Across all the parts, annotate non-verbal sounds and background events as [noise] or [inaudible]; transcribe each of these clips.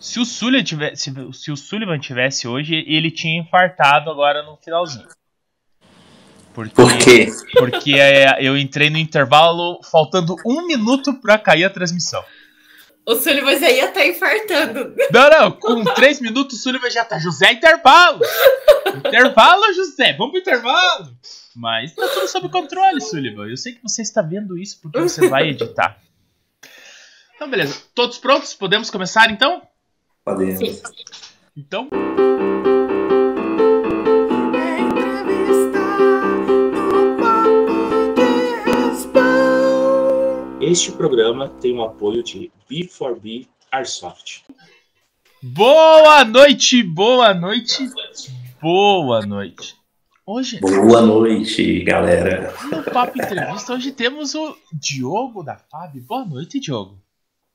Se o, Sullivan tivesse, se o Sullivan tivesse hoje, ele tinha infartado agora no finalzinho. Porque, Por quê? Porque é, eu entrei no intervalo faltando um minuto pra cair a transmissão. O Sullivan já ia estar tá infartando. Não, não, com três minutos o Sullivan já tá. José, intervalo! intervalo, José, vamos pro intervalo! Mas tá tudo sob controle, Sullivan. Eu sei que você está vendo isso porque você vai editar. Então, beleza. Todos prontos? Podemos começar então? Podemos. Sim. Então. Este programa tem o apoio de B4B Airsoft. Boa noite, boa noite, boa noite. Hoje. Boa noite, galera. No Papo Entrevista, hoje temos o Diogo da FAB. Boa noite, Diogo.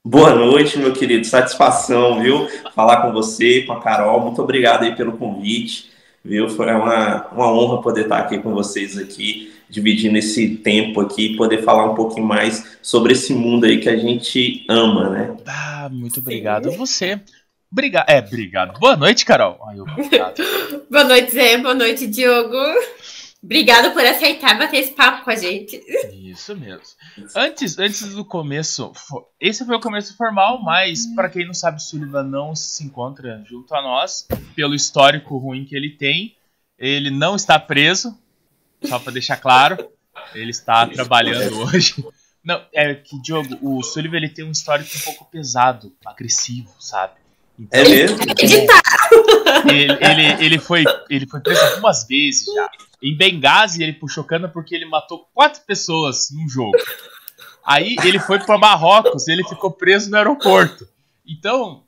Boa noite, meu querido. Satisfação, viu? Falar com você, com a Carol. Muito obrigado aí pelo convite, viu? Foi uma, uma honra poder estar aqui com vocês aqui dividindo esse tempo aqui, poder falar um pouquinho mais sobre esse mundo aí que a gente ama, né? Ah, muito obrigado. Sim. Você. Obrigado. É, obrigado. Boa noite, Carol. Ai, [laughs] Boa noite, Zé. Boa noite, Diogo. Obrigado por aceitar bater esse papo com a gente. Isso mesmo. Antes, antes do começo, esse foi o começo formal, mas para quem não sabe, Sullivan não se encontra junto a nós pelo histórico ruim que ele tem. Ele não está preso, só para deixar claro. Ele está trabalhando hoje. Não, é que, Diogo, o Sullivan ele tem um histórico um pouco pesado, agressivo, sabe? Então, é mesmo? Ele, ele, ele, foi, ele foi preso algumas vezes já. Em Benghazi, ele puxou cana porque ele matou quatro pessoas num jogo. Aí ele foi para Marrocos ele ficou preso no aeroporto. Então,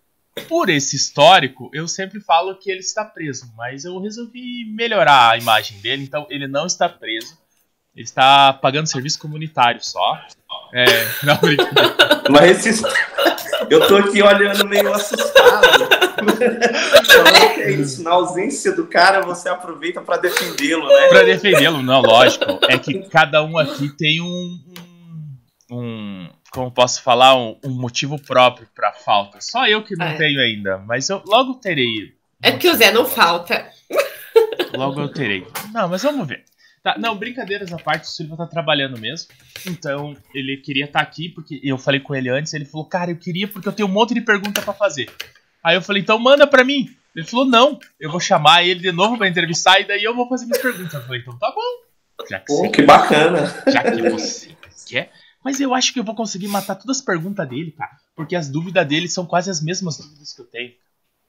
por esse histórico, eu sempre falo que ele está preso, mas eu resolvi melhorar a imagem dele, então ele não está preso. Ele está pagando serviço comunitário só. É, [laughs] não, Mas esse... eu tô aqui olhando meio assustado. [laughs] Então, é isso, na ausência do cara, você aproveita para defendê-lo, né? Para defendê-lo, não, lógico. É que cada um aqui tem um, um, um como posso falar, um, um motivo próprio para falta. Só eu que não é. tenho ainda, mas eu logo terei. É que o Zé não falta. Logo eu terei. Não, mas vamos ver. Tá, não, brincadeiras à parte, o Silva tá trabalhando mesmo. Então, ele queria estar tá aqui, porque eu falei com ele antes, ele falou, cara, eu queria porque eu tenho um monte de pergunta para fazer. Aí eu falei, então manda pra mim. Ele falou, não, eu vou chamar ele de novo pra entrevistar e daí eu vou fazer minhas perguntas. Eu falei, então tá bom. Já que, Pô, que bacana. Já que você quer. Mas eu acho que eu vou conseguir matar todas as perguntas dele, cara. Porque as dúvidas dele são quase as mesmas dúvidas que eu tenho.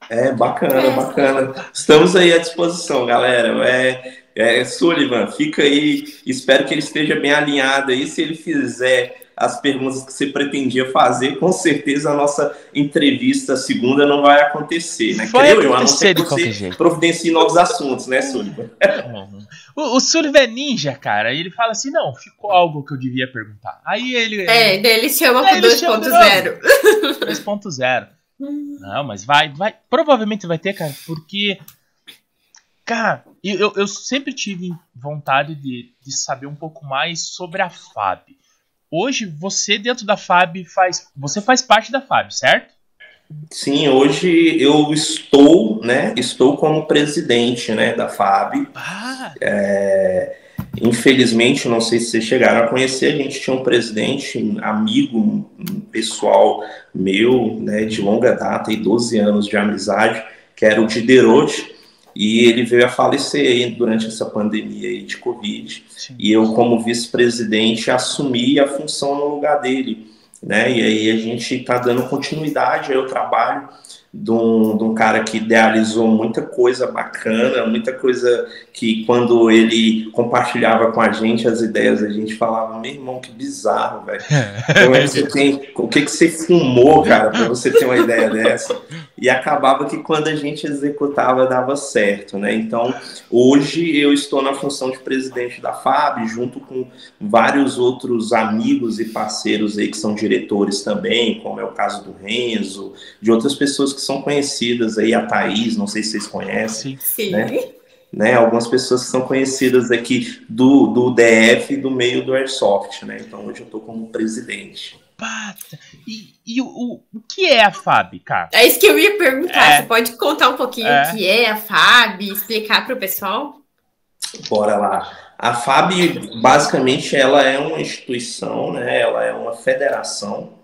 É, bacana, bacana. Estamos aí à disposição, galera. É, é, Sullivan, fica aí. Espero que ele esteja bem alinhado aí. Se ele fizer as perguntas que você pretendia fazer, com certeza a nossa entrevista segunda não vai acontecer, né? Vai Creio eu, a não ser que você providencie novos assuntos, né, Sullivan? [laughs] o, o Sullivan é ninja, cara, e ele fala assim, não, ficou algo que eu devia perguntar. Aí ele... É, ele chama é, pro 2.0. 2.0. [laughs] Não, mas vai, vai, provavelmente vai ter, cara, porque... Cara, eu, eu sempre tive vontade de, de saber um pouco mais sobre a FAB hoje você dentro da FAB faz. Você faz parte da FAB, certo? Sim, hoje eu estou, né? Estou como presidente, né, da FAB. Ah. É, infelizmente, não sei se vocês chegaram a conhecer, a gente tinha um presidente, amigo, pessoal meu, né, de longa data e 12 anos de amizade, que era o Diderot e ele veio a falecer aí durante essa pandemia de Covid. Sim. E eu, como vice-presidente, assumi a função no lugar dele. Né? E aí a gente está dando continuidade ao trabalho de um, de um cara que idealizou muita coisa bacana, muita coisa que quando ele compartilhava com a gente as ideias, a gente falava, meu irmão, que bizarro, velho. Então, você tem, o que, que você fumou, cara, para você ter uma ideia dessa? E acabava que quando a gente executava dava certo, né? Então, hoje eu estou na função de presidente da FAB, junto com vários outros amigos e parceiros aí que são diretores também, como é o caso do Renzo, de outras pessoas que são conhecidas aí, a Thaís, não sei se vocês conhecem. Sim. Né? né? Algumas pessoas que são conhecidas aqui do, do DF do meio do Airsoft, né? Então hoje eu estou como presidente. psicopata. E, e o, o, o, que é a FAB, cara? É isso que eu ia perguntar. É. Você pode contar um pouquinho é. o que é a FAB, explicar para o pessoal? Bora lá. A FAB, basicamente, ela é uma instituição, né? ela é uma federação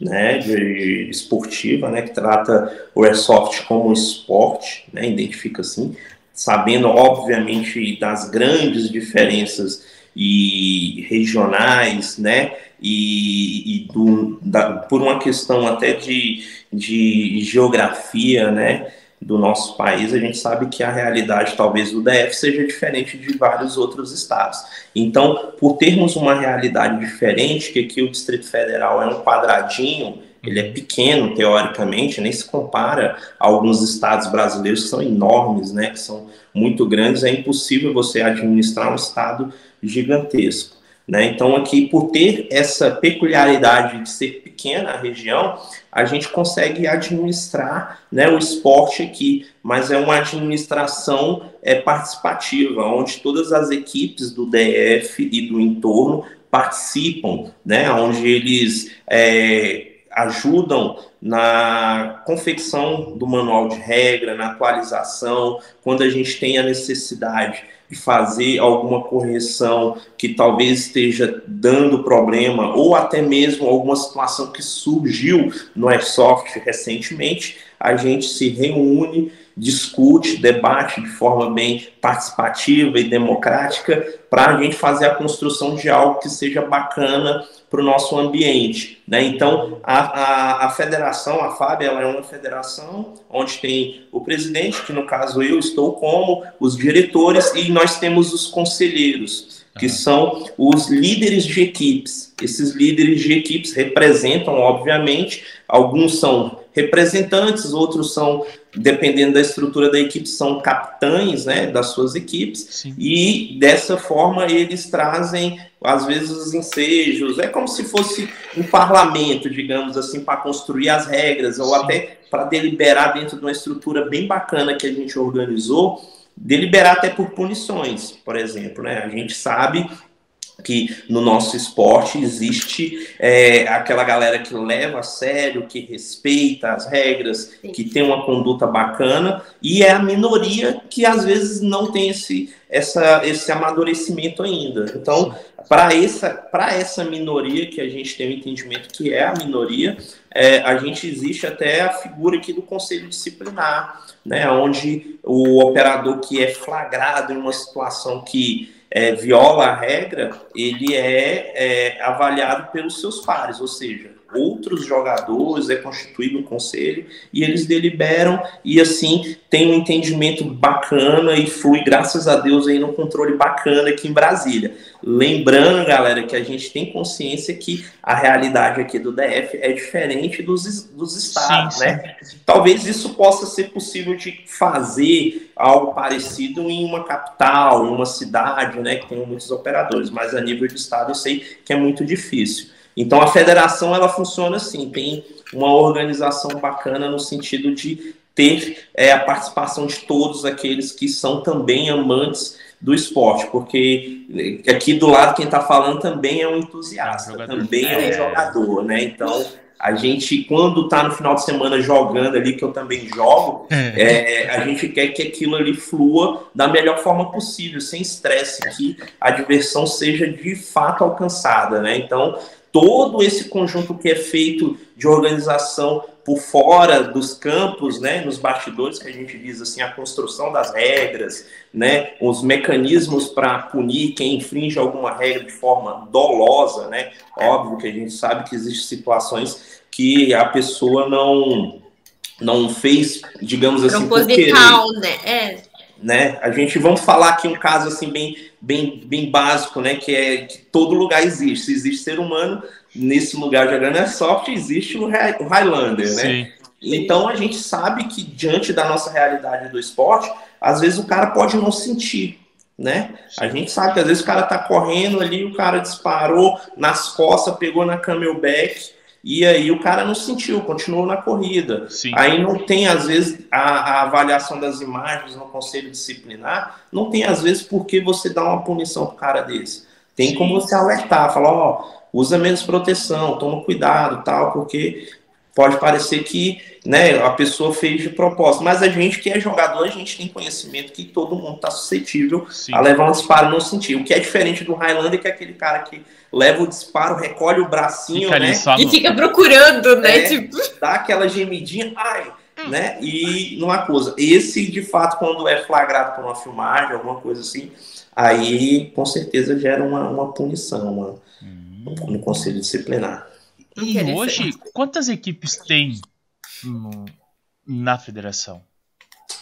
né, de esportiva, né, que trata o airsoft como um esporte, né, identifica assim, sabendo obviamente das grandes diferenças e regionais, né, e, e do, da, por uma questão até de, de geografia, né, do nosso país, a gente sabe que a realidade talvez do DF seja diferente de vários outros estados. Então, por termos uma realidade diferente, que aqui o Distrito Federal é um quadradinho, ele é pequeno teoricamente, nem se compara a alguns estados brasileiros que são enormes, né, que são muito grandes, é impossível você administrar um estado gigantesco. Né? Então, aqui, por ter essa peculiaridade de ser pequena a região, a gente consegue administrar né, o esporte aqui, mas é uma administração é, participativa, onde todas as equipes do DF e do entorno participam, né, onde eles é, ajudam na confecção do manual de regra, na atualização, quando a gente tem a necessidade de fazer alguma correção que talvez esteja dando problema, ou até mesmo alguma situação que surgiu no Airsoft recentemente, a gente se reúne, discute, debate de forma bem participativa e democrática para a gente fazer a construção de algo que seja bacana para o nosso ambiente. Né? Então, a, a, a, federação, a FAB, ela é uma federação onde tem o presidente, que no caso eu estou como, os diretores, e nós temos os conselheiros, que são os líderes de equipes. Esses líderes de equipes representam, obviamente, alguns são representantes, outros são, dependendo da estrutura da equipe, são capitães né, das suas equipes, Sim. e dessa forma eles trazem, às vezes, os ensejos. É como se fosse um parlamento, digamos assim, para construir as regras, ou Sim. até para deliberar dentro de uma estrutura bem bacana que a gente organizou, deliberar até por punições, por exemplo. Né? A gente sabe que no nosso esporte existe é, aquela galera que leva a sério, que respeita as regras, Sim. que tem uma conduta bacana, e é a minoria que às vezes não tem esse, essa, esse amadurecimento ainda. Então, para essa, essa minoria, que a gente tem o entendimento que é a minoria, é, a gente existe até a figura aqui do conselho disciplinar, né, onde o operador que é flagrado em uma situação que é, viola a regra, ele é, é avaliado pelos seus pares, ou seja, outros jogadores, é constituído um conselho e eles deliberam e assim tem um entendimento bacana e flui, graças a Deus, aí no controle bacana aqui em Brasília. Lembrando, galera, que a gente tem consciência que a realidade aqui do DF é diferente dos, dos estados, sim, né? Sim. Talvez isso possa ser possível de fazer algo parecido em uma capital, em uma cidade, né, que tem muitos operadores, mas a nível de estado eu sei que é muito difícil. Então a federação ela funciona assim, tem uma organização bacana no sentido de ter é, a participação de todos aqueles que são também amantes do esporte, porque aqui do lado quem está falando também é um entusiasta, é um também é um jogador, né? Então a gente, quando está no final de semana jogando ali, que eu também jogo, é. é, a gente quer que aquilo ali flua da melhor forma possível, sem estresse, que a diversão seja de fato alcançada, né? Então, todo esse conjunto que é feito de organização por fora dos campos, né, nos bastidores que a gente diz assim, a construção das regras, né, os mecanismos para punir quem infringe alguma regra de forma dolosa, né, óbvio que a gente sabe que existem situações que a pessoa não não fez, digamos assim, querer. né? É. né? A gente vamos falar aqui um caso assim bem bem, bem básico, né? Que é que todo lugar existe. Se existe ser humano, nesse lugar jogando é soft, existe o Highlander, né? Sim. Então a gente sabe que diante da nossa realidade do esporte, às vezes o cara pode não sentir, né? A gente sabe que às vezes o cara tá correndo ali, o cara disparou nas costas, pegou na camelback e aí o cara não sentiu, continuou na corrida. Sim. Aí não tem, às vezes, a, a, avaliação das imagens no conselho disciplinar, não tem, às vezes, por que você dá uma punição pro cara desse. Tem Sim. como você alertar, falar, ó, usa menos proteção, toma cuidado, tal, porque pode parecer que né, a pessoa fez de propósito, mas a gente que é jogador, a gente tem conhecimento que todo mundo está suscetível Sim. a levar um disparo no sentido. O que é diferente do Highlander, que é aquele cara que leva o disparo, recolhe o bracinho, né? No... E fica procurando, né? É, tipo... Dá aquela gemidinha, ai, hum. né? E não acusa. Esse, de fato, quando é flagrado por uma filmagem, alguma coisa assim, aí com certeza gera uma, uma punição uma, hum. no conselho disciplinar. E hoje, quantas equipes tem no, na federação?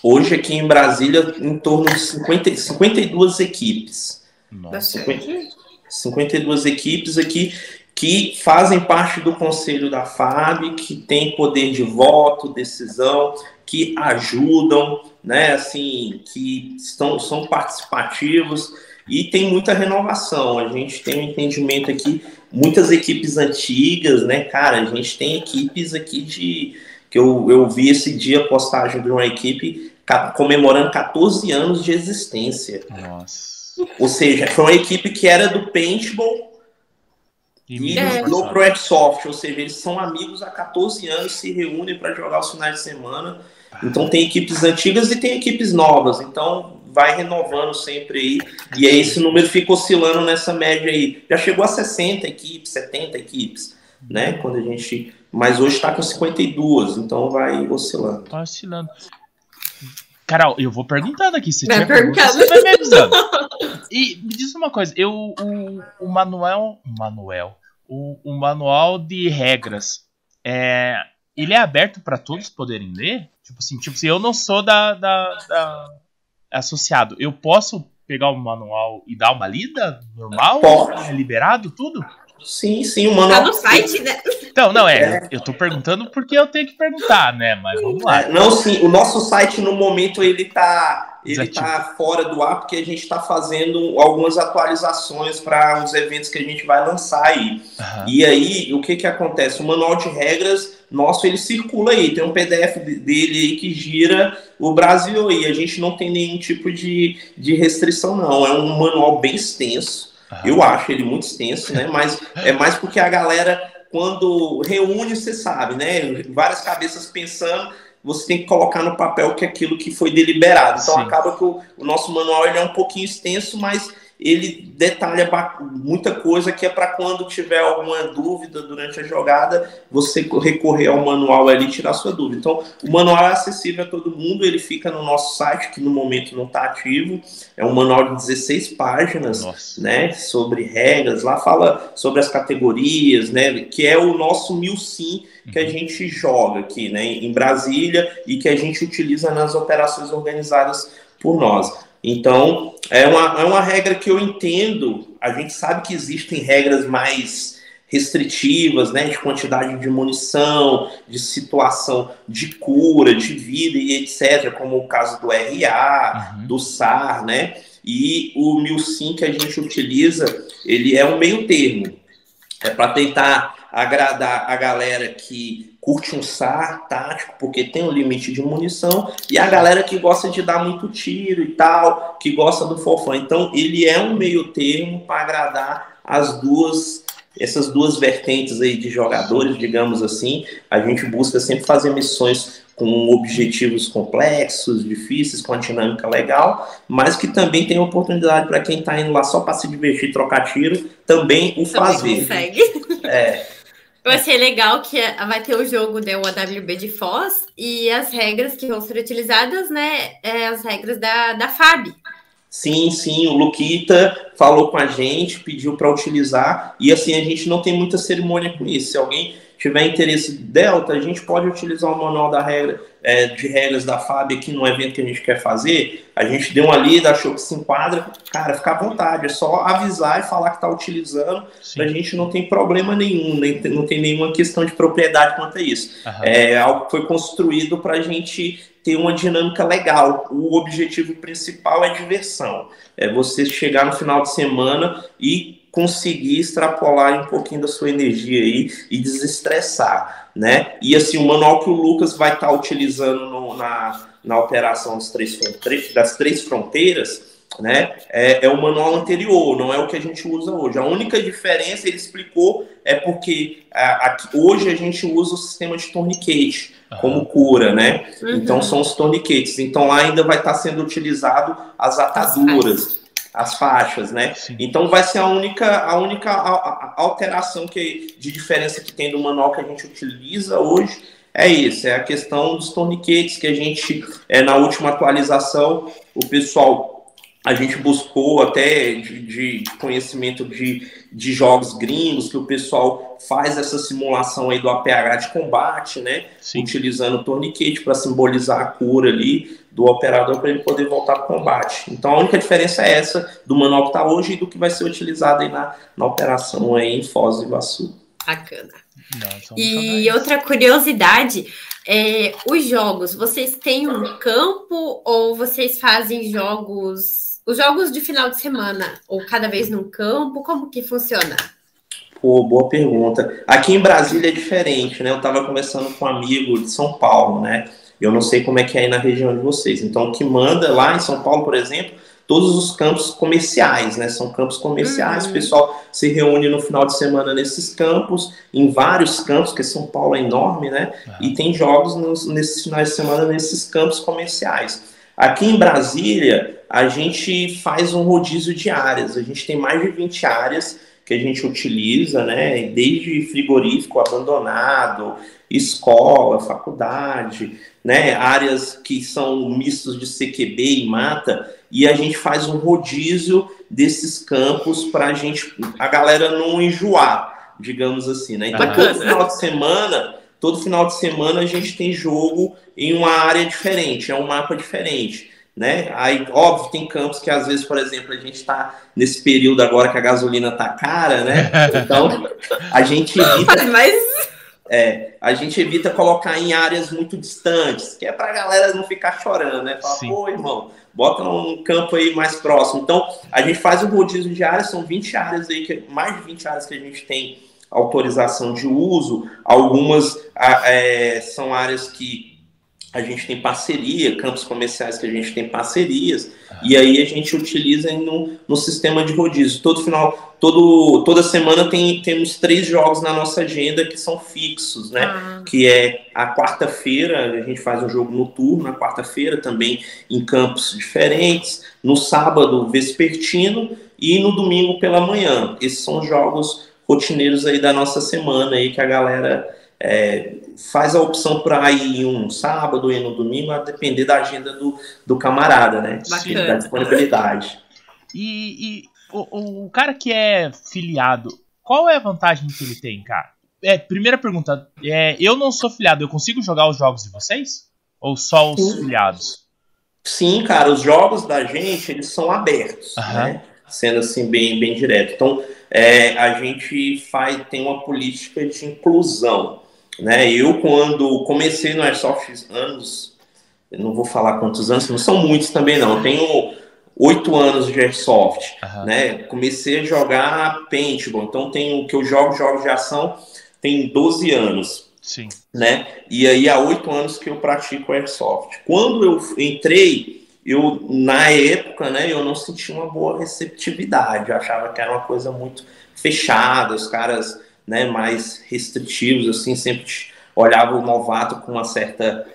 Hoje, aqui em Brasília, em torno de 50, 52 equipes. Nossa. 50, 52 equipes aqui que fazem parte do conselho da FAB, que tem poder de voto, decisão, que ajudam, né, assim, que estão, são participativos e tem muita renovação. A gente tem um entendimento aqui, muitas equipes antigas, né, cara, a gente tem equipes aqui de que eu, eu vi esse dia a postagem de uma equipe comemorando 14 anos de existência. Nossa. Ou seja, foi uma equipe que era do paintball e, e do pro Airsoft, ou seja, eles são amigos há 14 anos, se reúnem para jogar os finais de semana. Então tem equipes antigas e tem equipes novas. Então vai renovando sempre aí. E aí esse número fica oscilando nessa média aí. Já chegou a 60 equipes, 70 equipes, né? Quando a gente mas hoje está com 52, então vai oscilando. Tá oscilando. Carol, eu vou perguntando aqui. Se tiver pergunta, você vai me avisando. [laughs] E me diz uma coisa, eu, o, o Manuel. Manuel. O, o manual de regras. É, ele é aberto para todos poderem ler? Tipo assim, tipo, se eu não sou da, da, da associado, eu posso pegar o manual e dar uma lida normal? Pode. É liberado tudo? Sim, sim, o manual. Tá no site, né? Então, não, é, é. Eu tô perguntando porque eu tenho que perguntar, né? Mas vamos lá. É, não, sim, o nosso site no momento ele tá. Ele tá fora do ar porque a gente está fazendo algumas atualizações para os eventos que a gente vai lançar aí. Uhum. E aí, o que que acontece? O manual de regras nosso ele circula aí, tem um PDF dele aí que gira o Brasil aí. A gente não tem nenhum tipo de, de restrição, não. É um manual bem extenso. Eu acho ele muito extenso, né? Mas é mais porque a galera, quando reúne, você sabe, né? Várias cabeças pensando, você tem que colocar no papel que é aquilo que foi deliberado. Então Sim. acaba que o, o nosso manual ele é um pouquinho extenso, mas ele detalha muita coisa que é para quando tiver alguma dúvida durante a jogada, você recorrer ao manual ali e tirar sua dúvida. Então, o manual é acessível a todo mundo, ele fica no nosso site, que no momento não está ativo. É um manual de 16 páginas, Nossa. né, sobre regras. Lá fala sobre as categorias, né, que é o nosso mil sim que a uhum. gente joga aqui, né, em Brasília e que a gente utiliza nas operações organizadas por nós. Então, é uma, é uma regra que eu entendo. A gente sabe que existem regras mais restritivas, né, de quantidade de munição, de situação de cura, de vida e etc., como o caso do RA, uhum. do SAR, né? E o MILSIM que a gente utiliza, ele é um meio termo. É para tentar agradar a galera que curte um SAR tático, porque tem um limite de munição, e a galera que gosta de dar muito tiro e tal, que gosta do fofão. Então, ele é um meio termo para agradar as duas essas duas vertentes aí de jogadores, digamos assim. A gente busca sempre fazer missões com objetivos complexos, difíceis, com a dinâmica legal, mas que também tem oportunidade para quem está indo lá só para se divertir, trocar tiro, também o fazer. Consegue. É, eu achei legal que vai ter o jogo da AWB de Foz e as regras que vão ser utilizadas, né? É as regras da, da FAB. Sim, sim, o Luquita falou com a gente, pediu para utilizar, e assim, a gente não tem muita cerimônia com isso. Se alguém tiver interesse delta, a gente pode utilizar o manual da regra, é, de regras da FAB aqui no evento que a gente quer fazer. A gente deu uma lida, achou que se enquadra. Cara, fica à vontade, é só avisar e falar que está utilizando. Sim. A gente não tem problema nenhum, nem, não tem nenhuma questão de propriedade quanto a isso. Uhum. É algo que foi construído para a gente ter uma dinâmica legal. O objetivo principal é diversão. É você chegar no final de semana e conseguir extrapolar um pouquinho da sua energia aí e desestressar, né? E assim, o manual que o Lucas vai estar tá utilizando no, na, na operação das três, das três fronteiras, né? É, é, o manual anterior, não é o que a gente usa hoje. A única diferença, ele explicou, é porque a, a, hoje a gente usa o sistema de tourniquet uhum. como cura, né? Uhum. Então são os tourniquets. Então lá ainda vai estar sendo utilizado as ataduras, as faixas, né? Sim. Então vai ser a única, a única alteração que, de diferença que tem do manual que a gente utiliza hoje é isso, é a questão dos torniquetes que a gente, é, na última atualização, o pessoal a gente buscou até de, de, conhecimento de, de jogos gringos, que o pessoal faz essa simulação aí do APH de combate, né? Sim. Utilizando o torniquete para simbolizar a cura ali do operador para ele poder voltar para o combate. Então a única diferença é essa do manual que está hoje e do que vai ser utilizado aí na, na operação aí em Foz do Iguaçu. Bacana. Não, e outra curiosidade, é, os jogos, vocês têm um campo ou vocês fazem jogos os jogos de final de semana, ou cada vez num campo, como que funciona? Pô, boa pergunta. Aqui em Brasília é diferente, né? Eu estava conversando com um amigo de São Paulo, né? Eu não sei como é que é aí na região de vocês. Então, o que manda lá em São Paulo, por exemplo, todos os campos comerciais, né? São campos comerciais, uhum. o pessoal se reúne no final de semana nesses campos, em vários campos, porque São Paulo é enorme, né? Uhum. E tem jogos nos, nesses finais de semana nesses campos comerciais. Aqui em Brasília, a gente faz um rodízio de áreas. A gente tem mais de 20 áreas que a gente utiliza, né? Desde frigorífico abandonado, escola, faculdade, né? Áreas que são mistos de CQB e mata, e a gente faz um rodízio desses campos para a gente, a galera não enjoar, digamos assim, né? Então, todo final de semana, todo final de semana a gente tem jogo em uma área diferente, é um mapa diferente né? Aí, óbvio, tem campos que às vezes, por exemplo, a gente está nesse período agora que a gasolina tá cara, né? Então, a gente evita. Mas... É, a gente evita colocar em áreas muito distantes, que é para a galera não ficar chorando, né? Fala, Sim. pô, irmão, bota um campo aí mais próximo. Então, a gente faz um rodízio de áreas, são 20 áreas aí, que, mais de 20 áreas que a gente tem autorização de uso. Algumas é, são áreas que a gente tem parceria, campos comerciais que a gente tem parcerias, ah. e aí a gente utiliza no, no sistema de rodízio. Todo final, todo, toda semana tem, temos três jogos na nossa agenda que são fixos, né? Ah. Que é a quarta-feira, a gente faz um jogo noturno na quarta-feira, também em campos diferentes, no sábado, vespertino, e no domingo pela manhã. Esses são jogos rotineiros aí da nossa semana aí que a galera é, faz a opção para ir um sábado e no domingo, a depender da agenda do, do camarada, né? Bacana. Da disponibilidade. E, e o, o, cara que é filiado, qual é a vantagem que ele tem, cara? É, primeira pergunta, é, eu não sou filiado, eu consigo jogar os jogos de vocês? Ou só os Sim. filiados? Sim, cara, os jogos da gente, eles são abertos, uhum. né? Sendo assim, bem, bem direto. Então, é, a gente faz, tem uma política de inclusão. Né? Eu, quando comecei no Airsoft anos, não vou falar quantos anos, não são muitos também não, eu tenho oito anos de Airsoft, uhum. né? Comecei a jogar paintball, então tenho que eu jogo jogos de ação tem 12 anos. Sim. Né? E aí há oito anos que eu pratico Airsoft. Quando eu entrei, eu na época, né, eu não senti uma boa receptividade, eu achava que era uma coisa muito fechada, os caras né, mais restritivos, assim, sempre olhava o novato com uma certa.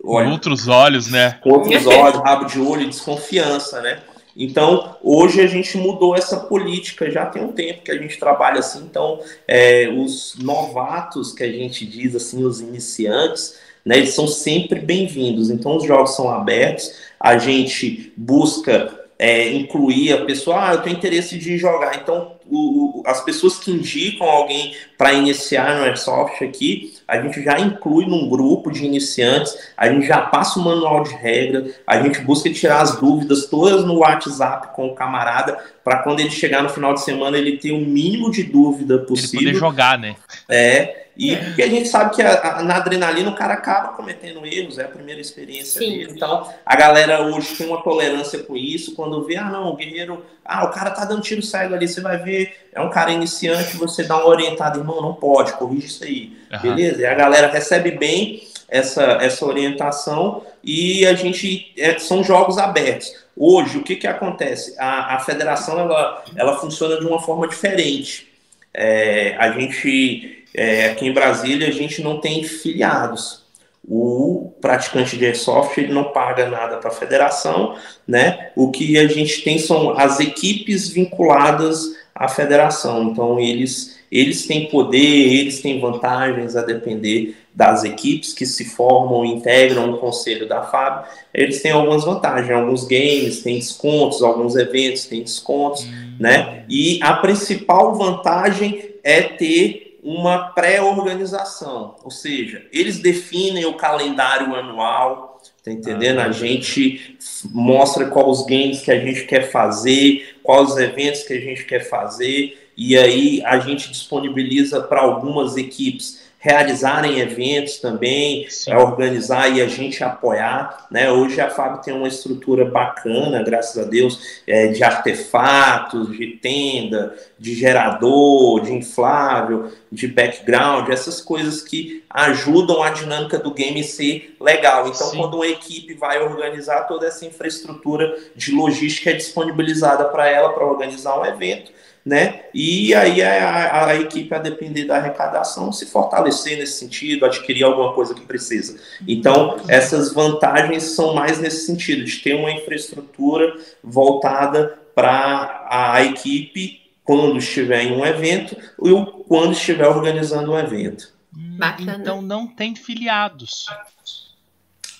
Com outros olhos, né? Com outros [laughs] olhos, rabo de olho, desconfiança, né? Então, hoje a gente mudou essa política, já tem um tempo que a gente trabalha assim. Então, é, os novatos, que a gente diz assim, os iniciantes, né, eles são sempre bem-vindos. Então, os jogos são abertos, a gente busca é, incluir a pessoa, ah, eu tenho interesse de jogar. Então, o, as pessoas que indicam alguém para iniciar no Airsoft aqui, a gente já inclui num grupo de iniciantes, a gente já passa o manual de regra, a gente busca tirar as dúvidas todas no WhatsApp com o camarada, para quando ele chegar no final de semana ele ter o mínimo de dúvida possível. Ele poder jogar, né? É, e é. porque a gente sabe que a, a, na adrenalina o cara acaba cometendo erros, é a primeira experiência Sim. dele. Então, a galera hoje tem uma tolerância com isso. Quando vê, ah, não, o guerreiro, ah, o cara tá dando tiro cego ali, você vai ver, é um cara iniciante, você dá uma orientada, irmão, não pode, corrige isso aí. Uhum. Beleza? E a galera recebe bem essa, essa orientação e a gente. É, são jogos abertos. Hoje, o que, que acontece? A, a federação ela, ela funciona de uma forma diferente. É, a gente, é, aqui em Brasília, a gente não tem filiados. O praticante de airsoft ele não paga nada para a federação, né? O que a gente tem são as equipes vinculadas à federação. Então, eles, eles têm poder, eles têm vantagens a depender das equipes que se formam e integram o conselho da FAB, eles têm algumas vantagens, alguns games têm descontos, alguns eventos têm descontos, hum. né? E a principal vantagem é ter uma pré-organização, ou seja, eles definem o calendário anual, tá entendendo? Ah, a gente mostra quais os games que a gente quer fazer, quais os eventos que a gente quer fazer, e aí a gente disponibiliza para algumas equipes realizarem eventos também, é, organizar e a gente apoiar. Né? Hoje a FAB tem uma estrutura bacana, graças a Deus, é, de artefatos, de tenda, de gerador, de inflável, de background, essas coisas que ajudam a dinâmica do game ser legal. Então, Sim. quando uma equipe vai organizar toda essa infraestrutura de logística é disponibilizada para ela para organizar um evento, né? E aí a, a, a, equipe, a depender da arrecadação, se fortalecer nesse sentido, adquirir alguma coisa que precisa. Então, essas vantagens são mais nesse sentido, de ter uma infraestrutura voltada para a equipe quando estiver em um evento ou quando estiver organizando um evento. Bacana. Então não tem filiados.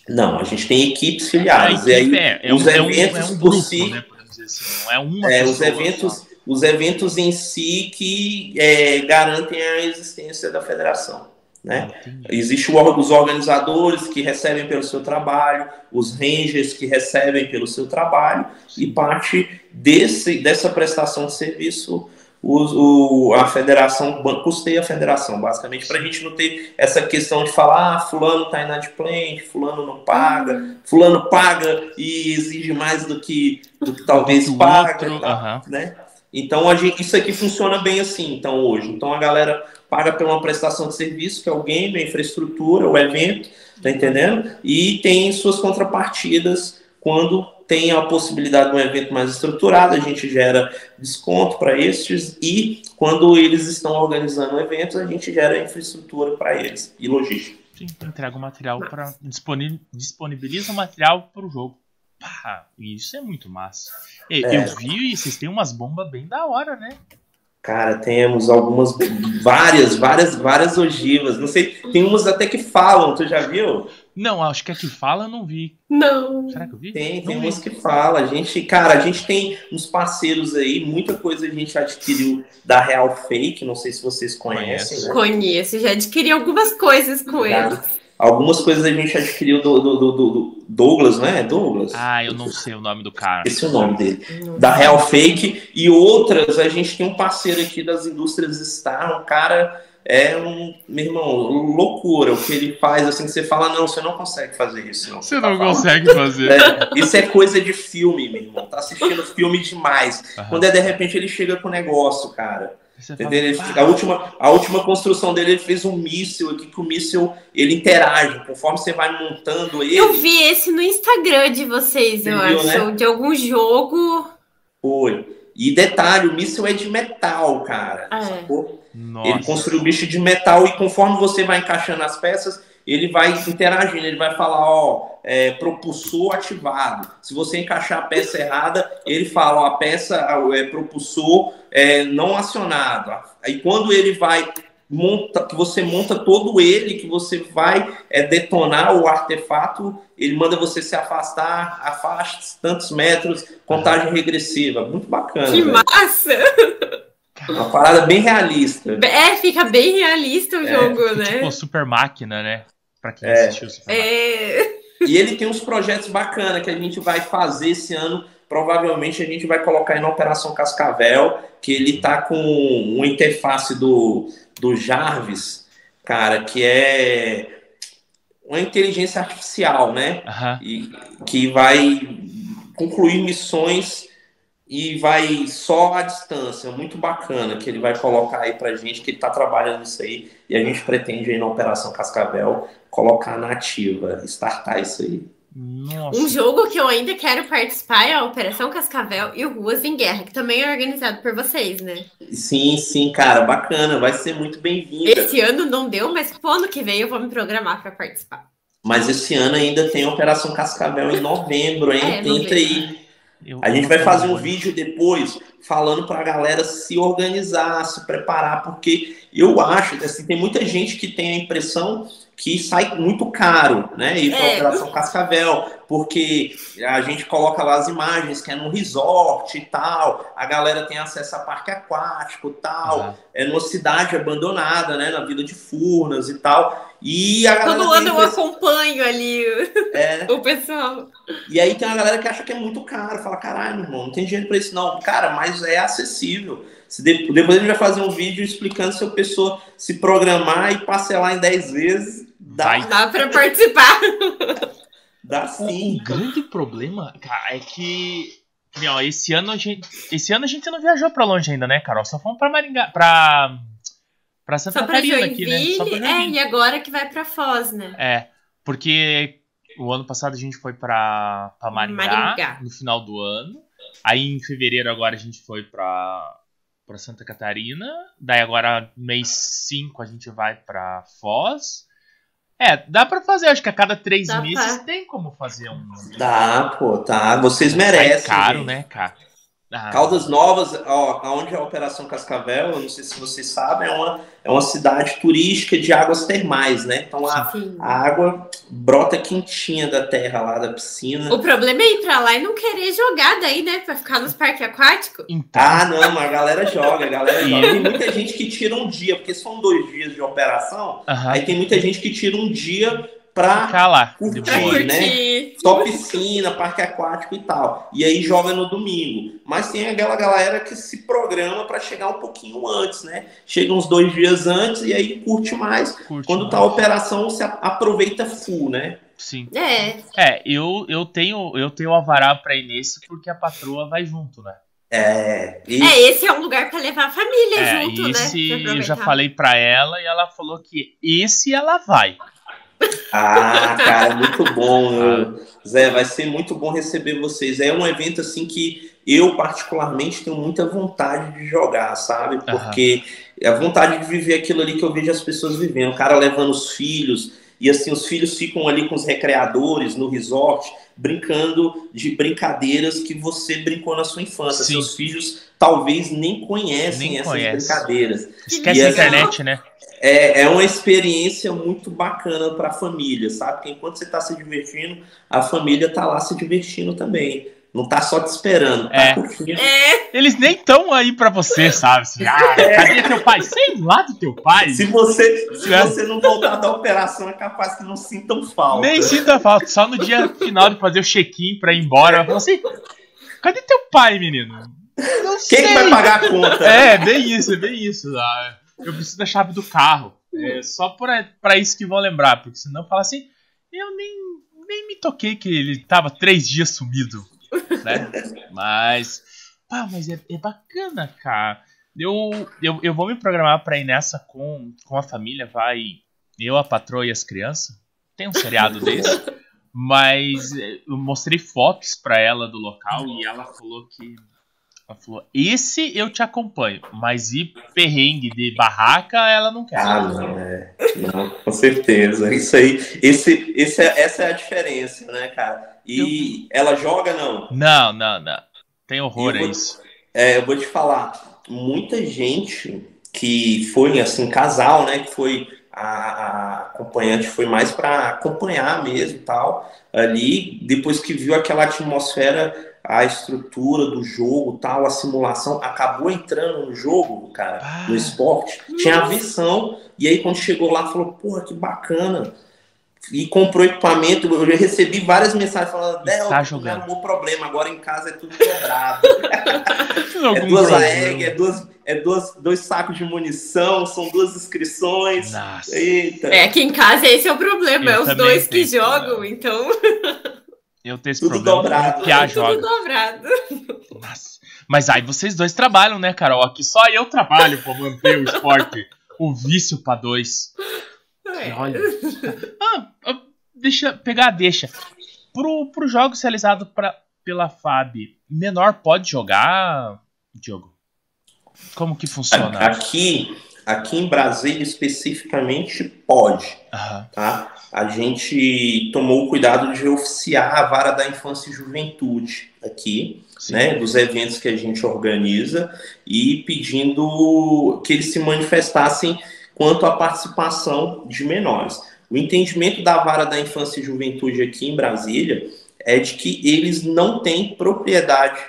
Não, a gente tem equipes filiadas. Equipe, é, é, os um, eventos é um, é um grupo, por si, né, assim, não é uma é, os eventos só os eventos em si que é, garantem a existência da federação. Né? Existe os organizadores que recebem pelo seu trabalho, os rangers que recebem pelo seu trabalho, e parte desse, dessa prestação de serviço o, o, a federação custeia a federação, basicamente, para a gente não ter essa questão de falar, ah, fulano está inadimplente, fulano não paga, fulano paga e exige mais do que, do que talvez paga, tá, né? Então, gente, isso aqui funciona bem assim, então, hoje. Então, a galera paga por uma prestação de serviço, que é o game, a infraestrutura, o evento, tá entendendo? E tem suas contrapartidas quando tem a possibilidade de um evento mais estruturado, a gente gera desconto para estes e quando eles estão organizando eventos, a gente gera infraestrutura para eles e logística. Sim, entrega o material para disponibiliza o material para o jogo. Pá, isso é muito massa. Eu, é. eu vi e vocês têm umas bombas bem da hora, né? Cara, temos algumas, várias, várias, várias ogivas. Não sei, tem umas até que falam, tu já viu? Não, acho que a que fala eu não vi. Não. Será que eu vi? Tem, tem umas que fala. A gente, cara, a gente tem uns parceiros aí, muita coisa a gente adquiriu da Real Fake, não sei se vocês conhecem. Né? Conheço, já adquiri algumas coisas com eles. Algumas coisas a gente adquiriu do, do, do, do Douglas, né? Douglas? Ah, eu não sei o nome do cara. Esse é o nome dele. Da Real Fake. E outras, a gente tem um parceiro aqui das indústrias Star, um cara é um, meu irmão, loucura o que ele faz, assim, você fala, não, você não consegue fazer isso. Não. Você não consegue fazer. É, isso é coisa de filme, meu irmão, tá assistindo filme demais. Uhum. Quando é, de repente, ele chega com o negócio, cara. Fala, a, última, a última construção dele, ele fez um míssil aqui, que o míssil, ele interage, conforme você vai montando ele... Eu vi esse no Instagram de vocês, eu viu, acho, né? de algum jogo... Foi. E detalhe, o míssil é de metal, cara, ah, é. Ele construiu o bicho de metal e conforme você vai encaixando as peças, ele vai interagindo, ele vai falar, ó, é, propulsor ativado. Se você encaixar a peça errada, ele fala, ó, a peça é propulsor é, não acionado. Aí quando ele vai monta, que você monta todo ele, que você vai é, detonar o artefato, ele manda você se afastar, afaste tantos metros, contagem regressiva. Muito bacana. Que massa! Uma parada bem realista. É, fica bem realista o é. jogo, né? Tipo super máquina, né? Pra quem é. assistiu é. E ele tem uns projetos bacanas que a gente vai fazer esse ano. Provavelmente a gente vai colocar na Operação Cascavel, que ele tá com uma interface do, do Jarvis, cara, que é uma inteligência artificial, né? Uhum. E que vai concluir missões e vai só à distância, muito bacana que ele vai colocar aí pra gente, que ele tá trabalhando isso aí, e a gente pretende aí na Operação Cascavel colocar na ativa, startar isso aí. Nossa. Um jogo que eu ainda quero participar é a Operação Cascavel e o Ruas em Guerra, que também é organizado por vocês, né? Sim, sim, cara, bacana, vai ser muito bem-vindo. Esse ano não deu, mas pro ano que vem eu vou me programar para participar. Mas esse ano ainda tem a Operação Cascavel em novembro, hein? É, Tenta aí. Eu, a gente vai fazer um vídeo depois falando para a galera se organizar, se preparar, porque eu acho que assim, tem muita gente que tem a impressão que sai muito caro, né? Ir para a é. Operação Cascavel, porque a gente coloca lá as imagens que é num resort e tal, a galera tem acesso a parque aquático e tal, uhum. é numa cidade abandonada, né? Na Vila de Furnas e tal. E a galera Todo ano eu acompanho ali é. [laughs] o pessoal. E aí tem uma galera que acha que é muito caro, fala, caralho, irmão, não tem dinheiro para isso não. Cara, mas é acessível. Se de, depois a gente vai fazer um vídeo explicando se a pessoa se programar e parcelar em 10 vezes, dá, dá para participar. [laughs] dá sim. O, grande problema, cara, é que ó, esse ano a gente, esse ano a gente não viajou para longe ainda, né, Carol? Só fomos para Maringá, para para Santa Só Catarina aqui, né? Só pra é, e agora que vai para Foz, né? É, porque o ano passado a gente foi para Maringá, Maringá no final do ano. Aí em fevereiro agora a gente foi para para Santa Catarina. Daí agora, mês 5, a gente vai para Foz. É, dá para fazer, acho que a cada três dá meses pra... tem como fazer um. Dá, pô, tá. Vocês merecem. É caro, gente. né, cara? Ah. Caldas Novas, ó, onde é a Operação Cascavel, eu não sei se vocês sabem, é uma, é uma cidade turística de águas termais, né? Então a, a água brota quentinha da terra lá da piscina. O problema é ir pra lá e não querer jogar daí, né? Pra ficar nos parques aquáticos. Então... Ah, não, mas a galera joga, a galera [laughs] joga. Tem muita gente que tira um dia, porque são dois dias de operação, aí tem muita gente que tira um dia lá, curtir, né? Só piscina, parque aquático e tal. E aí joga no domingo. Mas tem aquela galera que se programa para chegar um pouquinho antes, né? Chega uns dois dias antes e aí curte mais. Curte Quando mais. tá a operação, você aproveita full, né? Sim. É. É, eu, eu tenho eu tenho avará para ir nesse porque a patroa vai junto, né? É, e... é, esse é um lugar para levar a família é, junto, né? esse né? Eu já falei para ela e ela falou que esse ela vai. Ah, cara, muito bom. [laughs] Zé, vai ser muito bom receber vocês. É um evento assim que eu particularmente tenho muita vontade de jogar, sabe? Porque uhum. a vontade de viver aquilo ali que eu vejo as pessoas vivendo. O cara levando os filhos e assim os filhos ficam ali com os recreadores no resort, brincando de brincadeiras que você brincou na sua infância. Sim. Seus filhos talvez nem conhecem nem essas conhece. brincadeiras. Esquece a internet, né? É, é uma experiência muito bacana para a família, sabe? Porque enquanto você está se divertindo, a família está lá se divertindo também. Não tá só te esperando, tá é. curtindo. É. Eles nem estão aí para você, sabe? Assim, ah, [laughs] é. cadê teu pai? Sei lá do teu pai. Se você, se é. você não voltar da operação, é capaz que não sintam falta. Nem sinta falta. Só no dia final de fazer o check-in pra ir embora. Eu assim, cadê teu pai, menino? Não Quem sei. vai pagar a conta? É, bem isso, é bem isso. Ah eu preciso da chave do carro. É só para isso que vão lembrar, porque senão fala assim, eu nem, nem me toquei que ele tava três dias sumido, né? [laughs] mas, pá, mas é, é bacana, cara. Eu, eu, eu vou me programar para ir nessa com, com a família, vai eu, a patroa e as crianças. Tem um seriado desse. [laughs] Mas eu mostrei fotos para ela do local e ela falou que ela falou: esse eu te acompanho, mas ir perrengue de barraca ela não quer. Ah, não, é. Não, com certeza. Isso aí, esse, esse é, essa é a diferença, né, cara? E eu... ela joga, não? Não, não, não. Tem horror a isso. É, eu vou te falar, muita gente que foi, assim, casal, né, que foi a, a acompanhante foi mais para acompanhar mesmo tal ali depois que viu aquela atmosfera a estrutura do jogo, tal, a simulação, acabou entrando no jogo, cara, ah, no esporte, tinha a visão, e aí quando chegou lá, falou, porra, que bacana. E comprou equipamento, eu já recebi várias mensagens falando, Del, tá não arrumou problema, agora em casa é tudo dobrado. [laughs] é duas AEG, é, duas, é duas, dois sacos de munição, são duas inscrições. Nossa. Eita. É, aqui em casa esse é o problema, eu é os dois que jogam, então... [laughs] Eu tenho esse tudo problema. Dobrado. Que a joga. Tudo dobrado. Nossa. Mas aí vocês dois trabalham, né, Carol? Aqui só eu trabalho pra manter o esporte. O vício pra dois. É. Olha. Ah, ah, deixa pegar, deixa. pro, pro jogos realizados pra, pela FAB, menor pode jogar, Diogo? Como que funciona? Aqui, aqui em Brasília especificamente pode, uhum. tá? A gente tomou o cuidado de oficiar a vara da infância e juventude aqui, Sim. né, dos eventos que a gente organiza e pedindo que eles se manifestassem quanto à participação de menores. O entendimento da vara da infância e juventude aqui em Brasília é de que eles não têm propriedade,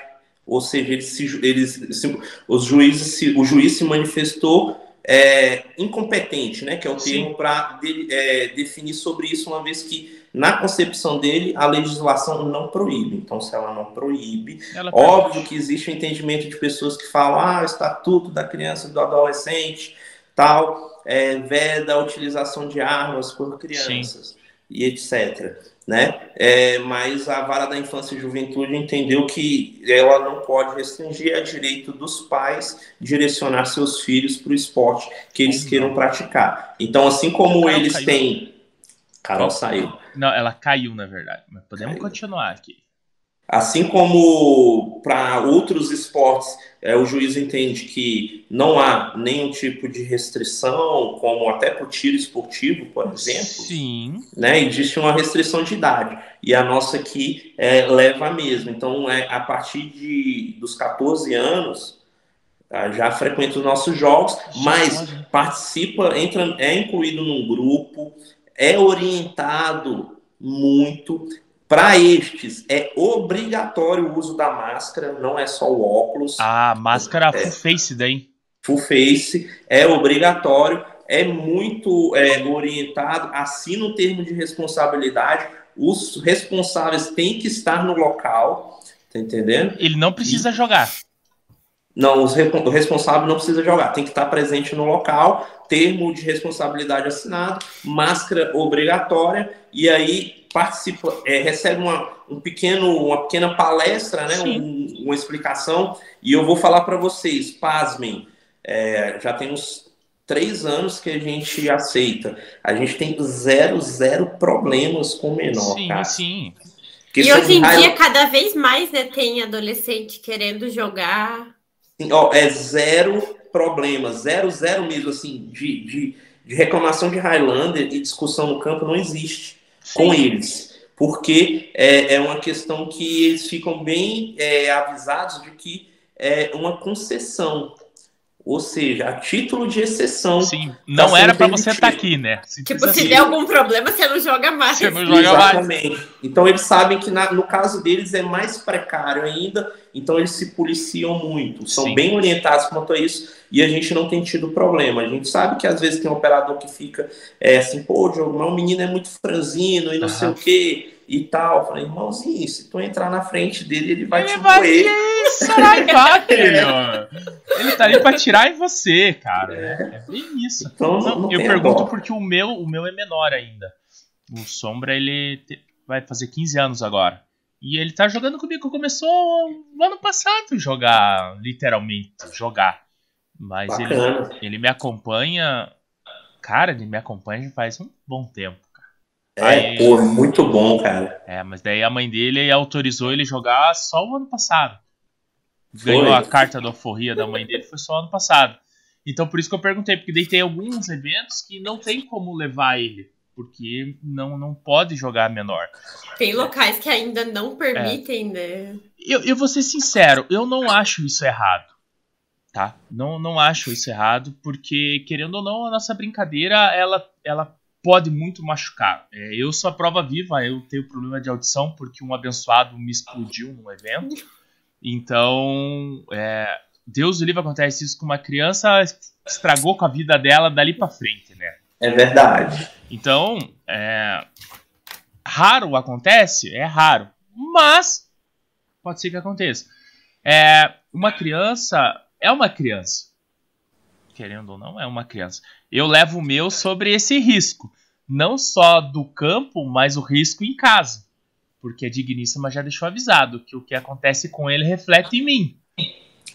ou seja, eles, se, eles se, os juízes se, o juiz se manifestou é, incompetente, né, que é o Sim. termo para de, é, definir sobre isso, uma vez que na concepção dele a legislação não proíbe. Então, se ela não proíbe, ela óbvio que existe o um entendimento de pessoas que falam, ah, o estatuto da criança e do adolescente, tal, é, veda a utilização de armas por crianças Sim. E etc. Né? É, mas a vara da infância e juventude entendeu que ela não pode restringir a direito dos pais direcionar seus filhos para o esporte que eles queiram praticar. Então, assim como eles caiu. têm. Carol saiu. Não, ela caiu, na verdade. Mas podemos caiu. continuar aqui. Assim como para outros esportes, é, o juiz entende que não há nenhum tipo de restrição, como até para o tiro esportivo, por exemplo. Sim. Né, existe uma restrição de idade. E a nossa aqui é, leva a mesma. Então, é, a partir de, dos 14 anos, tá, já frequenta os nossos jogos, mas participa, entra, é incluído num grupo, é orientado muito para estes, é obrigatório o uso da máscara, não é só o óculos. Ah, máscara é, full face daí. Full face, é obrigatório, é muito é, orientado, assina o termo de responsabilidade, os responsáveis têm que estar no local, tá entendendo? Ele não precisa e... jogar. Não, o responsável não precisa jogar, tem que estar presente no local, termo de responsabilidade assinado, máscara obrigatória, e aí participa, é, recebe uma, um pequeno, uma pequena palestra, né, um, uma explicação, e eu vou falar para vocês, pasmem, é, já tem uns três anos que a gente aceita, a gente tem zero, zero problemas com menor, sim, cara. Sim, E hoje em dia, cada vez mais, né, tem adolescente querendo jogar. Ó, é zero problema, zero, zero mesmo, assim, de, de, de reclamação de Highlander e discussão no campo não existe Sim. com eles. Porque é, é uma questão que eles ficam bem é, avisados de que é uma concessão. Ou seja, a título de exceção. Sim, tá não tá era para você estar tá aqui, né? Se tipo, se der algum problema, você não joga mais. Você não joga Exatamente. mais. Então eles sabem que na, no caso deles é mais precário ainda, então eles se policiam muito, são Sim. bem orientados quanto a isso e a gente não tem tido problema. A gente sabe que às vezes tem um operador que fica é, assim, pô, Diogo, mas o menino é muito franzino e não uhum. sei o quê e tal. Eu falei, irmãozinho, se tu entrar na frente dele, ele vai ele te vai moer. Saraiva, Ele tá ali pra tirar em você, cara. É, é bem isso. Então, não, não eu pergunto dó. porque o meu, o meu é menor ainda. O Sombra, ele te... vai fazer 15 anos agora. E ele tá jogando comigo. Começou no ano passado jogar, literalmente, jogar. Mas ele, ele me acompanha. Cara, ele me acompanha faz um bom tempo. É, Aí, pô, muito bom, cara. É, mas daí a mãe dele autorizou ele jogar só o ano passado. Ganhou foi. a carta da alforria da mãe dele, foi só ano passado. Então por isso que eu perguntei, porque daí tem alguns eventos que não tem como levar ele porque não, não pode jogar menor. Tem locais que ainda não permitem, é. né? Eu, eu vou ser sincero, eu não acho isso errado. Tá? Não, não acho isso errado, porque, querendo ou não, a nossa brincadeira ela, ela pode muito machucar. É, eu sou a prova viva, eu tenho problema de audição porque um abençoado me explodiu num evento. Então, é, Deus o livre acontece isso com uma criança, estragou com a vida dela dali para frente, né? É verdade. Então, é, raro acontece? É raro. Mas pode ser que aconteça. É, uma criança é uma criança. Querendo ou não, é uma criança. Eu levo o meu sobre esse risco. Não só do campo, mas o risco em casa. Porque a Digníssima já deixou avisado que o que acontece com ele reflete em mim.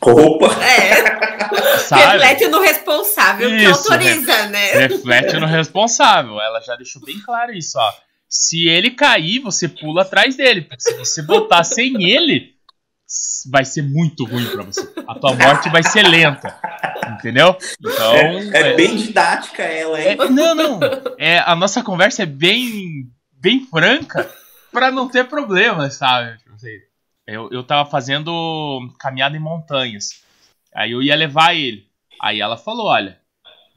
Opa! É. [laughs] Sabe? Reflete no responsável isso, que autoriza, né? Reflete no responsável. Ela já deixou bem claro isso, ó. Se ele cair, você pula atrás dele. Porque se você voltar sem ele, vai ser muito ruim para você. A tua morte vai ser lenta. Entendeu? Então. É, é, é bem didática ela, hein? É, não, não. É, a nossa conversa é bem, bem franca para não ter problema, sabe? Tipo assim, eu, eu tava fazendo caminhada em montanhas. Aí eu ia levar ele. Aí ela falou: olha,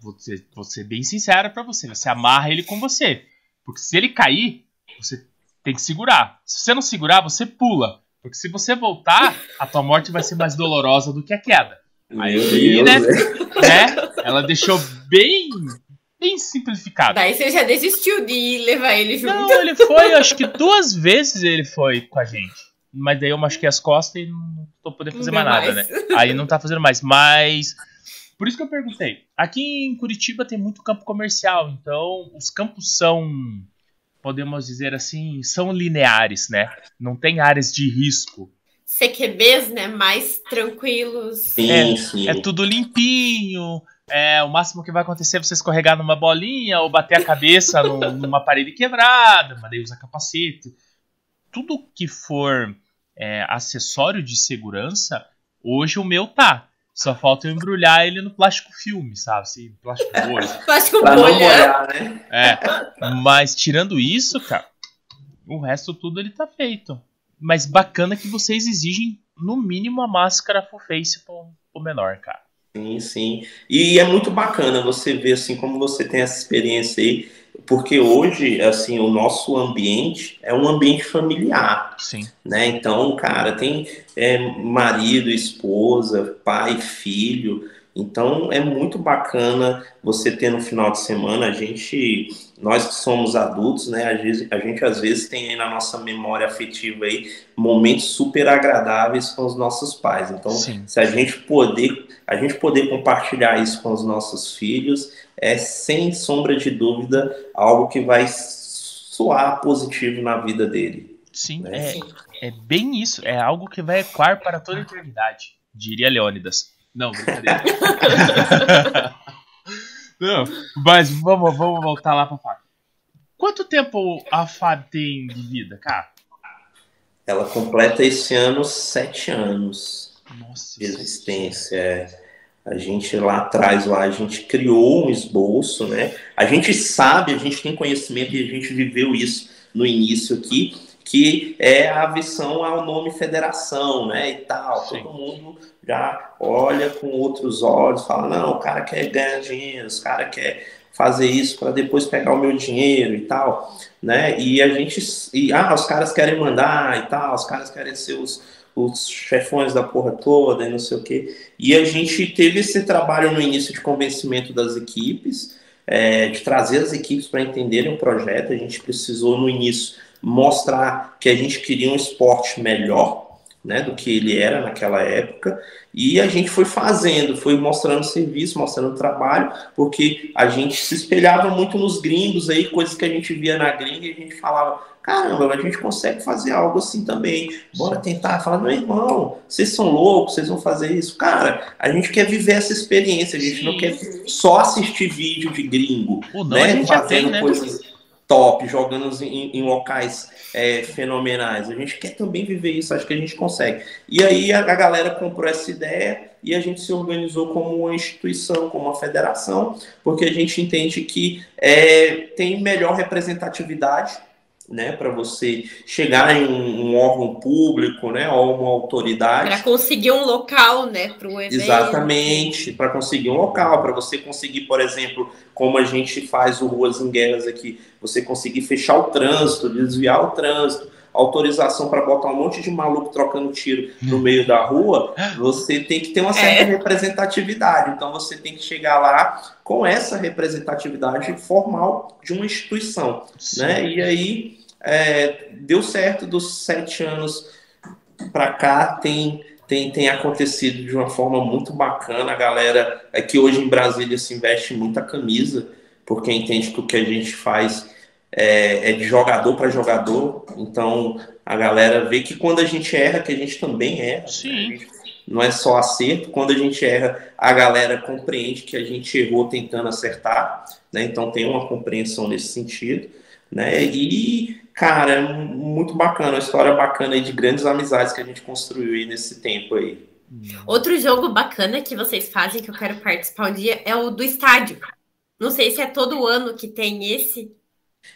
vou ser, vou ser bem sincera para você. Você amarra ele com você. Porque se ele cair, você tem que segurar. Se você não segurar, você pula. Porque se você voltar, a tua morte vai ser mais dolorosa do que a queda. Aí eu né, né? Ela deixou bem bem simplificado. Daí você já desistiu de levar ele junto. Não, ele foi, acho que duas vezes ele foi com a gente. Mas daí eu machuquei as costas e não tô podendo fazer mais, mais nada, né? Aí não tá fazendo mais. Mas por isso que eu perguntei. Aqui em Curitiba tem muito campo comercial, então os campos são, podemos dizer assim, são lineares, né? Não tem áreas de risco. CQBs, né? Mais tranquilos. Sim, é, sim. é tudo limpinho. É, o máximo que vai acontecer é você escorregar numa bolinha ou bater a cabeça numa [laughs] parede quebrada, mas daí usa capacete. Tudo que for é, acessório de segurança, hoje o meu tá. Só falta eu embrulhar ele no plástico filme, sabe? Assim, plástico bolha. [laughs] plástico bolha. né? É. Mas tirando isso, cara, o resto tudo ele tá feito. Mas bacana que vocês exigem, no mínimo, a máscara full face pro, pro menor, cara. Sim, sim. E é muito bacana você ver, assim, como você tem essa experiência aí porque hoje, assim, o nosso ambiente é um ambiente familiar. Sim. Né? Então, cara, tem é, marido, esposa, pai, filho. Então, é muito bacana você ter no final de semana, a gente, nós que somos adultos, né, a gente, a gente às vezes tem aí na nossa memória afetiva aí momentos super agradáveis com os nossos pais. Então, Sim. se a gente poder, a gente poder compartilhar isso com os nossos filhos, é sem sombra de dúvida algo que vai soar positivo na vida dele. Sim, né? é, é bem isso. É algo que vai ecoar para toda a eternidade, diria Leônidas. Não, brincadeira. [laughs] Não, mas vamos, vamos voltar lá para Fábio. Quanto tempo a Fábio tem de vida, cara? Ela completa esse ano sete anos Nossa, de existência. É. A gente lá atrás, lá, a gente criou um esboço, né? A gente sabe, a gente tem conhecimento e a gente viveu isso no início aqui, que é a aversão ao nome federação, né? E tal. Sim. Todo mundo já olha com outros olhos, fala, não, o cara quer ganhar dinheiro, o cara quer fazer isso para depois pegar o meu dinheiro e tal, né? E a gente, e, ah, os caras querem mandar e tal, os caras querem ser os os chefões da porra toda e não sei o quê. E a gente teve esse trabalho no início de convencimento das equipes, é, de trazer as equipes para entenderem o projeto. A gente precisou no início mostrar que a gente queria um esporte melhor, né, do que ele era naquela época, e a gente foi fazendo, foi mostrando serviço, mostrando trabalho, porque a gente se espelhava muito nos gringos aí, coisas que a gente via na gringa e a gente falava, caramba, a gente consegue fazer algo assim também. Bora tentar. Falar, meu irmão, vocês são loucos, vocês vão fazer isso. Cara, a gente quer viver essa experiência, a gente Sim. não quer só assistir vídeo de gringo, não, né? Fazendo tem, né? coisas top, jogando em, em locais é, fenomenais. A gente quer também viver isso, acho que a gente consegue. E aí a, a galera comprou essa ideia e a gente se organizou como uma instituição, como uma federação, porque a gente entende que é, tem melhor representatividade né, para você chegar em um, órgão público, né, ou uma autoridade. Para conseguir um local, né, para um evento. Exatamente, para conseguir um local, para você conseguir, por exemplo, como a gente faz o Ruas em Guerras aqui, você conseguir fechar o trânsito, desviar o trânsito, autorização para botar um monte de maluco trocando tiro no meio da rua, você tem que ter uma certa é. representatividade. Então você tem que chegar lá com essa representatividade formal de uma instituição, Sim. né? E aí é, deu certo dos sete anos para cá tem tem, tem acontecido de uma forma muito bacana. A galera aqui hoje em Brasília se investe muita camisa, porque entende que o que a gente faz é, é de jogador para jogador, então a galera vê que quando a gente erra, que a gente também erra. Sim. Né? Não é só acerto, quando a gente erra, a galera compreende que a gente errou tentando acertar, né? então tem uma compreensão nesse sentido. né? E, cara, é muito bacana, uma história bacana aí de grandes amizades que a gente construiu aí nesse tempo aí. Outro jogo bacana que vocês fazem, que eu quero participar um dia, é o do estádio. Não sei se é todo ano que tem esse.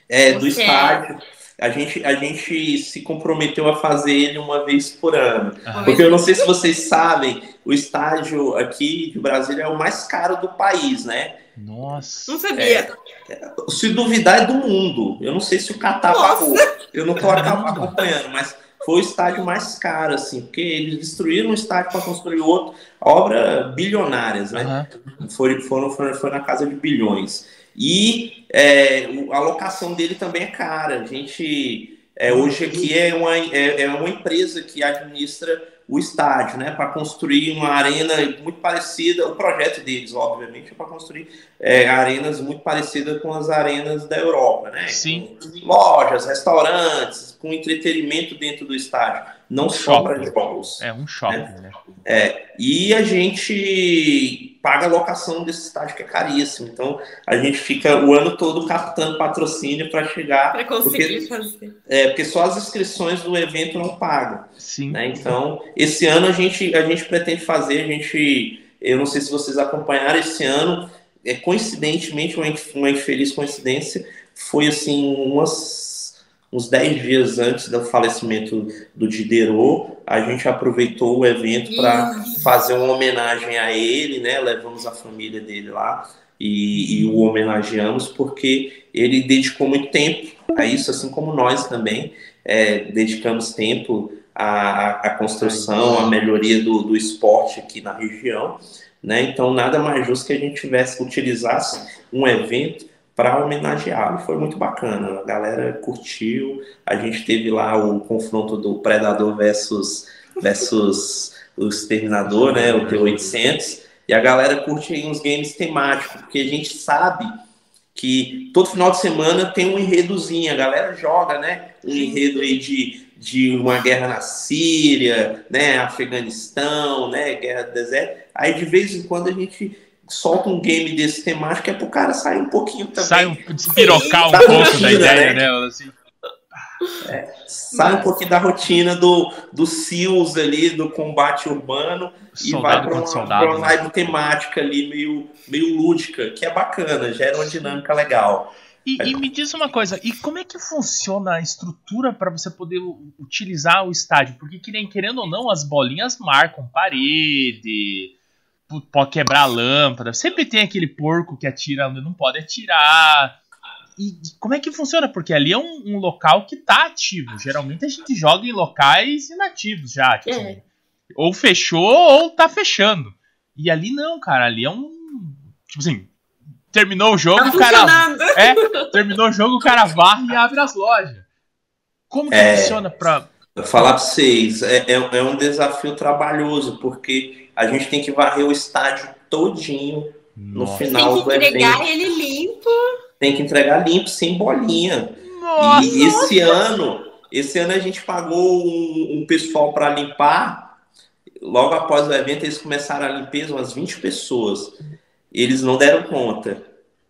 É, do é estádio. A gente, a gente se comprometeu a fazer ele uma vez por ano. Ah. Porque eu não sei se vocês sabem, o estádio aqui de Brasília é o mais caro do país, né? Nossa. Não sabia. É, se duvidar é do mundo. Eu não sei se o Catar pagou. Eu não estou [laughs] acompanhando, mas foi o estádio mais caro, assim, porque eles destruíram um estádio para construir outro, obra bilionárias, né? Uhum. Foi, foram, foi, foi na casa de bilhões. E é, a locação dele também é cara. A gente, é, hoje aqui é uma, é, é uma empresa que administra o estádio, né, para construir uma arena muito parecida, o projeto deles, obviamente, é para construir é, arenas muito parecidas com as arenas da Europa, né? Sim. Com lojas, restaurantes, com entretenimento dentro do estádio, não um só para jogos. É um shopping, né? né? É, e a gente paga a locação desse estádio que é caríssimo. Então a gente fica o ano todo captando patrocínio para chegar. Para conseguir porque, fazer. É, porque só as inscrições do evento não pagam. Sim. Né? Então, esse ano a gente, a gente pretende fazer, a gente. Eu não sei se vocês acompanharam esse ano, é, coincidentemente, uma, uma infeliz coincidência, foi assim, umas uns 10 dias antes do falecimento do Diderot, a gente aproveitou o evento para fazer uma homenagem a ele, né? Levamos a família dele lá e, e, o homenageamos porque ele dedicou muito tempo a isso, assim como nós também é, dedicamos tempo à, à construção, à melhoria do, do esporte aqui na região. Né? Então, nada mais justo que a gente tivesse utilizasse um evento para homenageá-lo. Foi muito bacana, a galera curtiu. A gente teve lá o confronto do Predador versus, versus o Exterminador, né, o T-800, e a galera curte aí uns games temáticos, porque a gente sabe que todo final de semana tem um enredozinho, a galera joga, né, um enredo aí de, de uma guerra na Síria, né, Afeganistão, né, guerra do deserto. Aí de vez em quando a gente solta um game desse temático é pro cara sair um pouquinho também. Sai um, despirocar um pouco rotina, da ideia, né? né? Assim. É, sai um pouquinho da rotina do, do SEALs ali, do combate urbano, soldado e vai para uma, soldado, pra uma né? vibe temática ali, meio, meio lúdica, que é bacana, gera uma dinâmica legal. E, e, me diz uma coisa, e como é que funciona a estrutura para você poder utilizar o estádio? Porque, querendo ou não, as bolinhas marcam parede, pode quebrar a lâmpada. Sempre tem aquele porco que atira onde não pode atirar. E como é que funciona? Porque ali é um, um local que tá ativo. Geralmente a gente joga em locais inativos já. Tipo, é. Ou fechou ou tá fechando. E ali não, cara. Ali é um. Tipo assim. Terminou o jogo, tá o cara. É, terminou o jogo, o cara varre e abre as lojas. Como que é, funciona pra. Vou falar pra vocês, é, é, é um desafio trabalhoso, porque a gente tem que varrer o estádio todinho Nossa. no final do evento. Tem que entregar ele limpo. Tem que entregar limpo, sem bolinha. Nossa. E esse ano, esse ano a gente pagou um, um pessoal para limpar. Logo após o evento, eles começaram a limpeza, umas 20 pessoas. Eles não deram conta.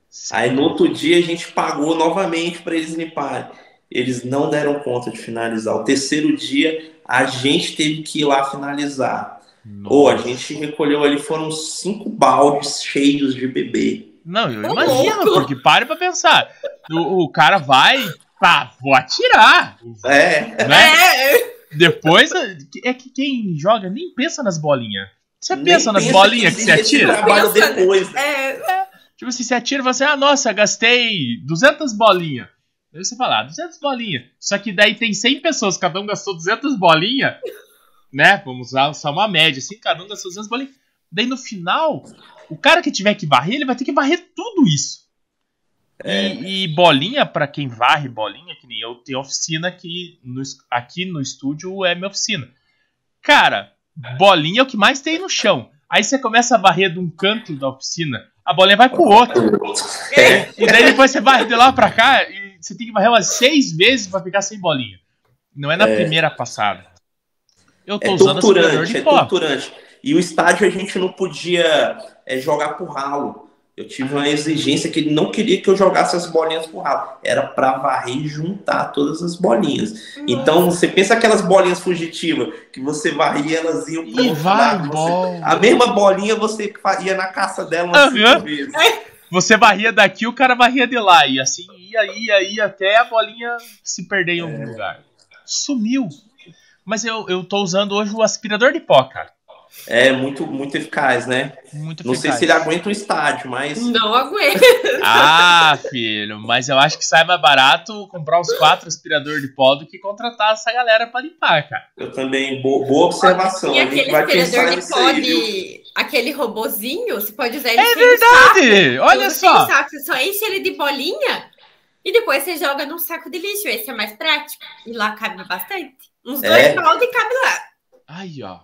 Sim. Aí no outro dia a gente pagou novamente para eles limparem. Eles não deram conta de finalizar. O terceiro dia a gente teve que ir lá finalizar. Ou oh, a gente recolheu ali, foram cinco baldes cheios de bebê. Não, eu imagino, porque pare pra pensar. O, o cara vai, pá, vou atirar. É. Né? é. Depois, é que quem joga nem pensa nas bolinhas. Você nem pensa nas bolinhas que, que você atira? Trabalho depois. Né? É. é. Tipo assim, você atira e você, ah, nossa, gastei 200 bolinhas. Aí você fala, ah, 200 bolinhas. Só que daí tem 100 pessoas, cada um gastou 200 bolinhas né? Vamos usar só uma média, assim, cada um das suas bolinhas. Daí no final, o cara que tiver que varrer, ele vai ter que varrer tudo isso. É. E, e, bolinha, para quem varre bolinha, que nem eu tenho oficina aqui no, aqui no estúdio, é minha oficina. Cara, bolinha é o que mais tem no chão. Aí você começa a varrer de um canto da oficina, a bolinha vai pro outro. É. E daí depois você varre de lá pra cá e você tem que varrer umas seis vezes para ficar sem bolinha. Não é na é. primeira passada. Eu tô é usando torturante, é torturante. E o estádio a gente não podia é, jogar por ralo. Eu tive uma exigência que ele não queria que eu jogasse as bolinhas pro ralo. Era para varrer e juntar todas as bolinhas. Nossa. Então você pensa aquelas bolinhas fugitivas que você varria, elas iam pro e vai, você, A mesma bolinha você ia na caça dela umas uhum. cinco vezes. Você varria daqui, o cara varria de lá. E assim ia, ia, ia até a bolinha se perder em algum é. lugar. Sumiu. Mas eu, eu tô usando hoje o aspirador de pó, cara. É muito, muito eficaz, né? Muito Não sei se ele aguenta o estádio, mas. Não aguenta. Ah, filho, mas eu acho que sai mais barato comprar os quatro aspiradores de pó do que contratar essa galera para limpar, cara. Eu também, boa, boa observação. E aquele aspirador de pó de. Aquele robozinho, você pode usar ele É verdade! Saco. Olha só! Saco, você só enche ele de bolinha e depois você joga num saco de lixo. Esse é mais prático. E lá cabe bastante. Uns dois é. baldes cabe lá. Aí, ó.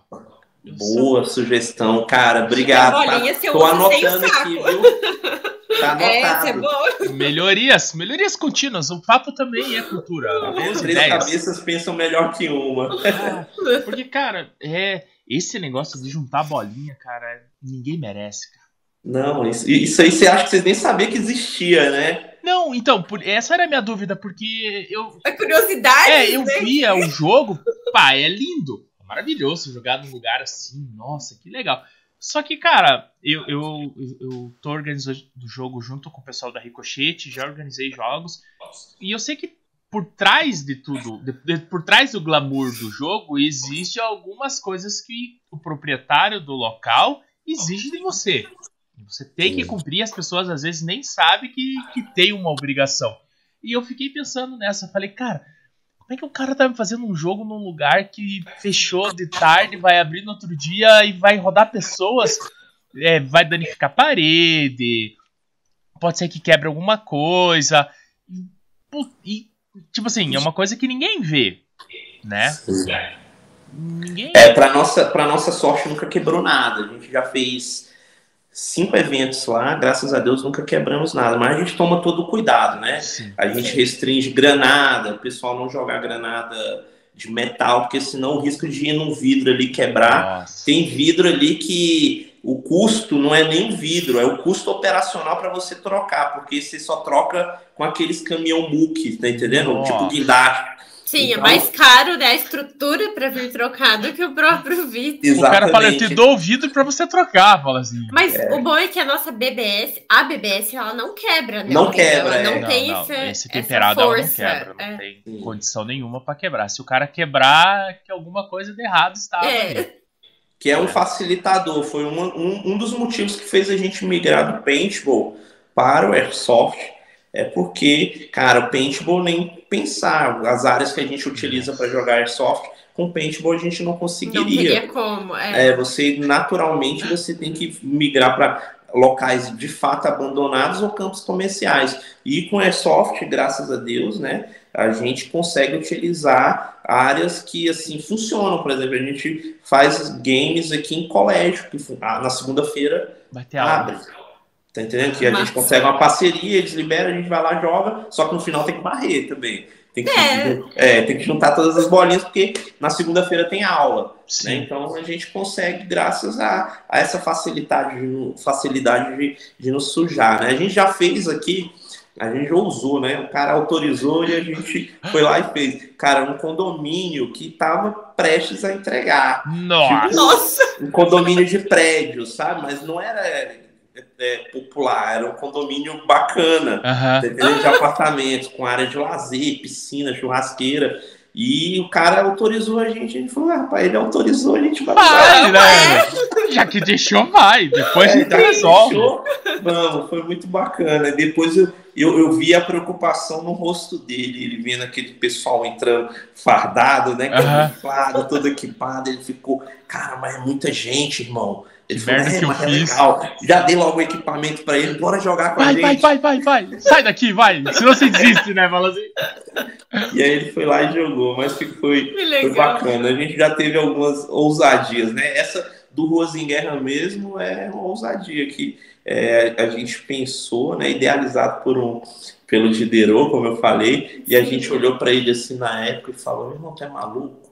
Boa sugestão, cara. Obrigado. Bolinha, tá? Tô anotando aqui, viu? Tá [laughs] é, anotado. É, é bom. Melhorias, melhorias contínuas. O papo também é cultura. Três ideias. cabeças pensam melhor que uma. Ah, porque, cara, é, esse negócio de juntar bolinha, cara, ninguém merece, cara. Não, isso, isso aí você acha que vocês nem sabiam que existia, né? Não, então, por, essa era a minha dúvida, porque eu. A curiosidade. É, eu né? via o jogo, pá, é lindo maravilhoso jogar num lugar assim, nossa, que legal. Só que, cara, eu, eu, eu tô organizando o jogo junto com o pessoal da Ricochete, já organizei jogos, e eu sei que por trás de tudo, de, de, por trás do glamour do jogo, existe algumas coisas que o proprietário do local exige de você. Você tem que cumprir, as pessoas às vezes nem sabem que, que tem uma obrigação. E eu fiquei pensando nessa, falei, cara, como é que o cara tá fazendo um jogo num lugar que fechou de tarde, vai abrir no outro dia e vai rodar pessoas? É, vai danificar parede, pode ser que quebre alguma coisa. E, tipo assim, é uma coisa que ninguém vê, né? Ninguém... É, pra nossa, pra nossa sorte nunca quebrou nada. A gente já fez cinco eventos lá, graças a Deus nunca quebramos nada, mas a gente toma todo o cuidado, né? Sim. A gente restringe granada, o pessoal não jogar granada de metal, porque senão o risco de ir num vidro ali quebrar. Nossa. Tem vidro ali que o custo não é nem o vidro, é o custo operacional para você trocar, porque você só troca com aqueles caminhão muque, tá entendendo? Nossa. Tipo guindaste. Sim, é então, é mais caro né, a estrutura para vir trocar do que o próprio [laughs] vidro. Exatamente. O cara fala, eu te dou o vidro para você trocar, fala assim. Mas é. o bom é que a nossa BBS, a BBS, ela não quebra, né? Não quebra, ela é. não tem não, essa, Esse temperado ela não quebra, não é. tem condição nenhuma para quebrar. Se o cara quebrar, que alguma coisa de errado está. É. Que é um facilitador, foi uma, um, um dos motivos que fez a gente migrar do paintball para o airsoft é porque, cara, o paintball nem pensar. As áreas que a gente utiliza para jogar airsoft, com paintball a gente não conseguiria. Não teria como, é. é você, naturalmente, você tem que migrar para locais de fato abandonados ou campos comerciais. E com airsoft, graças a Deus, né, a gente consegue utilizar áreas que assim funcionam. Por exemplo, a gente faz games aqui em colégio, que ah, na segunda-feira abre. Tá entendendo? Que a gente consegue uma parceria, eles liberam, a gente vai lá, joga, só que no final tem que varrer também. Tem que, é. É, tem que juntar todas as bolinhas, porque na segunda-feira tem aula. Né? Então a gente consegue, graças a, a essa facilidade, de, facilidade de, de nos sujar. Né? A gente já fez aqui, a gente já usou, né? O cara autorizou e a gente foi lá e fez. Cara, um condomínio que estava prestes a entregar. Nossa! Tipo, Nossa. Um condomínio de prédio, sabe? Mas não era é, popular, era um condomínio bacana, uhum. de apartamentos, com área de lazer, piscina, churrasqueira. E o cara autorizou a gente, a gente falou, ah, rapaz, ele autorizou, a gente vai. Vai, né? Já que deixou, vai. Depois é, a gente resolve. Deixou, vamos, foi muito bacana. Depois eu, eu, eu, vi a preocupação no rosto dele, ele vendo aquele pessoal entrando fardado, né? Camuflado, todo equipado. Ele ficou, cara, mas é muita gente, irmão. Ele falou, é, mas é legal. Já dei logo o equipamento pra ele, bora jogar com vai, a gente. Vai, vai, vai, vai, Sai daqui, vai. Se você desiste, né? Fala assim. E aí ele foi lá e jogou, mas foi, foi bacana. A gente já teve algumas ousadias, né? Essa do Ruas em Guerra mesmo é uma ousadia que é, a gente pensou, né? Idealizado por um, pelo Diderot, como eu falei, e a gente olhou para ele assim na época e falou: irmão, tu é maluco?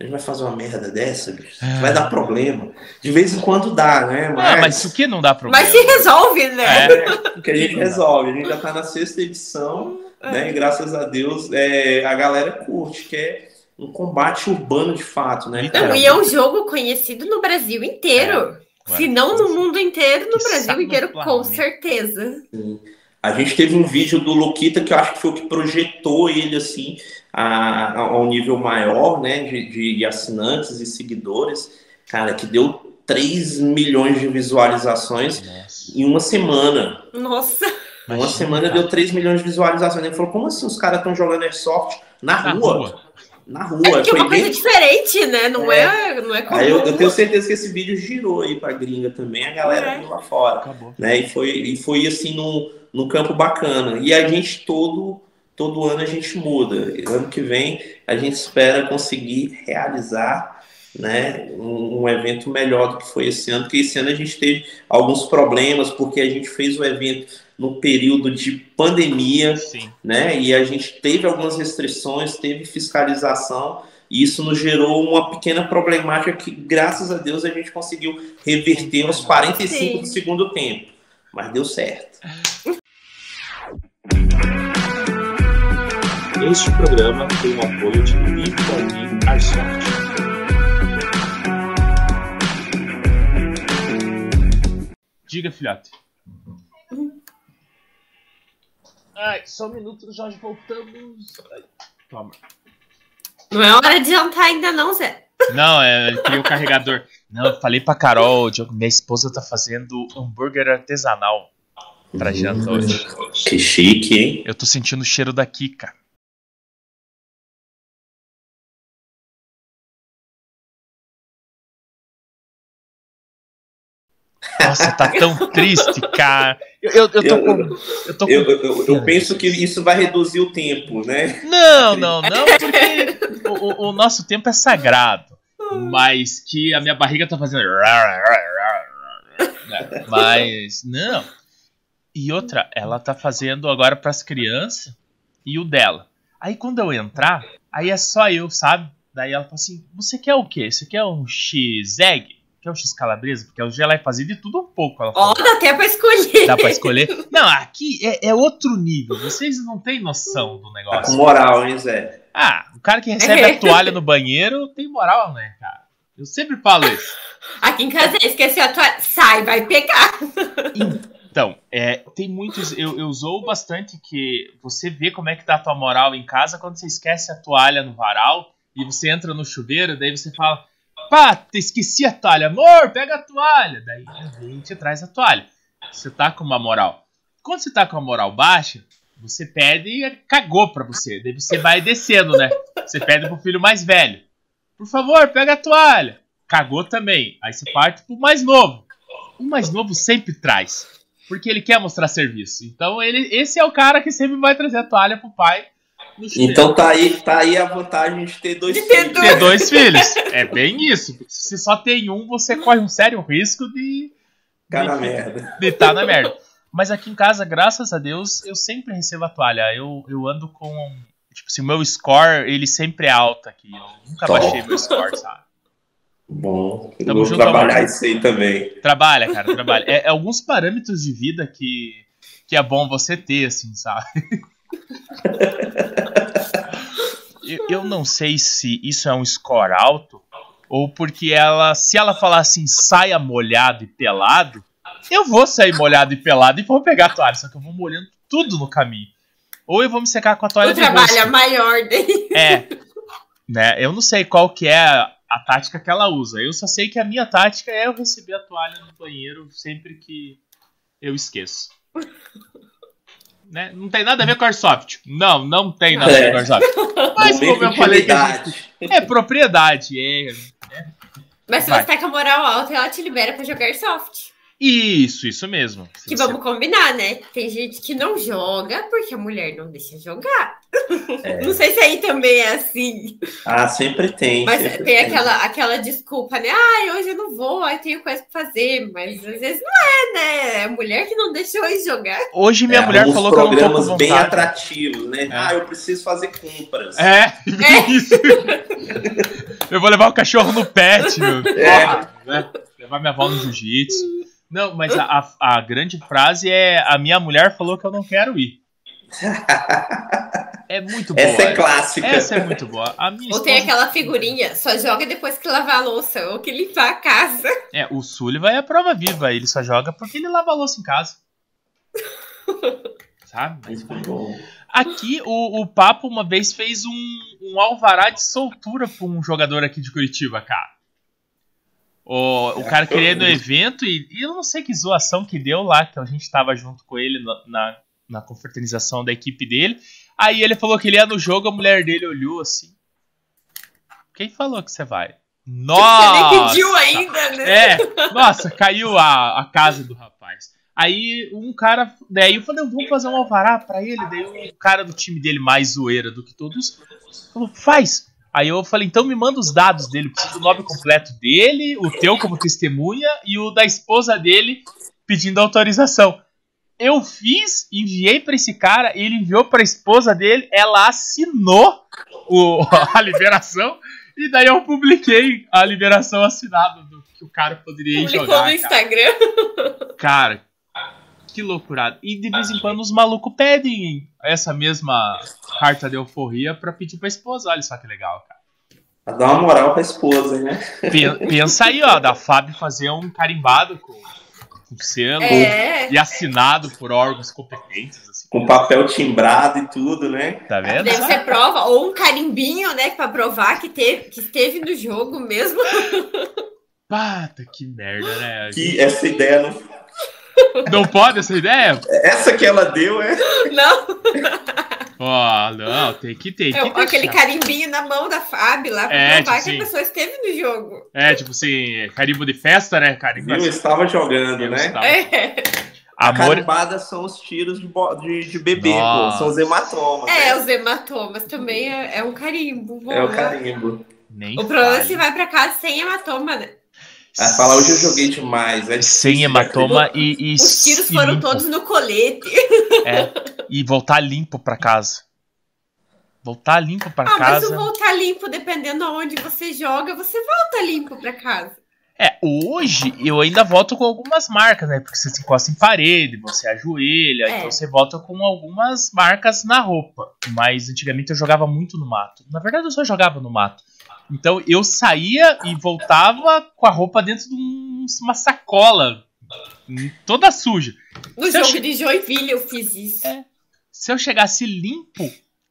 A gente vai fazer uma merda dessa, bicho. Vai dar problema. De vez em quando dá, né? Ah, mas, ah, mas o que não dá problema? Mas se resolve, né? É, [laughs] porque a gente resolve. A gente já tá na sexta edição, é. né? E graças a Deus é, a galera curte, que é um combate urbano de fato, né? Não, e é um jogo conhecido no Brasil inteiro. É. Se não no mundo inteiro, no Brasil inteiro, com certeza. Sim. A gente teve um vídeo do Luquita que eu acho que foi o que projetou ele assim a, a um nível maior, né, de, de assinantes e seguidores, cara, que deu 3 milhões de visualizações Nossa. em uma semana. Nossa! Em uma semana deu 3 milhões de visualizações. Ele falou, como assim os caras estão jogando Airsoft na, na rua? rua? Na rua. É que é uma bem... coisa diferente, né? Não é, é não é comum. Aí eu, eu, tenho certeza que esse vídeo girou aí pra gringa também, a galera é. lá fora. Acabou. Né? E, foi, e foi assim no, no campo bacana. E a gente todo todo ano a gente muda. Ano que vem a gente espera conseguir realizar né, um, um, evento melhor do que foi esse ano, porque esse ano a gente teve alguns problemas, porque a gente fez o evento no período de pandemia, Sim. né? E a gente teve algumas restrições, teve fiscalização, e isso nos gerou uma pequena problemática que, graças a Deus, a gente conseguiu reverter aos 45 Sim. do segundo tempo. Mas deu certo. Este programa tem o apoio de Itaú Airsoft. Diga, filhote. Ai, só um minuto, Jorge, voltamos. Ai, toma. Não é hora de jantar ainda não, Zé. Não, é, ele queria o carregador. Não, eu falei pra Carol, minha esposa tá fazendo hambúrguer artesanal pra janta hoje. Que chique, hein? Eu tô sentindo o cheiro da Kika. Nossa, tá tão [laughs] triste, cara. Eu, eu, eu tô eu, com. Eu, tô eu, eu, eu, penso que isso vai reduzir o tempo, né? Não, não, [laughs] não, porque o, o, nosso tempo é sagrado. Mas que a minha barriga tá fazendo. Né? Mas, não. E outra, ela tá fazendo agora pras crianças e o dela. Aí quando eu entrar, aí é só eu, sabe? Daí ela fala assim: Você quer o quê? Você quer um X-Egg? Quer o X calabresa? Porque o Gelai fazia de tudo um pouco. Ela Ó, oh, dá até pra escolher. Dá pra escolher. Não, aqui é, é, outro nível. Vocês não têm noção do negócio. Tá com moral, hein, Zé? Ah, o cara que recebe a [laughs] toalha no banheiro tem moral, né, cara? Eu sempre falo isso. Aqui em casa, esqueceu a toalha, sai, vai pegar. Então, é, tem muitos. Eu, eu usou bastante que você vê como é que tá a tua moral em casa quando você esquece a toalha no varal e você entra no chuveiro, daí você fala Pá, esqueci a toalha. Amor, pega a toalha. Daí a gente traz a toalha. Você tá com uma moral. Quando você tá com a moral baixa, você pede e cagou pra você. Daí você vai descendo, né? Você pede pro filho mais velho. Por favor, pega a toalha. Cagou também. Aí você parte pro mais novo. O mais novo sempre traz. Porque ele quer mostrar serviço. Então ele, esse é o cara que sempre vai trazer a toalha pro pai então tá aí, tá aí a vantagem de ter dois de filhos. Ter dois [laughs] filhos. É bem isso. Se só tem um, você corre um sério risco de. Ficar na merda. De estar tá na merda. Mas aqui em casa, graças a Deus, eu sempre recebo a toalha. Eu, eu ando com. Tipo assim, o meu score, ele sempre é alto aqui. Eu nunca Top. baixei meu score, sabe? Bom, eu vou trabalhar isso aí também. Trabalha, cara, trabalha. É, é alguns parâmetros de vida que, que é bom você ter, assim, sabe? Eu, eu não sei se isso é um score alto ou porque ela, se ela falar assim, saia molhado e pelado, eu vou sair molhado e pelado e vou pegar a toalha, só que eu vou molhando tudo no caminho. Ou eu vou me secar com a toalha o trabalho é maior dele. É. Né? Eu não sei qual que é a, a tática que ela usa. Eu só sei que a minha tática é eu receber a toalha no banheiro sempre que eu esqueço né? Não tem nada a ver com Airsoft. Não, não tem nada a ver com é. Airsoft. [laughs] Mas como eu falei, gente, é propriedade. É, é. Mas se Vai. você tá com a moral alta, ela te libera pra jogar Airsoft. Isso, isso mesmo. Que vamos combinar, né? Tem gente que não joga porque a mulher não deixa jogar. É. [laughs] Não sei se aí também é assim. Ah, sempre tem. Mas sempre tem, tem, Aquela, aquela desculpa, né? Ah, hoje eu não vou, aí tenho coisa pra fazer. Mas às vezes não é, né? É a mulher que não deixou ir jogar. Hoje minha é, mulher falou que eu não tô com bem atrativos, né? É. Ah, eu preciso fazer compras. É, é. [laughs] isso. Eu vou levar o cachorro no pet, meu. É. né? Levar minha avó no jiu-jitsu. Não, mas a, a, a, grande frase é: a minha mulher falou que eu não quero ir. [laughs] É muito boa. Essa é clássica. Essa é muito boa. ou esposa... tem aquela figurinha, só joga depois que lavar a louça, ou que limpar a casa. É, o Sullivan é a prova viva, ele só joga porque ele lava a louça em casa. [laughs] Sabe? Mas, aqui, o, o Papo uma vez fez um, um alvará de soltura pra um jogador aqui de Curitiba, cara. O, o cara queria ir no evento e, e, eu não sei que zoação que deu lá, que a gente tava junto com ele na, na, na confraternização da equipe dele. Aí ele falou que ele ia no jogo, a mulher dele olhou assim. Quem falou que você vai? Nossa! Você nem pediu ainda, né? É, nossa, caiu a, a casa do rapaz. Aí um cara. Daí eu falei, eu vou fazer um alvará pra ele. Daí o cara do time dele, mais zoeira do que todos, falou, faz. Aí eu falei, então me manda os dados dele. Preciso do nome completo dele, o teu como testemunha e o da esposa dele pedindo autorização. Eu fiz, enviei para esse cara, ele enviou para a esposa dele, ela assinou o, [laughs] a liberação e daí eu publiquei a liberação assinada do que o cara poderia Publicou jogar. no Instagram. Cara, que loucurada. E de vez em quando os malucos pedem essa mesma carta de euforia para pedir pra esposa. Olha só que legal, cara. Pra dar uma moral pra esposa, né? Pensa aí, ó, da Fábio fazer um carimbado com com selo é. e assinado por órgãos competentes. Assim. Com papel timbrado e tudo, né? Tá vendo? Deve ser prova, ou um carimbinho, né? Pra provar que, teve, que esteve no jogo mesmo. Pata, que merda, né? Que essa ideia não. Não pode essa ideia? Essa que ela deu, é? Não. Ó, oh, não, tem que ter. É, que aquele carimbinho na mão da Fábio lá pra é, provar tipo, que a pessoa esteve no jogo. É, tipo assim, carimbo de festa, né? Carimbo Eu assim. estava jogando, Eu né? Estava. É. A Amor... carimbada são os tiros de, de, de bebê, pô. São os hematomas. É, né? os hematomas também é, é um carimbo. Bom, é o carimbo. Nem o problema é se vai pra casa sem hematoma, né? Ah, fala, hoje eu joguei demais. É Sem hematoma e, e, Os tiros foram limpo. todos no colete. É, e voltar limpo para casa. Voltar limpo para ah, casa. Mas o voltar limpo, dependendo aonde você joga, você volta limpo para casa. É, hoje eu ainda volto com algumas marcas, né? Porque você se encosta em parede, você ajoelha, é. então você volta com algumas marcas na roupa. Mas antigamente eu jogava muito no mato. Na verdade, eu só jogava no mato. Então eu saía e voltava com a roupa dentro de um, uma sacola toda suja. No Se jogo che... de Joinville eu fiz isso. É. Se eu chegasse limpo,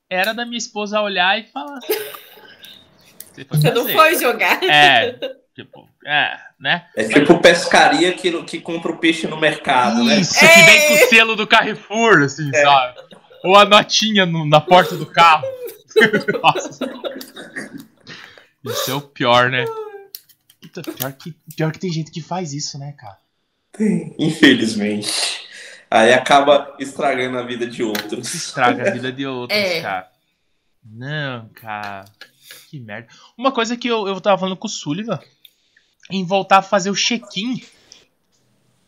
era da minha esposa olhar e falar. Você, [laughs] Você não foi jogar. É. Tipo, é, né? É tipo pescaria que, que compra o peixe no mercado, né? Isso, que vem com o selo do Carrefour, assim, é. sabe? Ou a notinha no, na porta do carro. [laughs] Nossa. Isso é o pior, né? Puta, pior que, pior que tem gente que faz isso, né, cara? Tem, infelizmente. Aí acaba estragando a vida de outros. Estraga a vida de outros, é. cara. Não, cara. Que merda. Uma coisa que eu, eu tava falando com o Sullivan em voltar a fazer o check-in.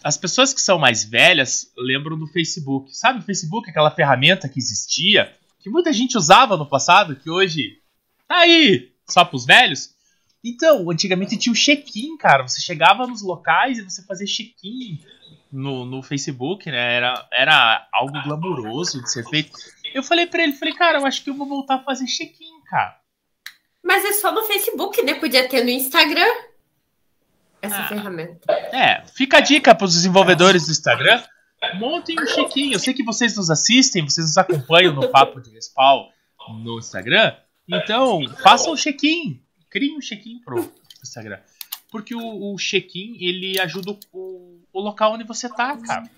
As pessoas que são mais velhas lembram do Facebook. Sabe o Facebook, aquela ferramenta que existia, que muita gente usava no passado, que hoje tá aí, só pros velhos. Então, antigamente tinha o check-in, cara. Você chegava nos locais e você fazia check-in no, no Facebook, né? Era, era algo glamouroso de ser feito. Eu falei pra ele, falei, cara, eu acho que eu vou voltar a fazer check-in, cara. Mas é só no Facebook, né? Podia ter no Instagram essa ah, ferramenta. É, fica a dica pros desenvolvedores do Instagram. Montem um check-in. Eu sei que vocês nos assistem, vocês nos acompanham no Papo de Respawn no Instagram. Então, façam um check-in. Criem um check-in pro Instagram. Porque o, o check-in, ele ajuda o, o local onde você tá, cara.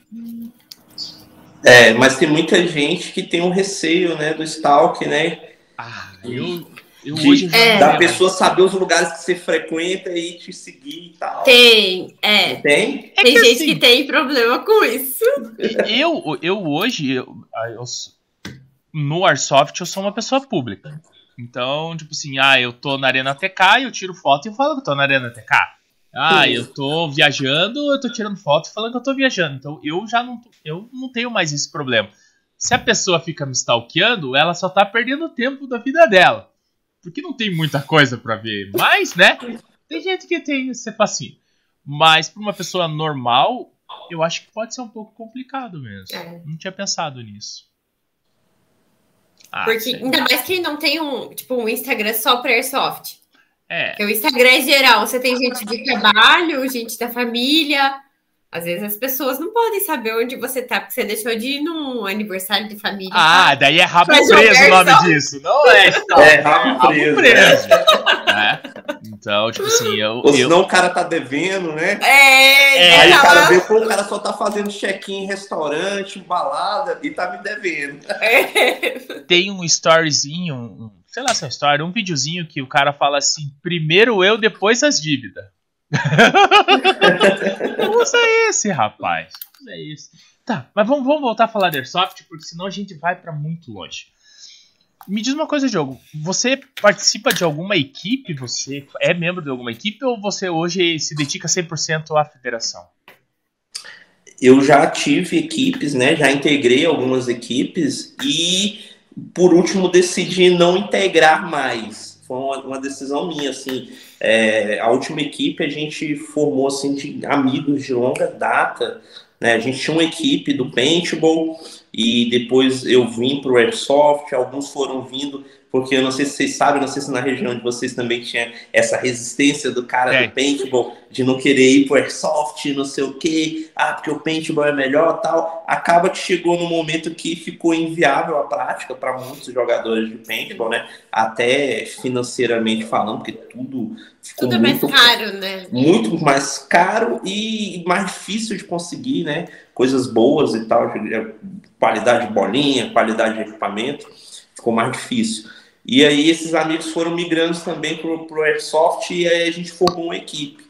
É, mas tem muita gente que tem um receio, né, do stalk, né? Ah, eu, eu de, hoje é. Da pessoa saber os lugares que você frequenta e te seguir e tal. Tem, é. Tem? É tem gente assim, que tem problema com isso. Eu, eu hoje, eu, eu, no Airsoft, eu sou uma pessoa pública. Então, tipo assim, ah, eu tô na Arena TK, eu tiro foto e falo que eu tô na Arena TK. Ah, eu tô viajando, eu tô tirando foto falando que eu tô viajando. Então eu já não, eu não tenho mais esse problema. Se a pessoa fica me stalkeando, ela só tá perdendo tempo da vida dela. porque não tem muita coisa para ver. Mas, né? Tem gente que tem esse fascínio. Mas para uma pessoa normal, eu acho que pode ser um pouco complicado mesmo. É. Não tinha pensado nisso. Ah, Porque ainda mais que não tem um, tipo, um Instagram só para Airsoft. É. Porque o Instagram é geral, você tem gente de trabalho, gente da família. Às vezes as pessoas não podem saber onde você tá, porque você deixou de ir num aniversário de família. Ah, tá? daí é rabo preso o nome só... disso. Não é, é, é rabo preso. preso. É. Então, tipo assim, eu. Ou senão eu... o cara tá devendo, né? É, é. Aí o cara vê, pô, o cara só tá fazendo check-in em restaurante, balada e tá me devendo. É. Tem um storyzinho, um, sei lá se é história, um videozinho que o cara fala assim: primeiro eu, depois as dívidas. Usa esse, rapaz. Usa esse. Tá, mas vamos, vamos voltar a falar de Airsoft, porque senão a gente vai para muito longe. Me diz uma coisa, Diogo. Você participa de alguma equipe? Você é membro de alguma equipe ou você hoje se dedica 100% à federação? Eu já tive equipes, né? Já integrei algumas equipes e, por último, decidi não integrar mais. Foi uma, uma decisão minha, assim. É, a última equipe a gente formou assim de amigos de longa data. Né? A gente tinha uma equipe do paintball e depois eu vim para o airsoft. Alguns foram vindo porque eu não sei se vocês sabem, não sei se na região de vocês também tinha essa resistência do cara é. do paintball de não querer ir pro airsoft, não sei o quê, ah, porque o paintball é melhor tal. Acaba que chegou no momento que ficou inviável a prática para muitos jogadores de paintball, né? Até financeiramente falando, porque tudo ficou tudo muito, mais caro, né? Muito mais caro e mais difícil de conseguir, né? Coisas boas e tal, qualidade de bolinha, qualidade de equipamento, ficou mais difícil. E aí esses amigos foram migrando também para o Airsoft e aí a gente formou uma equipe.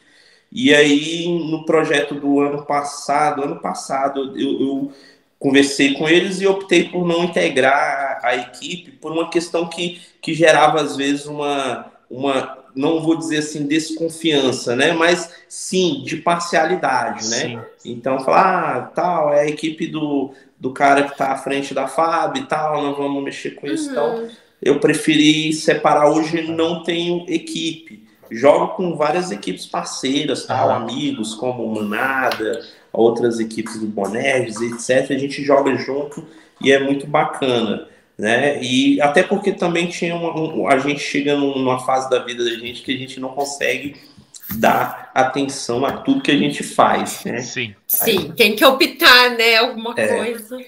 E aí no projeto do ano passado, ano passado, eu, eu conversei com eles e optei por não integrar a equipe por uma questão que, que gerava às vezes uma, uma não vou dizer assim desconfiança, né? Mas sim de parcialidade, né? Sim. Então falar, ah, tal, é a equipe do, do cara que está à frente da FAB e tal, não vamos mexer com isso. Uhum. Então, eu preferi separar. Hoje não tenho equipe. Jogo com várias equipes parceiras, tal, ah. amigos como Manada, outras equipes do Boneves, etc. A gente joga junto e é muito bacana. Né? E até porque também tinha uma, um, a gente chega numa fase da vida da gente que a gente não consegue dar atenção a tudo que a gente faz, né? Sim. Sim, tem que optar, né? Alguma é, coisa.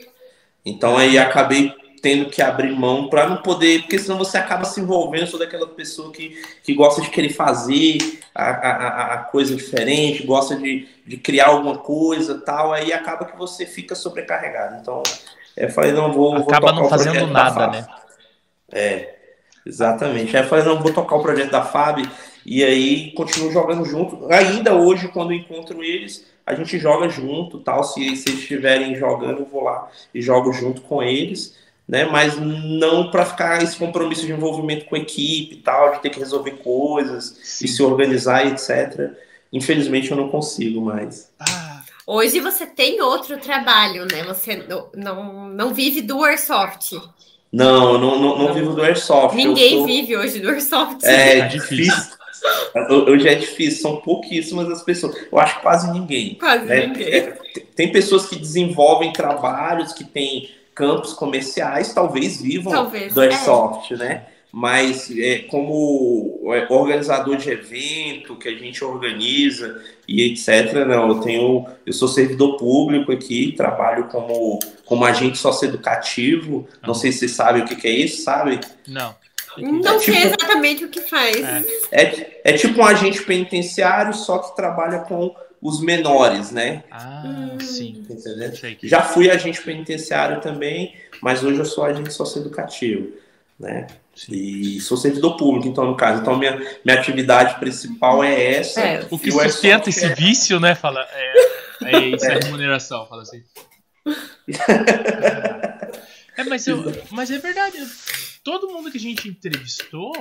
Então aí acabei tendo que abrir mão para não poder, porque senão você acaba se envolvendo, sou daquela pessoa que, que gosta de querer fazer a, a, a coisa diferente, gosta de, de criar alguma coisa tal, aí acaba que você fica sobrecarregado. Então, eu falei, não vou. Acaba vou não fazendo nada, né? É, exatamente. Aí eu falei, não, vou tocar o projeto da FAB e aí continuo jogando junto. Ainda hoje, quando encontro eles, a gente joga junto, tal. Se, se eles estiverem jogando, eu vou lá e jogo junto com eles né? Mas não para ficar esse compromisso de envolvimento com a equipe e tal, de ter que resolver coisas Sim. e se organizar, etc. Infelizmente eu não consigo mais. Ah. Hoje você tem outro trabalho, né? Você não, não, não vive do Airsoft. Não, não, não, não vivo do Airsoft. Ninguém sou... vive hoje do Airsoft. É, é difícil. Hoje é difícil, são pouquíssimas as pessoas. Eu acho quase ninguém. Quase né? ninguém. É, tem pessoas que desenvolvem trabalhos, que têm campos comerciais talvez vivam talvez, do Airsoft, é. né? Mas é, como é, organizador de evento que a gente organiza e etc, não, eu tenho, eu sou servidor público aqui, trabalho como, como agente socioeducativo, não, não sei se você sabe o que, que é isso, sabe? Não. Não é sei tipo, exatamente o que faz. É, é, é tipo um agente penitenciário, só que trabalha com os menores, né? Ah, sim. Entendeu? Já fui agente penitenciário também, mas hoje eu sou agente socioeducativo, né? E sou servidor público, então, no caso. Então, minha, minha atividade principal é essa. É, o que sustenta esse é... vício, né? Fala, é, é [laughs] isso, é. remuneração, fala assim. [laughs] é, mas, eu, mas é verdade. Todo mundo que a gente entrevistou,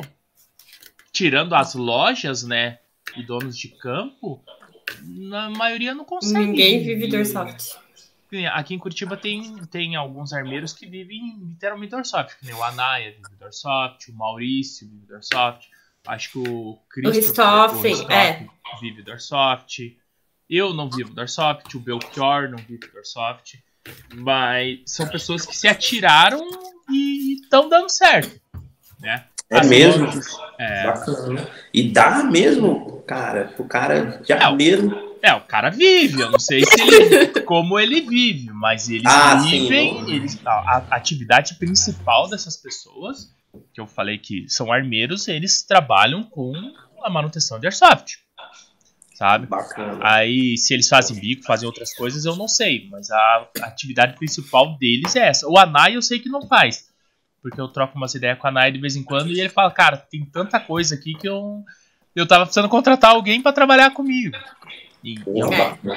tirando as lojas, né? E donos de campo, na maioria não consegue. Ninguém vive do Airsoft. Aqui em Curitiba tem, tem alguns armeiros que vivem literalmente do Airsoft. O Anaya vive do Airsoft, o Maurício vive do Airsoft. Acho que o Christopher é. vive do Airsoft. Eu não vivo do Airsoft, o Belchior não vive do Airsoft. Mas são pessoas que se atiraram e estão dando certo. Né? É As mesmo? é. Bacana. E dá mesmo, cara, o cara de armeiro. É, o cara vive, eu não sei se ele, [laughs] como ele vive, mas eles ah, vivem, sim, eles, a, a, atividade principal dessas pessoas, que eu falei que são armeiros, eles trabalham com a manutenção de airsoft. Sabe? Bacana. Aí, se eles fazem bico, fazem outras coisas, eu não sei, mas a, atividade principal deles é essa. O Anai eu sei que não faz, porque eu troco umas ideias com a Anai de vez em quando e ele fala, cara, tem tanta coisa aqui que eu, eu tava precisando contratar alguém para trabalhar comigo. E,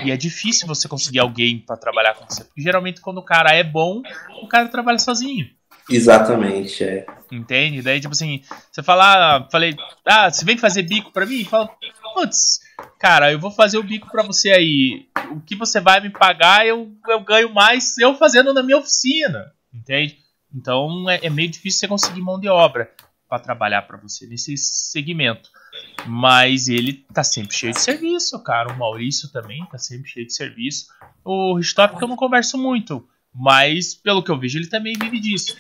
e, é difícil você conseguir alguém para trabalhar com você. Porque geralmente quando o cara é bom, o cara trabalha sozinho. Exatamente, é. Entende? Daí, tipo assim, você fala, ah, falei, ah, você vem fazer bico pra mim? Fala, putz, cara, eu vou fazer o bico pra você aí. O que você vai me pagar, eu, eu ganho mais eu fazendo na minha oficina. Entende? Então é, é meio difícil você conseguir mão de obra para trabalhar para você nesse segmento. Mas ele tá sempre cheio de serviço, cara. O Maurício também tá sempre cheio de serviço. O Richthofen que eu não converso muito, mas pelo que eu vejo ele também vive disso.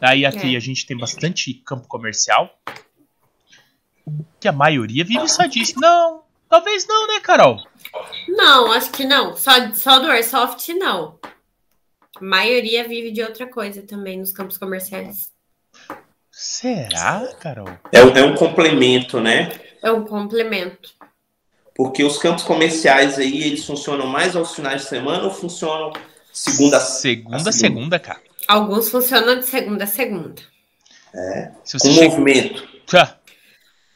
Aí aqui é. a gente tem bastante campo comercial. Que a maioria vive só disso. Não, talvez não, né, Carol? Não, acho que não. Só, só do Airsoft, não. A maioria vive de outra coisa também nos campos comerciais. Será, Carol? É, é um complemento, né? É um complemento. Porque os campos comerciais aí, eles funcionam mais aos finais de semana ou funcionam segunda a segunda? Segunda, segunda, cara. Alguns funcionam de segunda a segunda. É. Se você Com chega... movimento.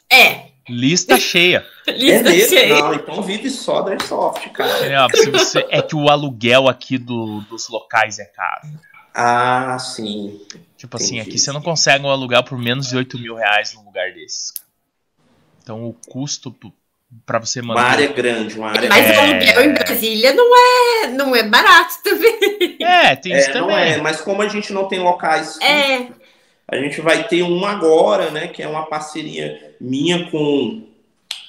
É. Lista [laughs] cheia. Lista é cheia. Não, então vive só da Airsoft, cara. É, se você... é que o aluguel aqui do, dos locais é caro. Ah, sim. Tipo assim, Entendi. aqui você não consegue um aluguel por menos de 8 mil reais num lugar desses. Então o custo para você manter. Uma área grande, uma área Mas o aluguel em Brasília não é, não é barato também. É, tem é, isso também. Não é, mas como a gente não tem locais. É. A gente vai ter um agora, né? Que é uma parceria minha com,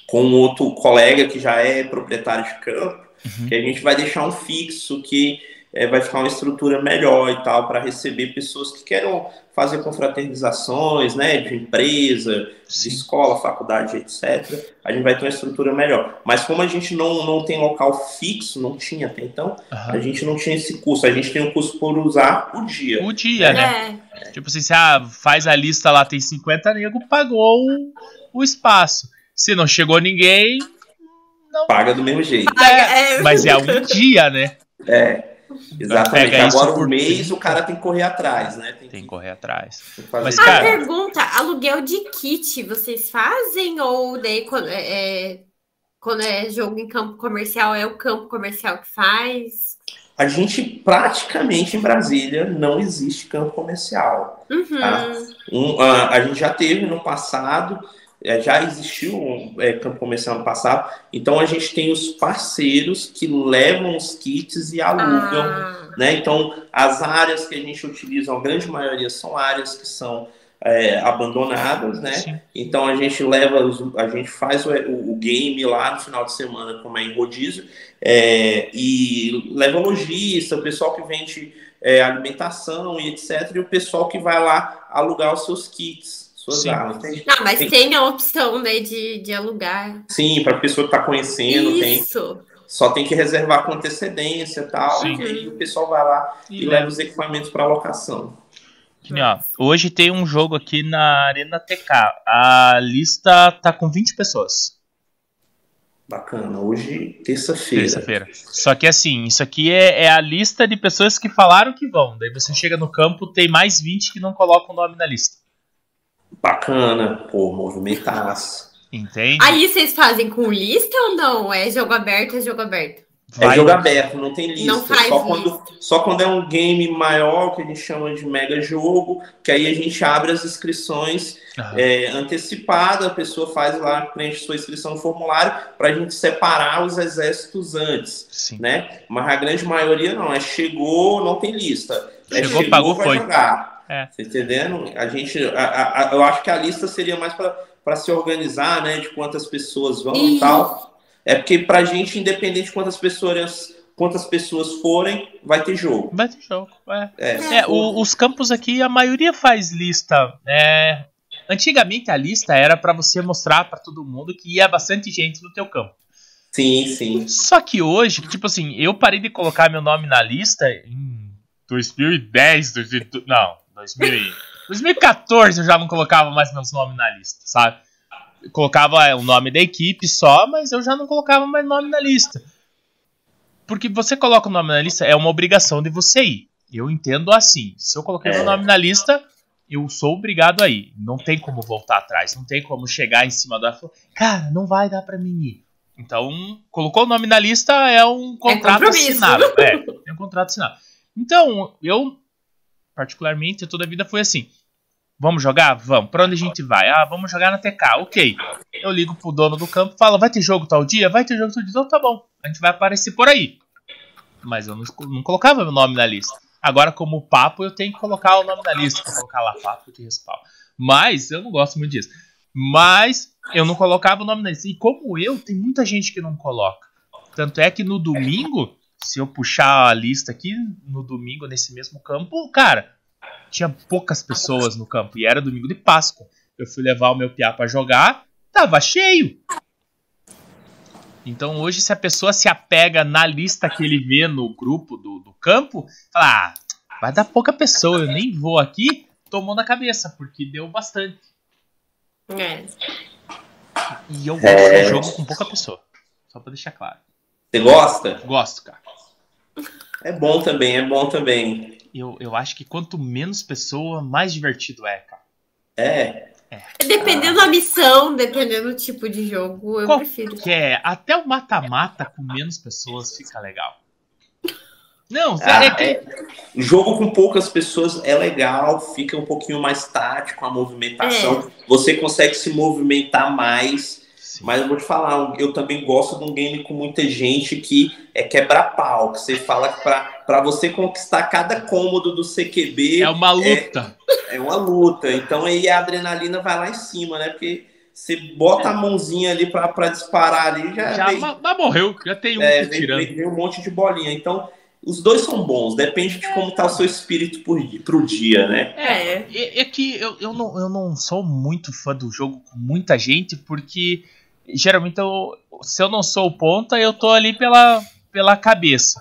com outro colega que já é proprietário de campo. Uhum. Que a gente vai deixar um fixo que é, vai ficar uma estrutura melhor e tal para receber pessoas que queiram fazer confraternizações, né, de empresa, Sim. de escola, faculdade, etc. A gente vai ter uma estrutura melhor. Mas como a gente não, não tem local fixo, não tinha até então, uhum. a gente não tinha esse custo. A gente tem um custo por usar o dia. O dia, né? É. Tipo assim, se ah, faz a lista lá, tem 50 nego, pagou o, o espaço. Se não chegou ninguém, não... Paga do mesmo jeito. É, é. Mas é [laughs] um dia, né? É. Exatamente. Agora o mês o cara tem que correr atrás, né? Tem, tem que correr atrás. Mas, cara... A pergunta, aluguel de kit, vocês fazem? Ou daí quando é, é, quando é jogo em campo comercial, é o campo comercial que faz? A gente praticamente em Brasília não existe campo comercial. Uhum. Tá? Um, a, a gente já teve no passado é, já existiu um é, campo comercial no passado, então a gente tem os parceiros que levam os kits e alugam, ah. né? Então as áreas que a gente utiliza, a grande maioria são áreas que são é, abandonadas, né? Sim. Então a gente leva, os, a gente faz o, o, game lá no final de semana, como é em rodízio, é, e leva lojista, o pessoal que vende é, alimentação e etc, e o pessoal que vai lá alugar os seus kits Sim. Tem, não, mas tem... tem, a opção né, de, de alugar. Sim, para a pessoa que está conhecendo, Isso. tem. Só tem que reservar com antecedência tal, e aí o pessoal vai lá e, e leva os equipamentos para alocação. Ó, hoje tem um jogo aqui na Arena TK. A lista tá com 20 pessoas. Bacana. Hoje, terça-feira. Terça-feira. Só que assim, isso aqui é, é, a lista de pessoas que falaram que vão. Daí você chega no campo, tem mais 20 que não colocam o nome na lista. Bacana, pô, movimentaço. Entende? Aí vocês fazem com lista ou não? É jogo aberto, é jogo aberto? É Vai. É jogo aberto, não tem lista. Não faz só, quando, só quando é um game maior, que a gente chama de mega jogo, que aí a gente abre as inscrições é, antecipadas, a pessoa faz lá, preenche sua inscrição no formulário, para a gente separar os exércitos antes. Sim. né? Mas a grande maioria não, é chegou, não tem lista. É chegou, chegou pagou, vai foi. jogar. É. Tá entendendo? A gente, a, a, eu acho que a lista seria mais para se organizar, né? De quantas pessoas vão e, e tal. É porque pra gente, independente de quantas pessoas quantas pessoas forem, vai ter jogo. Vai ter jogo. É. é. é o, os campos aqui, a maioria faz lista. É, antigamente a lista era para você mostrar para todo mundo que ia bastante gente no teu campo. Sim, sim. Só que hoje, tipo assim, eu parei de colocar meu nome na lista em 2010, 2000, não, 2000, 2014 eu já não colocava mais meus nomes na lista, sabe? colocava é, o nome da equipe só, mas eu já não colocava mais nome na lista. Porque você coloca o nome na lista, é uma obrigação de você ir. Eu entendo assim. Se eu coloquei é. meu nome na lista, eu sou obrigado a ir. Não tem como voltar atrás. Não tem como chegar em cima da. Cara, não vai dar pra mim ir. Então, colocou o nome na lista, é um contrato é assinado. É, é um contrato assinado. Então, eu, particularmente, toda a vida foi assim. Vamos jogar? Vamos. Pra onde a gente vai? Ah, vamos jogar na TK. Ok. Eu ligo pro dono do campo falo, vai ter jogo tal dia? Vai ter jogo tal dia? Então tá bom. A gente vai aparecer por aí. Mas eu não, não colocava meu nome na lista. Agora, como papo, eu tenho que colocar o nome na lista. Pra colocar lá papo de respaldo. Mas, eu não gosto muito disso. Mas, eu não colocava o nome na lista. E como eu, tem muita gente que não coloca. Tanto é que no domingo, se eu puxar a lista aqui, no domingo, nesse mesmo campo, cara, tinha poucas pessoas no campo e era domingo de Páscoa. Eu fui levar o meu piá para jogar, tava cheio. Então hoje, se a pessoa se apega na lista que ele vê no grupo do, do campo, fala: ah, vai dar pouca pessoa, eu nem vou aqui, tomou na cabeça, porque deu bastante. É. E eu gosto é... jogo com pouca pessoa. Só pra deixar claro. Você gosta? Gosto, cara. É bom também, é bom também eu, eu acho que quanto menos pessoa, mais divertido é, cara. É. é. Dependendo ah. da missão, dependendo do tipo de jogo, eu Qualquer, prefiro. É, até o mata-mata com menos pessoas fica legal. Não, ah, é que... é, jogo com poucas pessoas é legal, fica um pouquinho mais tático a movimentação. É. Você consegue se movimentar mais mas eu vou te falar, eu também gosto de um game com muita gente que é quebra-pau, que você fala que para você conquistar cada cômodo do CQB. É uma luta. É, é, uma luta. Então aí a adrenalina vai lá em cima, né? Porque você bota a mãozinha ali para disparar ali, já. Já veio, mas morreu, já tem um é, tirando. Vem, um monte de bolinha. Então. Os dois são bons, depende de como tá o seu espírito por, pro dia, né? É, é, é que eu, eu, não, eu não sou muito fã do jogo com muita gente, porque geralmente eu, se eu não sou o ponta, eu tô ali pela, pela cabeça.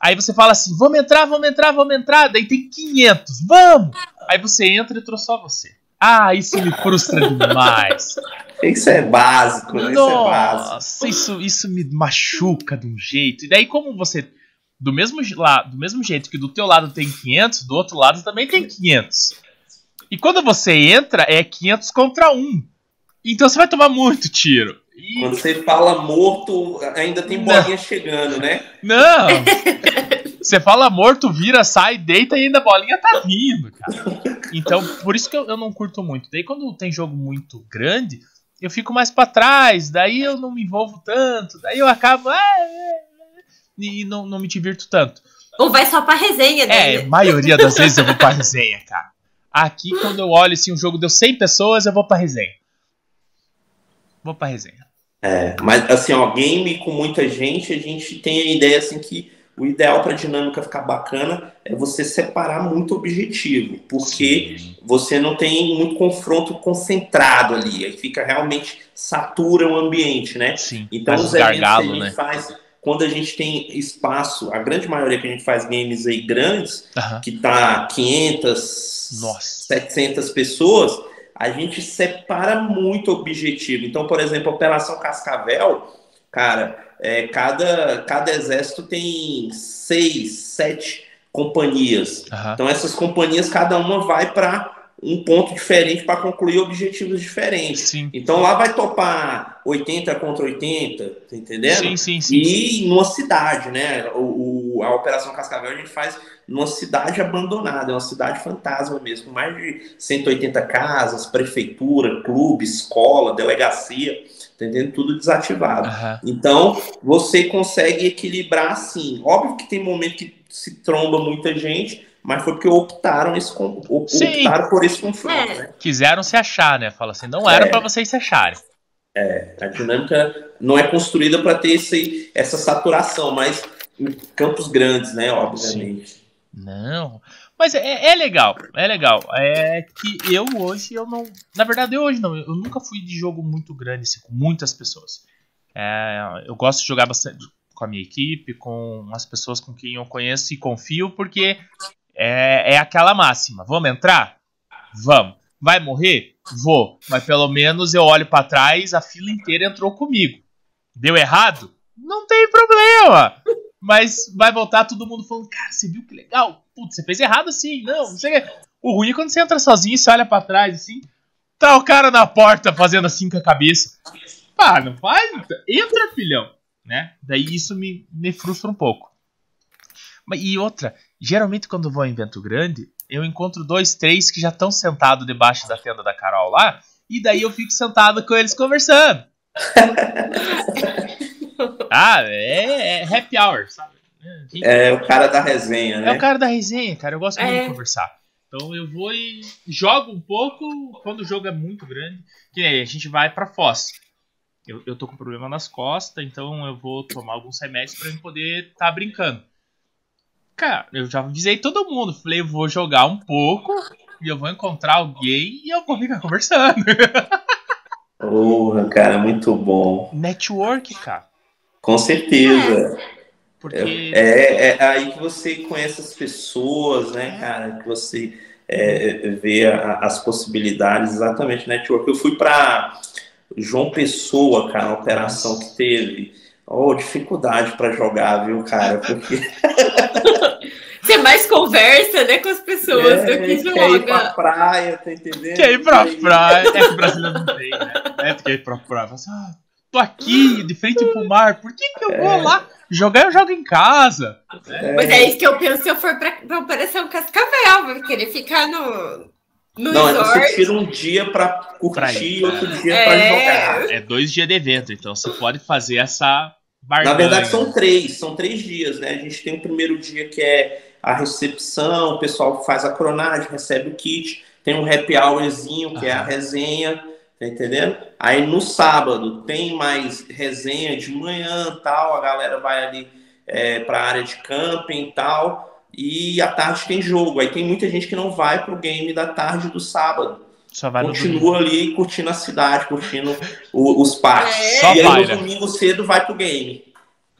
Aí você fala assim: vamos entrar, vamos entrar, vamos entrar. Daí tem 500, vamos! Aí você entra e trouxe só você. Ah, isso me frustra demais. [laughs] Isso é básico, né? Nossa, isso é básico. Isso, isso me machuca de um jeito. E daí, como você. Do mesmo, do mesmo jeito que do teu lado tem 500, do outro lado também tem 500. E quando você entra, é 500 contra 1. Então você vai tomar muito tiro. E... Quando você fala morto, ainda tem bolinha Não. chegando, né? Não! [laughs] você fala morto, vira, sai, deita e ainda a bolinha tá vindo, cara. Então, por isso que eu, eu não curto muito. Daí quando tem jogo muito grande, eu fico mais para trás, daí eu não me envolvo tanto, daí eu acabo. Ah, é, é, e não, não me divirto tanto. Ou vai só pra resenha, né? É, maioria das vezes eu vou pra resenha, cara. Aqui, quando eu olho assim, um jogo deu 100 pessoas, eu vou pra resenha. Vou pra resenha. É, mas assim, ó, game com muita gente, a gente tem a ideia assim que o ideal para a dinâmica ficar bacana é você separar muito objetivo, porque Sim. você não tem muito confronto concentrado ali, aí fica realmente satura o ambiente, né? Sim, então os eventos gargalo, que a gente né? faz quando a gente tem espaço, a grande maioria que a gente faz games aí grandes, uh -huh. que tá 500, Nossa. 700 pessoas, a gente separa muito objetivo. Então, por exemplo, Operação Cascavel, cara, é, cada, cada exército tem seis, sete companhias. Uhum. Então, essas companhias, cada uma vai para um ponto diferente para concluir objetivos diferentes. Sim. Então lá vai topar 80 contra 80, tá entendendo? Sim, sim, sim. E numa cidade, né? O, o, a Operação Cascavel a gente faz numa cidade abandonada, é uma cidade fantasma mesmo, com mais de 180 casas, prefeitura, clube, escola, delegacia, tá entendendo? Tudo desativado. Uhum. Então, você consegue equilibrar assim. Óbvio que tem momento que se tromba muita gente, mas foi porque optaram, esse, optaram por esse confronto. É. Né? Quiseram se achar, né? Fala assim, não era é. para vocês se acharem. É, a dinâmica não é construída para ter esse, essa saturação, mas em campos grandes, né? Obviamente. Sim. Não, mas é, é, legal, é legal. É que eu hoje, eu não. Na verdade, eu hoje não. Eu nunca fui de jogo muito grande, assim, com muitas pessoas. É, eu gosto de jogar bastante com a minha equipe, com as pessoas com quem eu conheço e confio, porque é, é aquela máxima. Vamos entrar? Vamos. Vai morrer? Vou. Mas pelo menos eu olho para trás, a fila inteira entrou comigo. Deu errado? Não tem problema. Mas vai voltar todo mundo falando, cara, você viu que legal? Putz, você fez errado assim. Não, não sei. O ruim é quando você entra sozinho e você olha para trás assim. Tá o cara na porta fazendo assim com a cabeça. Pá, não faz? Entra, filhão. Né? Daí isso me, me frustra um pouco. E outra, geralmente quando vou a um evento grande, eu encontro dois, três que já estão sentados debaixo da tenda da Carol lá, e daí eu fico sentado com eles conversando. [laughs] ah, é, é, happy hour, sabe? É o cara da resenha, né? É o cara da resenha, cara. Eu gosto muito é. de conversar. Então eu vou e jogo um pouco quando o jogo é muito grande. Que aí a gente vai pra Foz. Eu, eu tô com problema nas costas, então eu vou tomar alguns remédios para poder estar tá brincando. Cara, eu já avisei todo mundo. Falei, eu vou jogar um pouco e eu vou encontrar alguém e eu vou ficar conversando. [laughs] Porra, cara, muito bom. Network, cara. Com certeza. É. Porque... É, é, é, aí que você conhece as pessoas, né, é. cara? Que você é, vê a, as possibilidades, exatamente, network. Eu fui para João Pessoa, cara, a operação que teve. Oh, dificuldade para jogar, viu, cara? Porque. [laughs] Você mais conversa, né, com as pessoas é, do que joga. Quer ir pra praia, tá entendendo? Quer ir pra praia. É que o brasileiro não tem, né? É, quer ir pra praia. Você, ah, tô aqui, de frente pro mar, por que que eu é. vou lá? Jogar eu jogo em casa. É. Mas é isso que eu penso se eu for pra, pra Operação Cascavel, vou querer ficar no. No não, resort. você tira um dia pra curtir e outro dia é. pra jogar. É dois dias de evento, então você pode fazer essa barganha. Na verdade, são três, são três dias, né? A gente tem o primeiro dia que é a recepção, o pessoal faz a cronagem, recebe o kit, tem um happy hourzinho, que é a resenha, tá entendendo? Aí no sábado tem mais resenha de manhã tal, a galera vai ali é, para a área de camping e tal, e à tarde tem jogo. Aí tem muita gente que não vai pro game da tarde do sábado. Continua ali curtindo a cidade, curtindo o, os parques. É. E aí no né? domingo cedo vai pro game.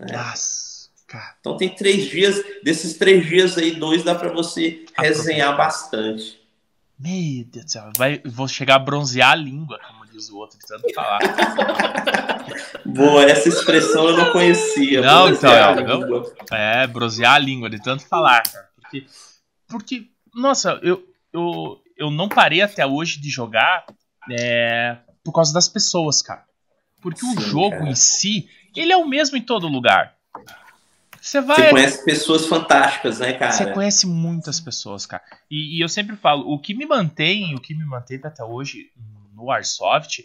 É. Nossa. Então tem três dias, desses três dias aí, dois dá para você resenhar bastante. Meu Deus do céu, vai, vou chegar a bronzear a língua, como diz o outro, de tanto falar. [laughs] Boa, essa expressão eu não conhecia. Não, então, é, é, bronzear a língua, de tanto falar, cara. Porque, porque nossa, eu, eu, eu não parei até hoje de jogar é, por causa das pessoas, cara. Porque Sim, o jogo cara. em si, ele é o mesmo em todo lugar. Você vai. Você conhece pessoas fantásticas, né, cara? Você conhece muitas pessoas, cara. E, e, eu sempre falo, o que me mantém, o que me manteve até hoje no Airsoft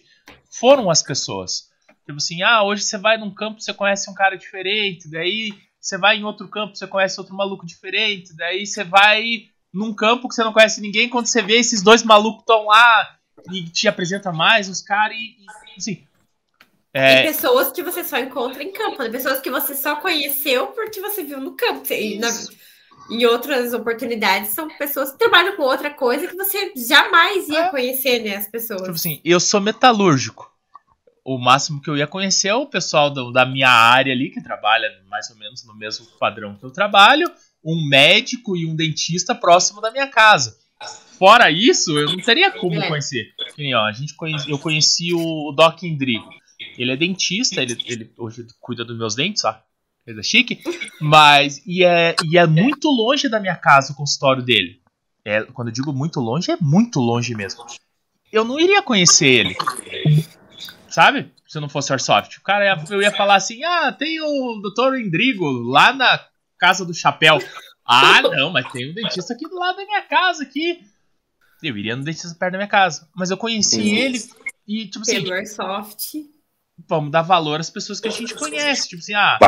foram as pessoas. Tipo assim, ah, hoje você vai num campo, você conhece um cara diferente, daí você vai em outro campo, você conhece outro maluco diferente, daí você vai num campo que você não conhece ninguém, quando você vê esses dois malucos estão lá e te apresenta mais os caras e, e assim, é... E pessoas que você só encontra em campo, né? pessoas que você só conheceu porque você viu no campo. E na, em outras oportunidades, são pessoas que trabalham com outra coisa que você jamais ia é. conhecer, né? As pessoas. Tipo assim, eu sou metalúrgico. O máximo que eu ia conhecer é o pessoal do, da minha área ali, que trabalha mais ou menos no mesmo padrão que eu trabalho, um médico e um dentista próximo da minha casa. Fora isso, eu não teria como é. conhecer. ó, a gente conhece, eu conheci o Doc Indrigo. Ele é dentista, ele, ele hoje cuida dos meus dentes, ó. Coisa chique. Mas. E é, e é muito longe da minha casa o consultório dele. é, quando eu digo muito longe, é muito longe mesmo. Eu não iria conhecer ele. Sabe? Se não fosse Airsoft. O cara, eu ia falar assim: ah, tem o Dr. Indrigo lá na casa do chapéu. Ah, não, mas tem um dentista aqui do lado da minha casa aqui. Eu iria no dentista perto da minha casa. Mas eu conheci Sim. ele e, tipo assim. Airsoft vamos dar valor às pessoas que a gente conhece. Tipo assim, ah,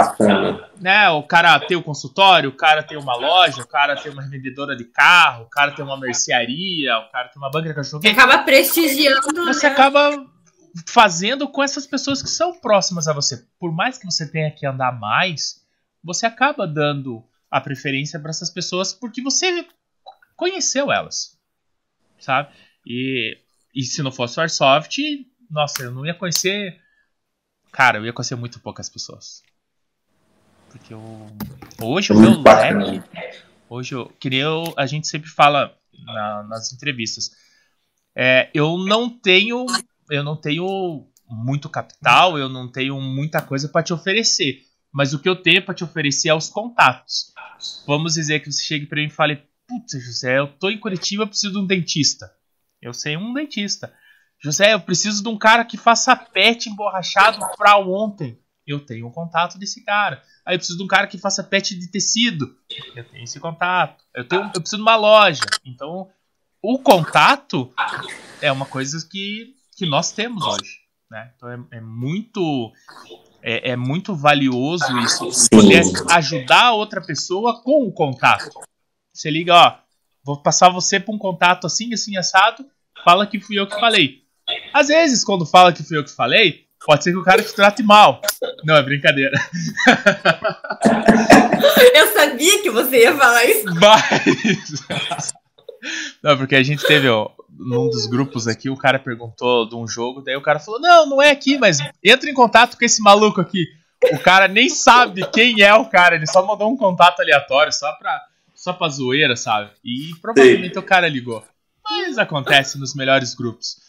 né, o cara tem o um consultório, o cara tem uma loja, o cara tem uma revendedora de carro, o cara tem uma mercearia, o cara tem uma banca de cachorro. Você acaba prestigiando. Você né? acaba fazendo com essas pessoas que são próximas a você. Por mais que você tenha que andar mais, você acaba dando a preferência para essas pessoas porque você conheceu elas, sabe? E, e se não fosse o Airsoft, nossa, eu não ia conhecer Cara, eu ia conhecer muito poucas pessoas. Porque eu. Hoje o meu leque. Hoje eu. Que nem eu, a gente sempre fala na, nas entrevistas. É, eu não tenho. Eu não tenho muito capital, eu não tenho muita coisa para te oferecer. Mas o que eu tenho para te oferecer é os contatos. Vamos dizer que você chegue para mim e fale: Putz, José, eu tô em Curitiba, preciso de um dentista. Eu sei um dentista. José, eu preciso de um cara que faça pet emborrachado pra ontem. Eu tenho um contato desse cara. Aí eu preciso de um cara que faça pet de tecido. Eu tenho esse contato. Eu, tenho, eu preciso de uma loja. Então, o contato é uma coisa que, que nós temos hoje. Né? Então é, é muito é, é, muito valioso isso. Poder ajudar outra pessoa com o contato. Você liga, ó, vou passar você para um contato assim, assim, assado. Fala que fui eu que falei. Às vezes, quando fala que fui eu que falei, pode ser que o cara te trate mal. Não, é brincadeira. [laughs] Eu sabia que você ia falar isso. Mas. Não, porque a gente teve, ó, num dos grupos aqui, o cara perguntou de um jogo, daí o cara falou: Não, não é aqui, mas entra em contato com esse maluco aqui. O cara nem sabe quem é o cara, ele só mandou um contato aleatório, só pra, só pra zoeira, sabe? E provavelmente Sim. o cara ligou. Mas acontece nos melhores grupos.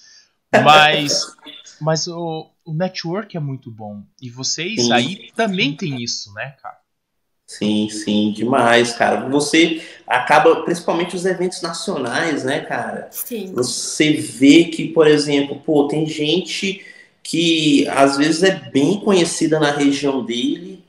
Mas, mas o, o network é muito bom. E vocês sim. aí também tem isso, né, cara? Sim, sim, demais, cara. Você acaba, principalmente os eventos nacionais, né, cara? Sim. Você vê que, por exemplo, pô, tem gente que às vezes é bem conhecida na região dele,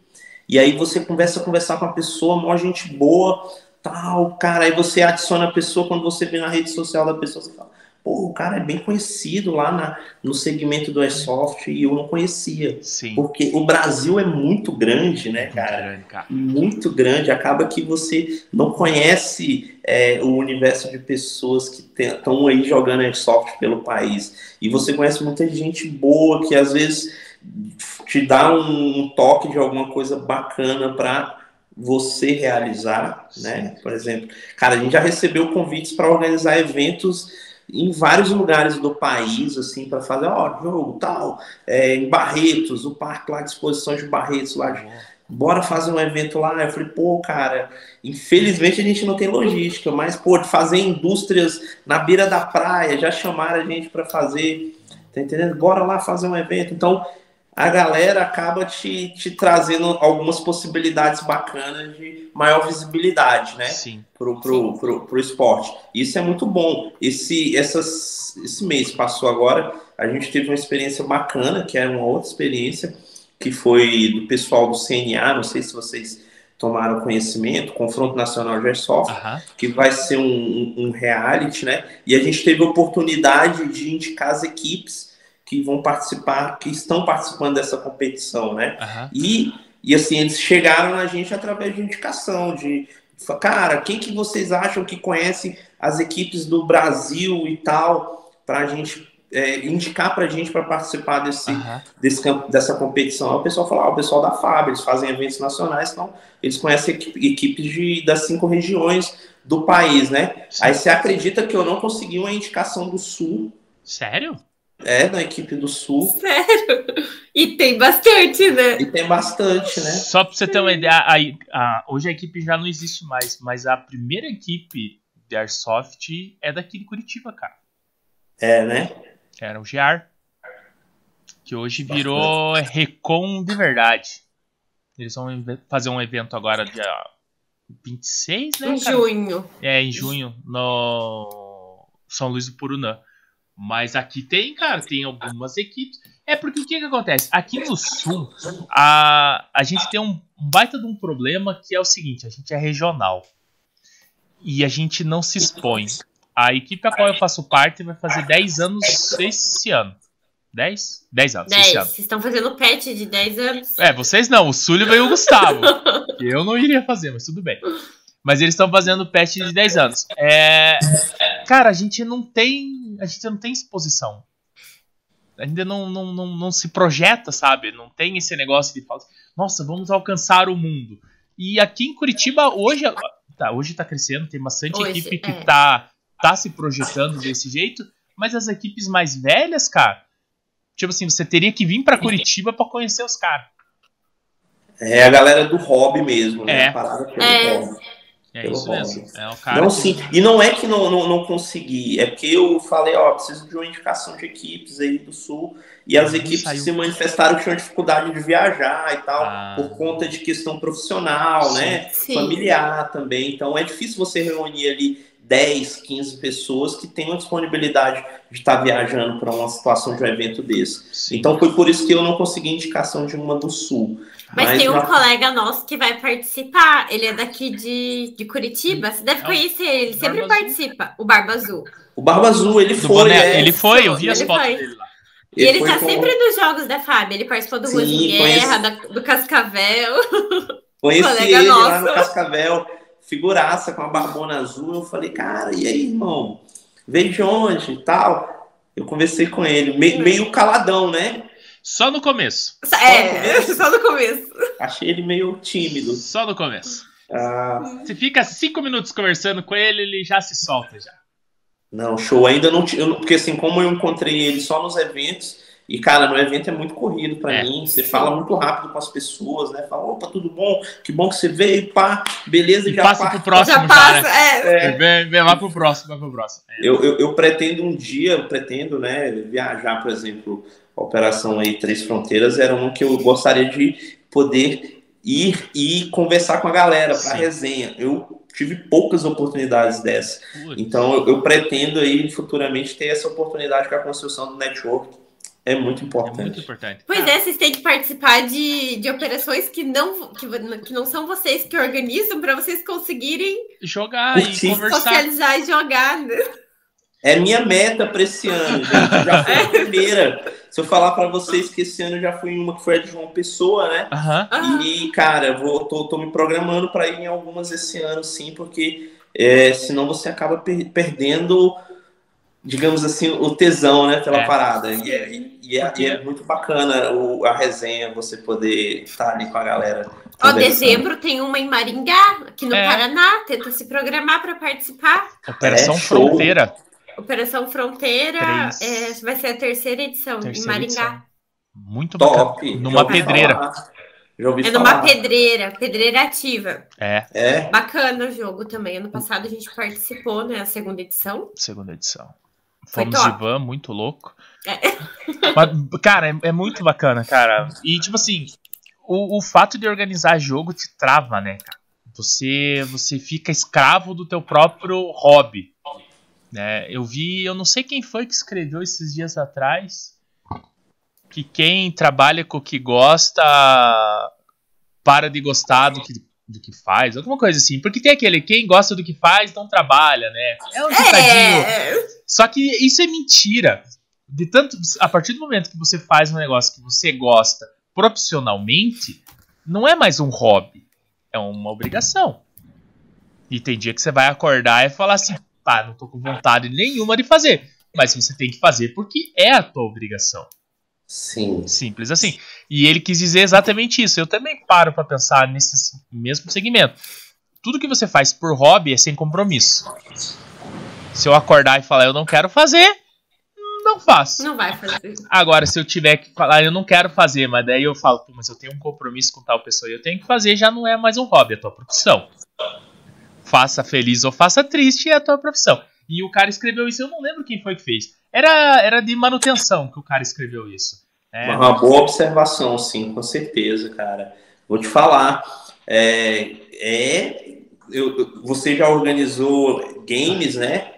e aí você conversa, conversar com a pessoa, uma gente boa, tal, cara, aí você adiciona a pessoa, quando você vê na rede social da pessoa, você fala, Pô, o cara é bem conhecido lá na, no segmento do Airsoft e eu não conhecia. Sim. Porque o Brasil é muito grande, né, cara? Muito grande, cara. Muito grande. Acaba que você não conhece é, o universo de pessoas que estão aí jogando Airsoft pelo país. E você conhece muita gente boa que às vezes te dá um, um toque de alguma coisa bacana para você realizar, né? Por exemplo, cara, a gente já recebeu convites para organizar eventos em vários lugares do país, assim, para fazer, ó, jogo tal, é, em Barretos, o parque lá de exposições de Barretos, lá de, bora fazer um evento lá. Eu falei, pô, cara, infelizmente a gente não tem logística, mas, pô, fazer indústrias na beira da praia, já chamaram a gente para fazer, tá entendendo? Bora lá fazer um evento. Então, a galera acaba te, te trazendo algumas possibilidades bacanas de maior visibilidade, né? Sim. Pro, pro, Sim. pro, pro esporte. Isso é muito bom. Esse, essas, esse mês passou agora, a gente teve uma experiência bacana, que é uma outra experiência, que foi do pessoal do CNA, não sei se vocês tomaram conhecimento, Confronto Nacional de Airsoft, que vai ser um, um reality, né? E a gente teve a oportunidade de indicar as equipes que vão participar, que estão participando dessa competição, né? Uhum. E, e assim, eles chegaram na gente através de indicação, de cara, quem que vocês acham que conhece as equipes do Brasil e tal, para a gente é, indicar para a gente para participar desse, uhum. desse, dessa competição. Aí o pessoal fala, ah, o pessoal da FAB, eles fazem eventos nacionais, então eles conhecem equipes de, das cinco regiões do país, né? Sim. Aí você acredita que eu não consegui uma indicação do Sul. Sério? É, na equipe do Sul. Sério? E tem bastante, né? E tem bastante, né? Só pra você ter uma ideia, a, a, hoje a equipe já não existe mais, mas a primeira equipe de Airsoft é daqui de Curitiba, cara. É, né? Era o GR. Que hoje virou Recon de verdade. Eles vão fazer um evento agora dia 26, né? Em cara? junho. É, em junho, no São Luís do Purunã. Mas aqui tem, cara, tem algumas equipes. É porque o que, que acontece? Aqui no sul, a, a gente tem um, baita de um problema que é o seguinte: a gente é regional. E a gente não se expõe. A equipe a qual eu faço parte vai fazer 10 anos esse ano. 10? 10 anos. 10. Vocês estão fazendo patch de 10 anos? É, vocês não. O Súlio e o Gustavo. eu não iria fazer, mas tudo bem. Mas eles estão fazendo patch de 10 anos. É, cara, a gente não tem. A gente não tem exposição. Ainda não, não, não, não se projeta, sabe? Não tem esse negócio de falar, nossa, vamos alcançar o mundo. E aqui em Curitiba, hoje. Tá, hoje tá crescendo, tem bastante hoje, equipe que é. tá tá se projetando desse jeito, mas as equipes mais velhas, cara, tipo assim, você teria que vir para Curitiba para conhecer os caras. É a galera do hobby mesmo, né? É. A parada pelo é. É isso mesmo. É o cara não, que... sim. E não é que não, não, não, consegui, é porque eu falei, ó, preciso de uma indicação de equipes aí do Sul. E as equipes saiu. se manifestaram que tinham dificuldade de viajar e tal, ah. por conta de questão profissional, sim. né? Sim. Familiar também. Então é difícil você reunir ali 10, 15 pessoas que tenham disponibilidade de estar viajando para uma situação de um evento desse. Sim. Então foi por isso que eu não consegui indicação de uma do Sul. Mas, Mas tem um colega nosso que vai participar, ele é daqui de, de Curitiba, você deve conhecer ele, ele sempre Barba participa, Azul. o Barba Azul. O Barba Azul, ele foi. É, ele foi, eu vi as fotos dele lá. E ele, ele tá com... sempre nos jogos da Fábio, ele participou do Sim, de Guerra, conheci... da, do Cascavel. [laughs] Conheci ele nosso. lá no Cascavel figuraça com a barbona azul. Eu falei, cara, e aí, irmão? Veio de onde e tal? Eu conversei com ele, meio, meio caladão, né? Só no começo. É, só no começo. Achei ele meio tímido. Só no começo. Ah, Você fica cinco minutos conversando com ele, ele já se solta já. Não, show. Ainda não. Eu, porque assim, como eu encontrei ele só nos eventos, e, cara, no evento é muito corrido para é. mim. Você fala muito rápido com as pessoas, né? Fala, opa, tudo bom? Que bom que você veio, pá, beleza, e já passa pro próximo, já, passa, é. é. Vem, vem lá pro próximo, vai pro próximo. É. Eu, eu, eu, pretendo um dia, eu pretendo, né, viajar, por exemplo, a operação aí Três Fronteiras era um que eu gostaria de poder ir e conversar com a galera para resenha. Eu tive poucas oportunidades dessa. Então eu, eu pretendo aí futuramente ter essa oportunidade com a construção do network é muito importante. É muito importante. Pois ah. é, vocês têm que participar de, de operações que não, que, que não são vocês que organizam para vocês conseguirem jogar Curtir. e conversar. Socializar e jogar. Né? É minha meta para esse ano, gente. Já foi a primeira. Se eu falar para vocês que esse ano já fui em uma que foi a de João Pessoa, né? Uhum. E, cara, vou, tô, tô me programando para ir em algumas esse ano, sim, porque é, senão você acaba per perdendo digamos assim, o tesão, né, pela é. parada. E é, e é, e é, muito bacana o, a resenha, você poder estar ali com a galera. Ó, dezembro tem uma em Maringá, aqui no é. Paraná, tenta se programar para participar. Operação é, Fronteira. Operação Fronteira é, vai ser a terceira edição terceira em Maringá. Edição. Muito Top. bacana. Numa pedreira. é numa pedreira, pedreira ativa. É. é. Bacana o jogo também. Ano passado a gente participou, né? A segunda edição. Segunda edição. Fomos de van, muito louco. É. Mas, cara, é, é, muito bacana, cara. E, tipo assim, o, o fato de organizar jogo te trava, né, cara? Você, você fica escravo do teu próprio hobby. Né? Eu vi, eu não sei quem foi que escreveu esses dias atrás, que quem trabalha com o que gosta para de gostar do que do que faz, alguma coisa assim. Porque tem aquele, quem gosta do que faz não trabalha, né? É um ditadinho. É. Só que isso é mentira. De tanto, a partir do momento que você faz um negócio que você gosta profissionalmente, não é mais um hobby, é uma obrigação. E tem dia que você vai acordar e falar assim, pá, não tô com vontade nenhuma de fazer. Mas você tem que fazer porque é a tua obrigação. Sim. Simples assim. E ele quis dizer exatamente isso. Eu também paro para pensar nesse mesmo segmento. Tudo que você faz por hobby é sem compromisso. Se eu acordar e falar eu não quero fazer, não faço. Não vai fazer. Agora, se eu tiver que falar eu não quero fazer, mas daí eu falo, mas eu tenho um compromisso com tal pessoa e eu tenho que fazer, já não é mais um hobby, é a tua profissão. Faça feliz ou faça triste é a tua profissão. E o cara escreveu isso, eu não lembro quem foi que fez. Era, era de manutenção que o cara escreveu isso. É, uma boa observação, sim, com certeza, cara. Vou te falar. É, é eu, você já organizou games, né?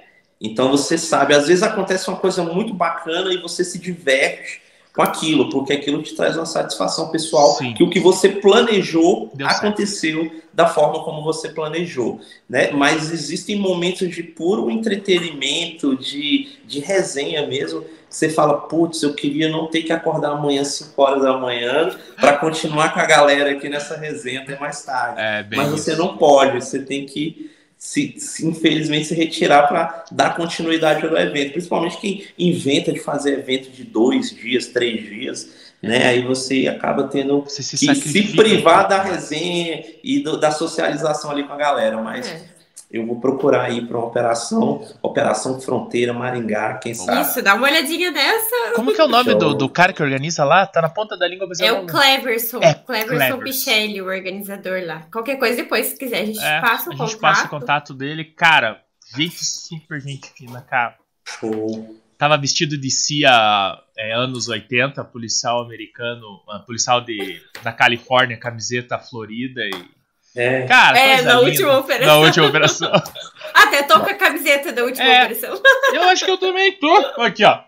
Então você sabe, às vezes acontece uma coisa muito bacana e você se diverte com aquilo, porque aquilo te traz uma satisfação pessoal Sim. que o que você planejou Deu aconteceu certo. da forma como você planejou, né? Mas existem momentos de puro entretenimento, de, de resenha mesmo, você fala, putz, eu queria não ter que acordar amanhã às 5 horas da manhã para continuar com a galera aqui nessa resenha até mais tarde. É, Mas você isso. não pode, você tem que se, se infelizmente se retirar para dar continuidade ao evento, principalmente quem inventa de fazer evento de dois dias, três dias, né? Aí você acaba tendo você se que se privar da resenha e do, da socialização ali com a galera, mas é eu vou procurar ir para uma operação, Operação Fronteira Maringá, quem sabe. Isso, dá uma olhadinha dessa. Como que é o nome do, do cara que organiza lá? Tá na ponta da língua. É o Cleverson. É, Cleverson Pichelli, o organizador lá. Qualquer coisa depois, se quiser, a gente é, passa o a contato. A gente passa o contato dele. Cara, gente super gente fina, cara. Show. Tava vestido de CIA é, anos 80, policial americano, uh, policial de, da Califórnia, camiseta florida e é, Cara, é na linda. última operação. Na última operação. [laughs] Até tô com a camiseta da última é, operação. [laughs] Eu acho que eu também tô. Aqui, ó.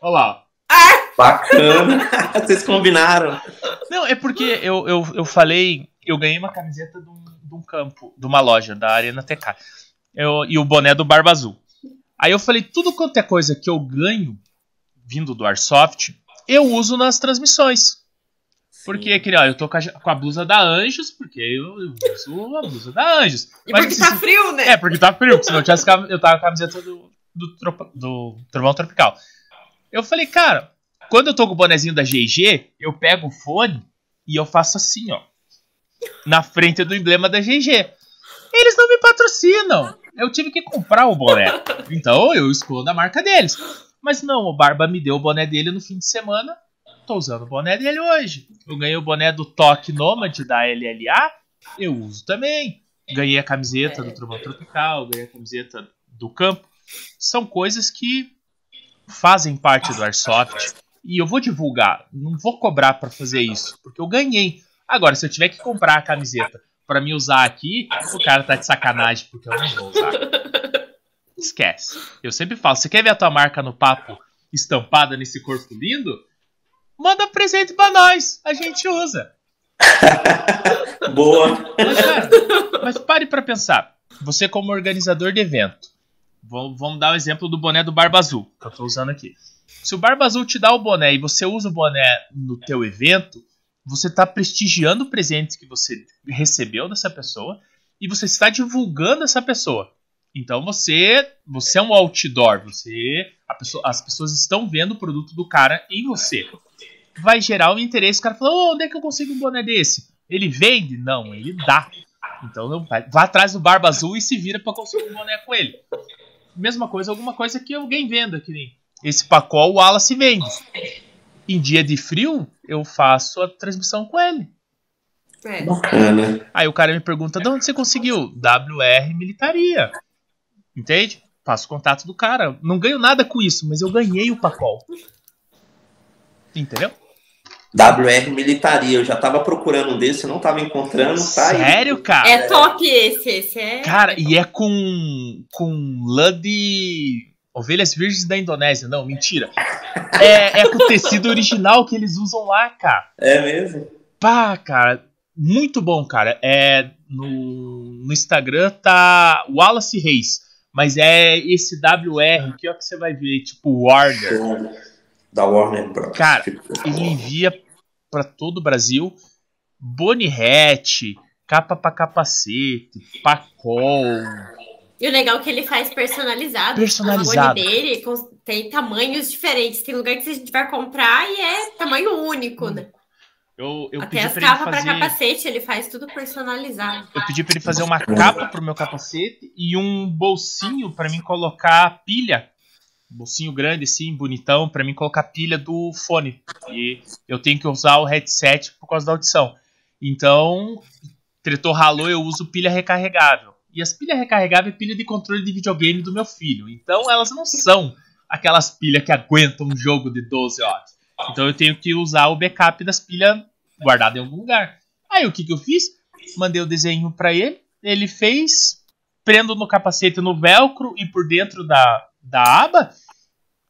Olha lá. Ah! Bacana. [laughs] Vocês combinaram. Não, é porque eu, eu, eu falei, eu ganhei uma camiseta de um, de um campo, de uma loja, da Arena TK. Eu, e o boné do Barba Azul. Aí eu falei, tudo quanto é coisa que eu ganho vindo do Airsoft, eu uso nas transmissões. Porque, aquele, ó, eu tô com a, com a, blusa da Anjos, porque eu, uso a blusa da Anjos. E Mas, porque tá frio, né? É, porque tá frio, porque senão eu, tivesse, eu tava com a camiseta do, do, do Trovão Tropical. Eu falei, cara, quando eu tô com o bonezinho da GG, eu pego o fone e eu faço assim, ó. Na frente do emblema da GG. Eles não me patrocinam. Eu tive que comprar o boné. Então eu escolho a marca deles. Mas não, o Barba me deu o boné dele no fim de semana tô usando o boné dele hoje. Eu ganhei o boné do Toque Nomad da LLA, eu uso também. Ganhei a camiseta do Trovão Tropical, ganhei a camiseta do campo. São coisas que fazem parte do Airsoft. E eu vou divulgar, não vou cobrar para fazer isso, porque eu ganhei. Agora, se eu tiver que comprar a camiseta para me usar aqui, o cara tá de sacanagem, porque eu não vou usar. Esquece. Eu sempre falo, você quer ver a tua marca no papo estampada nesse corpo lindo? Manda presente pra nós, a gente usa. [laughs] Boa. Mas, cara, mas pare para pensar. Você como organizador de evento, vamos dar o exemplo do boné do Barba Azul, que eu tô usando aqui. Se o Barba Azul te dá o boné e você usa o boné no teu evento, você está prestigiando o presente que você recebeu dessa pessoa e você está divulgando essa pessoa. Então você, você é um outdoor, você, pessoa, as pessoas estão vendo o produto do cara em você vai gerar um interesse. O cara fala, oh, onde é que eu consigo um boné desse? Ele vende? Não, ele dá. Então não vá atrás do Barba Azul e se vira para conseguir um boné com ele. Mesma coisa, alguma coisa que alguém venda, que nem esse pacol, o Wallace vende. Em dia de frio, eu faço a transmissão com ele. É. Bacana. Aí o cara me pergunta, de onde você conseguiu? WR Militaria. Entende? Faço contato do cara. Não ganho nada com isso, mas eu ganhei o pacol. Entendeu? WR Militaria, eu já tava procurando um desse, não tava encontrando, tá Sério, aí. cara? É top esse, esse é. Cara, e é com com lã de ovelhas virgens da Indonésia, não, mentira. É, é com tecido original que eles usam lá, cara. É mesmo? Pá, cara, muito bom, cara. É no, no Instagram tá Wallace Reis, mas é esse WR que é o que você vai ver, tipo Warder da Warner Bros. Cara, tipo, ele envia para todo o Brasil Hatch, capa para capacete, pacol. E o legal é que ele faz personalizado. Personalizado. O dele tem tamanhos diferentes. Tem lugar que a gente vai comprar e é tamanho único, né? Eu, eu Até as capas para fazer... capacete, ele faz tudo personalizado. Eu pedi para ele fazer uma capa pro meu capacete e um bolsinho para mim colocar pilha bolsinho grande assim, bonitão, para mim colocar pilha do fone. E eu tenho que usar o headset por causa da audição. Então, tretou ralou, eu uso pilha recarregável. E as pilhas recarregáveis é pilha de controle de videogame do meu filho. Então, elas não são aquelas pilhas que aguentam um jogo de 12 horas. Então, eu tenho que usar o backup das pilhas guardado em algum lugar. Aí, o que, que eu fiz? Mandei o desenho para ele, ele fez, prendo no capacete no velcro e por dentro da, da aba,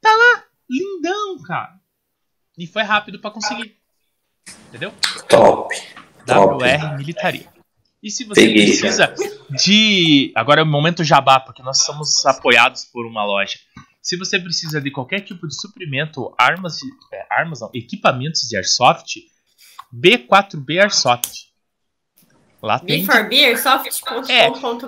tá lá, lindão, cara. E foi rápido para conseguir. Entendeu? Top. WR Militaria. E se você Peguei, precisa cara. de. Agora é o momento jabá, porque nós somos apoiados por uma loja. Se você precisa de qualquer tipo de suprimento, armas, é, armas não, equipamentos de airsoft, B4B Airsoft. Lá tem. B4B Airsoft.com.br.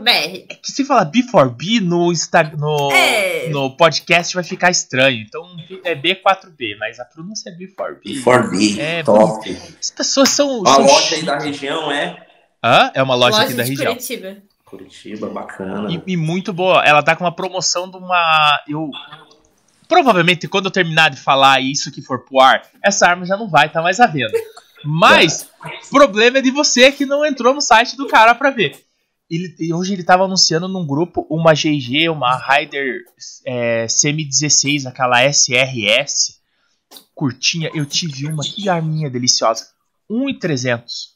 É, é que se falar B4B no, Insta, no, é. no podcast vai ficar estranho. Então é B4B, mas a pronúncia é B4B. B4B, é, top. As pessoas são. A são loja aí da região é. Hã? É uma loja, loja aqui da região. Curitiba. Curitiba, bacana. E, e, muito boa. Ela tá com uma promoção de uma. Eu. Provavelmente, quando eu terminar de falar isso que for pro ar, essa arma já não vai estar tá mais à venda. Mas, o problema é de você que não entrou no site do cara pra ver. Ele, hoje ele tava anunciando num grupo uma GG, uma Raider é, CM16, aquela SRS, curtinha. Eu tive uma, que arminha deliciosa. 1,300.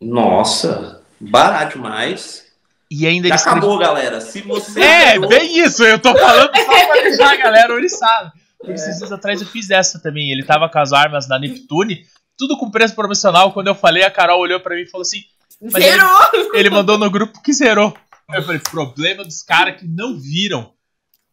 Nossa, barato demais. E ainda Já acabou, galera. Se você. É, ganhou... bem isso. Eu tô falando só pra [laughs] deixar a galera oriçada. Por esses dias atrás eu fiz essa também. Ele tava com as armas da Neptune, tudo com preço promocional. Quando eu falei, a Carol olhou para mim e falou assim: Zerou! Ele, ele, mandou no grupo que zerou. Eu falei: problema dos caras que não viram.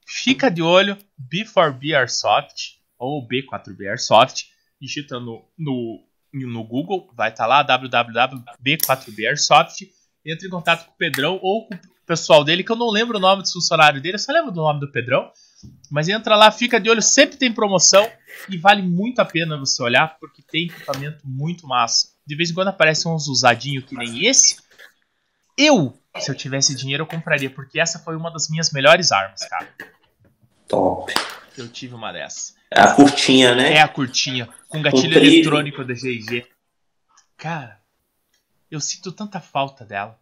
Fica de olho, B4B Airsoft ou B4B Airsoft. Digita no, no no Google, vai estar tá lá www.b4b Airsoft. Entre em contato com o Pedrão ou com o pessoal dele, que eu não lembro o nome do funcionário dele, eu só lembro do nome do Pedrão. Mas entra lá, fica de olho, sempre tem promoção e vale muito a pena você olhar, porque tem equipamento muito massa. De vez em quando aparecem uns usadinhos que nem esse. Eu, se eu tivesse dinheiro, eu compraria, porque essa foi uma das minhas melhores armas, cara. Top. Eu tive uma dessa. É a curtinha, né? É a curtinha, com gatilho eletrônico da GG. Cara, eu sinto tanta falta dela,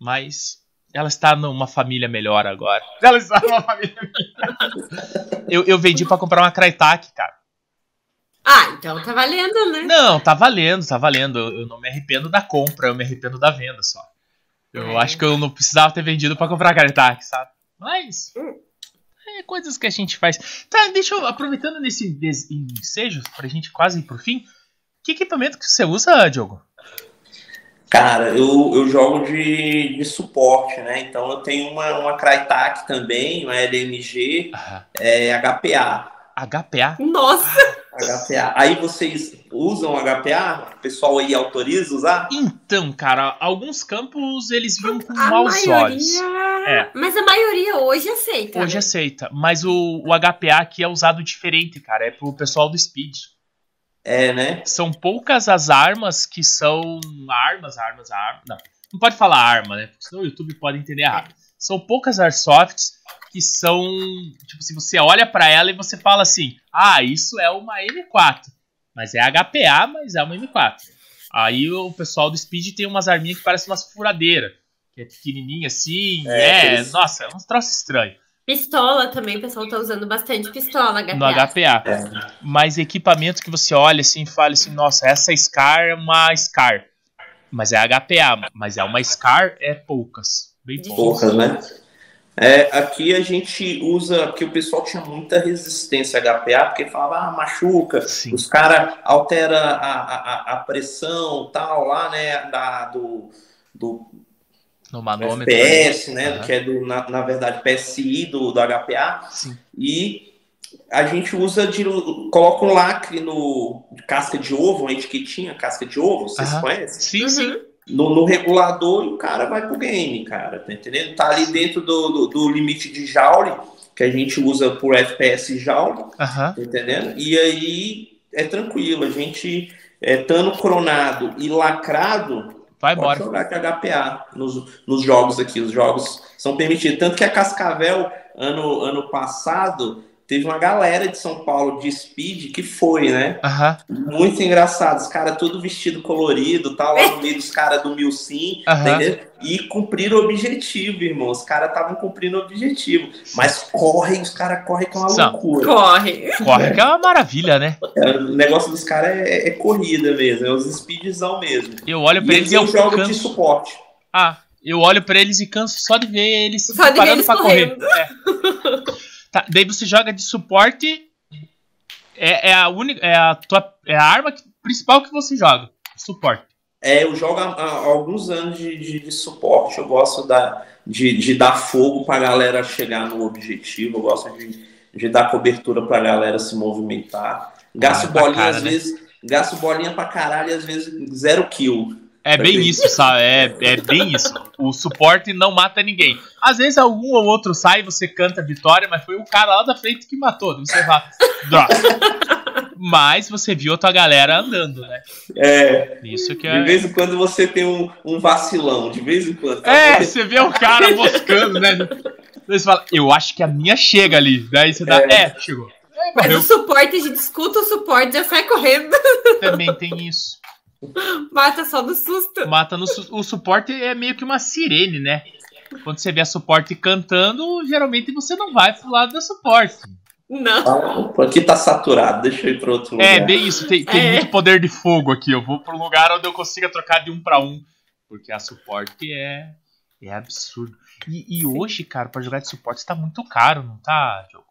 mas ela está numa família melhor agora. [laughs] Ela está numa família melhor. Eu, eu vendi para comprar uma Crytek, cara. Ah, então tá valendo, né? Não, tá valendo, tá valendo. Eu não me arrependo da compra, eu me arrependo da venda só. Eu é. acho que eu não precisava ter vendido para comprar a Crytek, sabe? Mas. Hum. É coisas que a gente faz. Tá, deixa eu. Aproveitando nesse ensejo, pra gente quase ir pro fim. Que equipamento que você usa, Diogo? Cara, eu, eu jogo de, de suporte, né? Então eu tenho uma, uma Crytek também, uma LMG, é, HPA. HPA? Nossa! HPA. Aí vocês usam HPA? O pessoal aí autoriza usar? Então, cara, alguns campos eles viam com a maus maioria... olhos. É. Mas a maioria hoje aceita. Hoje né? aceita. Mas o, o HPA aqui é usado diferente, cara. É pro pessoal do Speed. É, né? São poucas as armas que são armas, armas, armas. Não, não pode falar arma, né? Porque senão o YouTube pode entender errado. São poucas airsofts que são. Tipo, se você olha para ela e você fala assim: ah, isso é uma M4. Mas é HPA, mas é uma M4. Aí o pessoal do Speed tem umas arminhas que parecem umas furadeiras. Que é pequenininha assim. É, é nossa, é uns troços estranhos. Pistola também, o pessoal tá usando bastante pistola HPA. No HPA. É. Mas equipamento que você olha assim e fala assim, nossa, essa Scar é uma Scar. Mas é HPA, mas é uma Scar, é poucas. Bem poucas, poucas né? É, aqui a gente usa, porque o pessoal tinha muita resistência a HPA, porque falava, ah, machuca, Sim. os caras altera a, a, a, pressão tal lá, né, da, do, do no manômetro, FPS, né, uhum. que é do, na, na verdade, PSI do, do HPA, Sim. e a gente usa de, coloca um lacre no casca de ovo, uma etiquetinha, casca de ovo, vocês uhum. conhecem? Sim, uhum. sim no, no, regulador e o cara vai pro game, cara, tá entendendo? Tá ali dentro do, do, do limite de joule, que a gente usa por FPS joule, uhum. tá entendendo? E aí é tranquilo, a gente é, estando cronado e lacrado, vai embora. jogar com HPA nos, nos jogos aqui, os jogos são permitidos. Tanto que a Cascavel, ano, ano passado, teve uma galera de São Paulo de speed que foi, né? Uhum. Muito engraçado. Os caras tudo vestido colorido, tal, [laughs] lá no meio dos caras do Mil Sim, uhum. entendeu? E cumpriram o objetivo, irmão. Os caras estavam cumprindo o objetivo. Mas correm, os caras correm com é uma loucura. Corre. Corre que é uma maravilha, né? É, o negócio dos caras é, é, corrida mesmo, é os speedzão mesmo. Eu olho pra e eles e eu jogo de suporte. Ah, Eu olho para eles e canso só de ver eles só de parando para correr. É. [laughs] Tá, daí você joga de suporte. É, é a única. É a, tua, é a arma que, principal que você joga. Suporte. É, eu jogo há, há alguns anos de, de, de, suporte. Eu gosto da, de, de dar fogo para a galera chegar no objetivo. Eu gosto de, de dar cobertura para a galera se movimentar. Gasto ah, bolinha cara, às né? vezes. Gasto bolinha pra caralho e às vezes zero kill. É bem isso, sabe? É, é bem isso. O suporte não mata ninguém. Às vezes algum ou outro sai, você canta vitória, mas foi o cara lá da frente que matou. Você fala, droga. Mas você viu a tua galera andando, né? É. Isso que é. De vez em quando você tem um, um vacilão, de vez em quando. É, você vê o cara moscando, né? Você fala, eu acho que a minha chega ali. Daí você dá, é, é chegou. Mas o suporte, a gente escuta o suporte já sai correndo. Também tem isso. Mata só no susto. Mata no su O suporte é meio que uma sirene, né? Quando você vê a suporte cantando, geralmente você não vai pro lado da suporte. Não. Ah, aqui tá saturado, deixa eu ir para outro é, lugar. É, bem isso. Tem, tem é. muito poder de fogo aqui. Eu vou um lugar onde eu consiga trocar de um para um. Porque a suporte é, é absurdo. E, e hoje, cara, para jogar de suporte está muito caro, não tá, Diogo?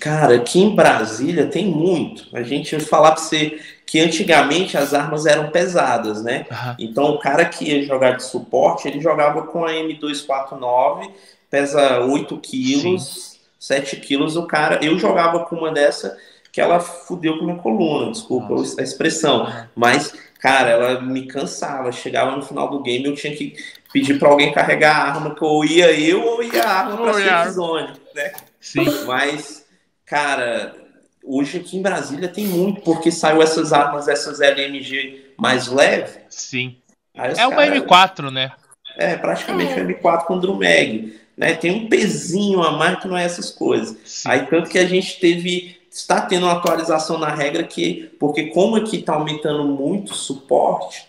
Cara, aqui em Brasília tem muito. A gente falar para você que antigamente as armas eram pesadas, né? Uhum. Então o cara que ia jogar de suporte, ele jogava com a M249, pesa 8 quilos. Sim 7 quilos, o cara. Eu jogava com uma dessa que ela fudeu com minha coluna, desculpa Nossa. a expressão. Mas, cara, ela me cansava. Chegava no final do game, eu tinha que pedir para alguém carregar a arma, que ou ia eu ou ia a arma pra safe zone, né? Sim. Mas, cara, hoje aqui em Brasília tem muito, porque saiu essas armas, essas LMG mais leve. Sim. É uma M4, né? É, praticamente é. uma M4 com Drumeg né? Tem um pezinho a mais que não é essas coisas. Sim. Aí tanto que a gente teve está tendo uma atualização na regra que porque como aqui está aumentando muito o suporte,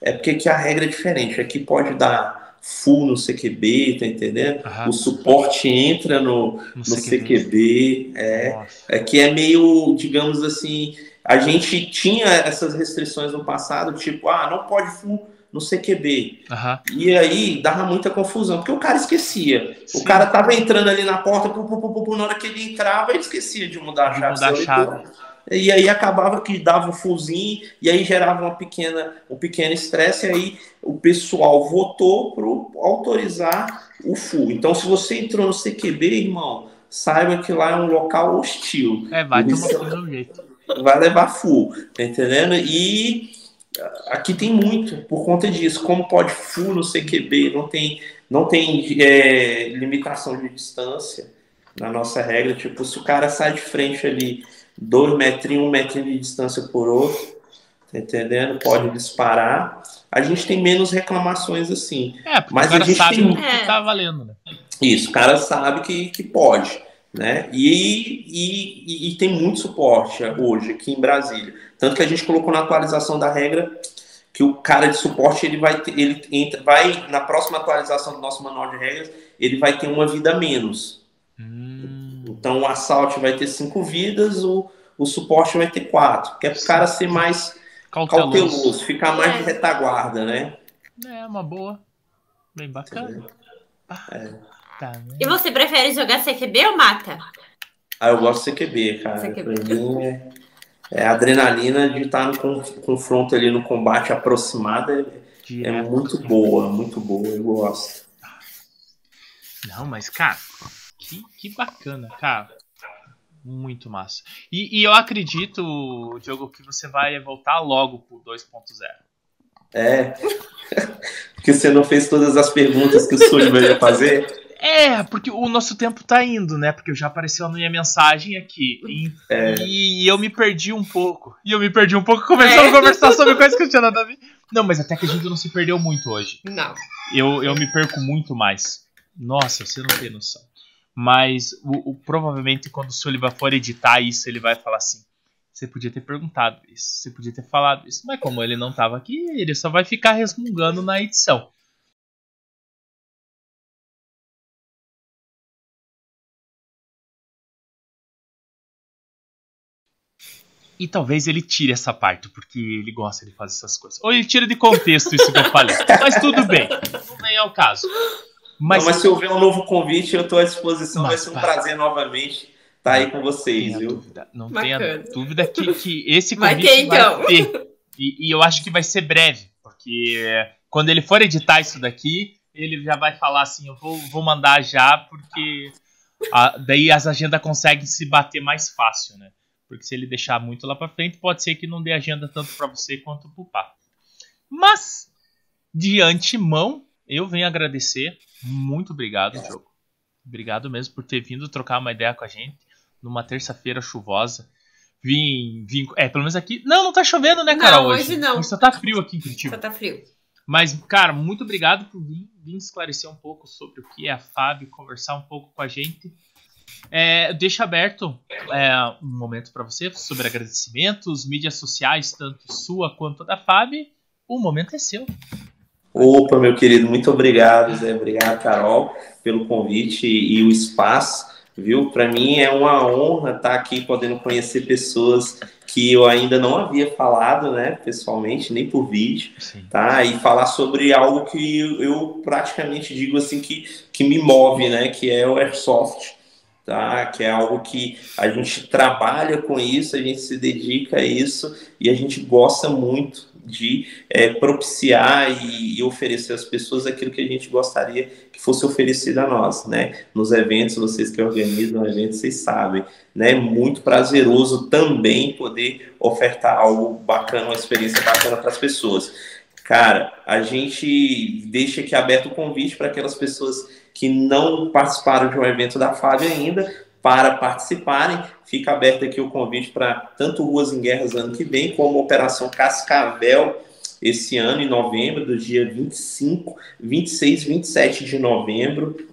é porque aqui a regra é diferente. Aqui pode dar full no CQB, tá entendendo? O suporte entra no, no, no CQB. CQB é, é que é meio, digamos assim, a gente tinha essas restrições no passado, tipo, ah, não pode full no CQB. E aí dava muita confusão, porque o cara esquecia. Sim. O cara tava entrando ali na porta, pu, pu, pu, na hora que ele entrava, ele esquecia de mudar a chave. Mudar a chave. E aí acabava que dava um fuzinho, e aí gerava uma pequena, um pequeno estresse, e aí o pessoal votou para autorizar o full. Então, se você entrou no CQB, irmão, saiba que lá é um local hostil. É, vai tomar um jeito. Vai levar full, tá entendendo? E aqui tem muito por conta disso. Como pode full no CQB, não tem, não tem é, limitação de distância na nossa regra. Tipo, se o cara sai de frente ali, dois metrinhos, um metrinho de distância por outro, tá entendendo? Pode disparar. A gente tem menos reclamações assim. É, mas a gente sabe tem... que tá valendo, né? Isso, o cara sabe que, que pode. Né? E, e, e, tem muito suporte hoje aqui em Brasília. Tanto que a gente colocou na atualização da regra que o cara de suporte ele vai ter, ele entra, vai na próxima atualização do nosso manual de regras ele vai ter uma vida menos. Então o assalto vai ter cinco vidas, o, o suporte vai ter quatro, que é para o cara ser mais cauteloso. cauteloso, ficar mais de retaguarda, né? É uma boa, bem bacana. É. Tá, né? E você prefere jogar CQB ou mata? Ah, eu gosto de CQB, cara. CQB. Pra mim é, é adrenalina de estar no confronto ali no combate aproximado. É, é muito boa, muito boa, eu gosto. Não, mas, cara, que, que bacana, cara. Muito massa. E, e eu acredito, Diogo, que você vai voltar logo pro 2.0. É. [laughs] Porque você não fez todas as perguntas que o Sullivan ia fazer. [laughs] É, porque o nosso tempo tá indo, né? Porque já apareceu a minha mensagem aqui. E, é. e, eu me perdi um pouco. E eu me perdi um pouco começando é. a conversar sobre coisas que eu tinha nada a ver. Não, mas até que a gente não se perdeu muito hoje. Não. Eu, eu me perco muito mais. Nossa, você não tem noção. Mas o, o, provavelmente quando o Sullivan for editar isso, ele vai falar assim: você podia ter perguntado isso, você podia ter falado isso. Mas como ele não estava aqui, ele só vai ficar resmungando na edição. E talvez ele tire essa parte, porque ele gosta de fazer essas coisas. Ou ele tira de contexto isso que eu falei. Mas tudo bem, não vem ao caso. Mas, não, mas se houver um novo convite, eu estou à disposição. Mas, vai ser um vai. prazer novamente estar aí com vocês, viu? Dúvida, não Bacana. tenha dúvida que, que esse convite vai ter. Então. Vai ter. E, e, eu acho que vai ser breve, porque quando ele for editar isso daqui, ele já vai falar assim: eu vou, vou mandar já, porque a, daí as agendas conseguem se bater mais fácil, né? Porque se ele deixar muito lá para frente, pode ser que não dê agenda tanto para você quanto para o papo. Mas, de antemão, eu venho agradecer. Muito obrigado, Diogo. Obrigado mesmo por ter vindo trocar uma ideia com a gente numa terça-feira chuvosa. Vim, vim. É, pelo menos aqui. Não, não tá chovendo, né, Carol? Não, hoje, hoje não. Hoje só tá frio aqui em Curitiba. Só tá frio. Mas, cara, muito obrigado por vir, vir esclarecer um pouco sobre o que é a FAB, conversar um pouco com a gente. É, deixa aberto é, um momento para você sobre agradecimentos, mídias sociais, tanto sua quanto da FAB. O momento é seu. Opa, meu querido, muito obrigado, Zé. Obrigado, Carol, pelo convite e o espaço, viu? Para mim é uma honra estar aqui podendo conhecer pessoas que eu ainda não havia falado, né, pessoalmente, nem por vídeo, Sim. tá? E falar sobre algo que eu praticamente digo assim que, que me move, né, que é o airsoft tá? Que é algo que a gente trabalha com isso, a gente se dedica a isso e a gente gosta muito de é, propiciar e, e, oferecer às pessoas aquilo que a gente gostaria que fosse oferecido a nós, né? Nos eventos, vocês que organizam eventos, vocês sabem, né? Muito prazeroso também poder ofertar algo bacana, uma experiência bacana para as pessoas. Cara, a gente deixa aqui aberto o convite para aquelas pessoas que não participaram de um evento da FAB ainda, para participarem. Fica aberto aqui o convite para tanto Ruas em Guerras ano que vem, como Operação Cascavel esse ano, em novembro, do dia 25, 26, 27 de novembro.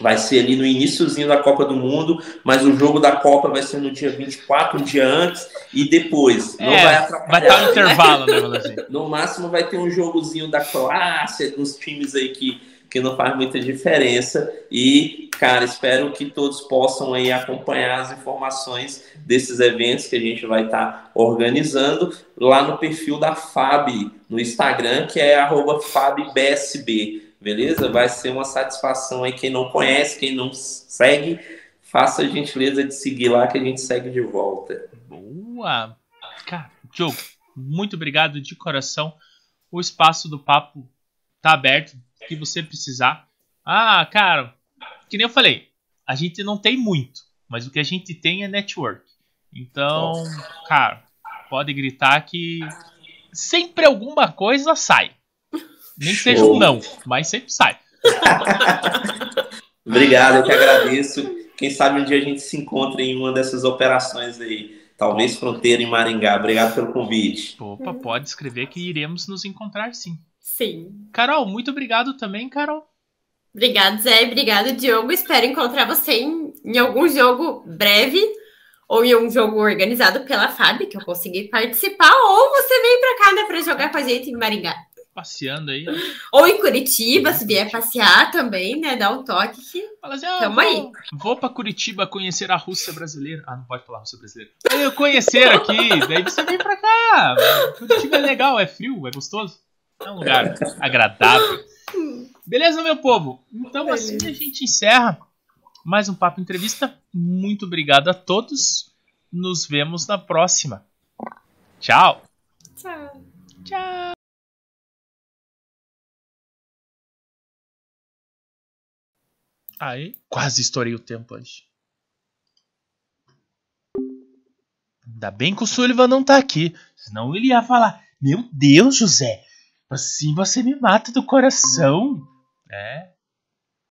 Vai ser ali no iníciozinho da Copa do Mundo, mas o jogo da Copa vai ser no dia 24, um dia antes, e depois. Não é, vai atrapalhar. Vai estar no intervalo, né, No máximo vai ter um jogozinho da Croácia, dos times aí que que não faz muita diferença. E, cara, espero que todos possam aí acompanhar as informações desses eventos que a gente vai estar tá organizando lá no perfil da FAB no Instagram, que é FabBSB. Beleza? Vai ser uma satisfação aí. Quem não conhece, quem não segue, faça a gentileza de seguir lá que a gente segue de volta. Boa! Cara, Diogo, muito obrigado de coração. O espaço do papo tá aberto que você precisar. Ah, cara, que nem eu falei, a gente não tem muito, mas o que a gente tem é network. Então, cara, pode gritar que sempre alguma coisa sai. Nem que seja um não, mas sempre sai. [laughs] Obrigado, eu que agradeço. Quem sabe um dia a gente se encontra em uma dessas operações aí. Talvez fronteira em Maringá. Obrigado pelo convite. Opa, pode escrever que iremos nos encontrar sim. Sim. Carol, muito obrigado também, Carol. Obrigado, Zé. Obrigado, Diogo. Espero encontrar você em, em algum jogo breve ou em um jogo organizado pela FAB, que eu consegui participar, ou você vem para cá, né, para jogar com a gente em Maringá. Passeando aí. Ou em Curitiba, se vier passear também, né? Dá um toque que. Fala assim, ah, Tamo vou, aí. Vou para Curitiba conhecer a Rússia brasileira. Ah, não pode falar Rússia brasileira. Eu conhecer aqui, daí você vem para cá. Curitiba é legal, é frio, é gostoso. É um lugar agradável. Beleza, meu povo? Então assim a gente encerra mais um Papo Entrevista. Muito obrigado a todos. Nos vemos na próxima. Tchau. Tchau. Tchau. Aí, quase estourei o tempo hoje. Ainda bem que o Sullivan não tá aqui. Senão ele ia falar: Meu Deus, José, Assim você me mata do coração. É.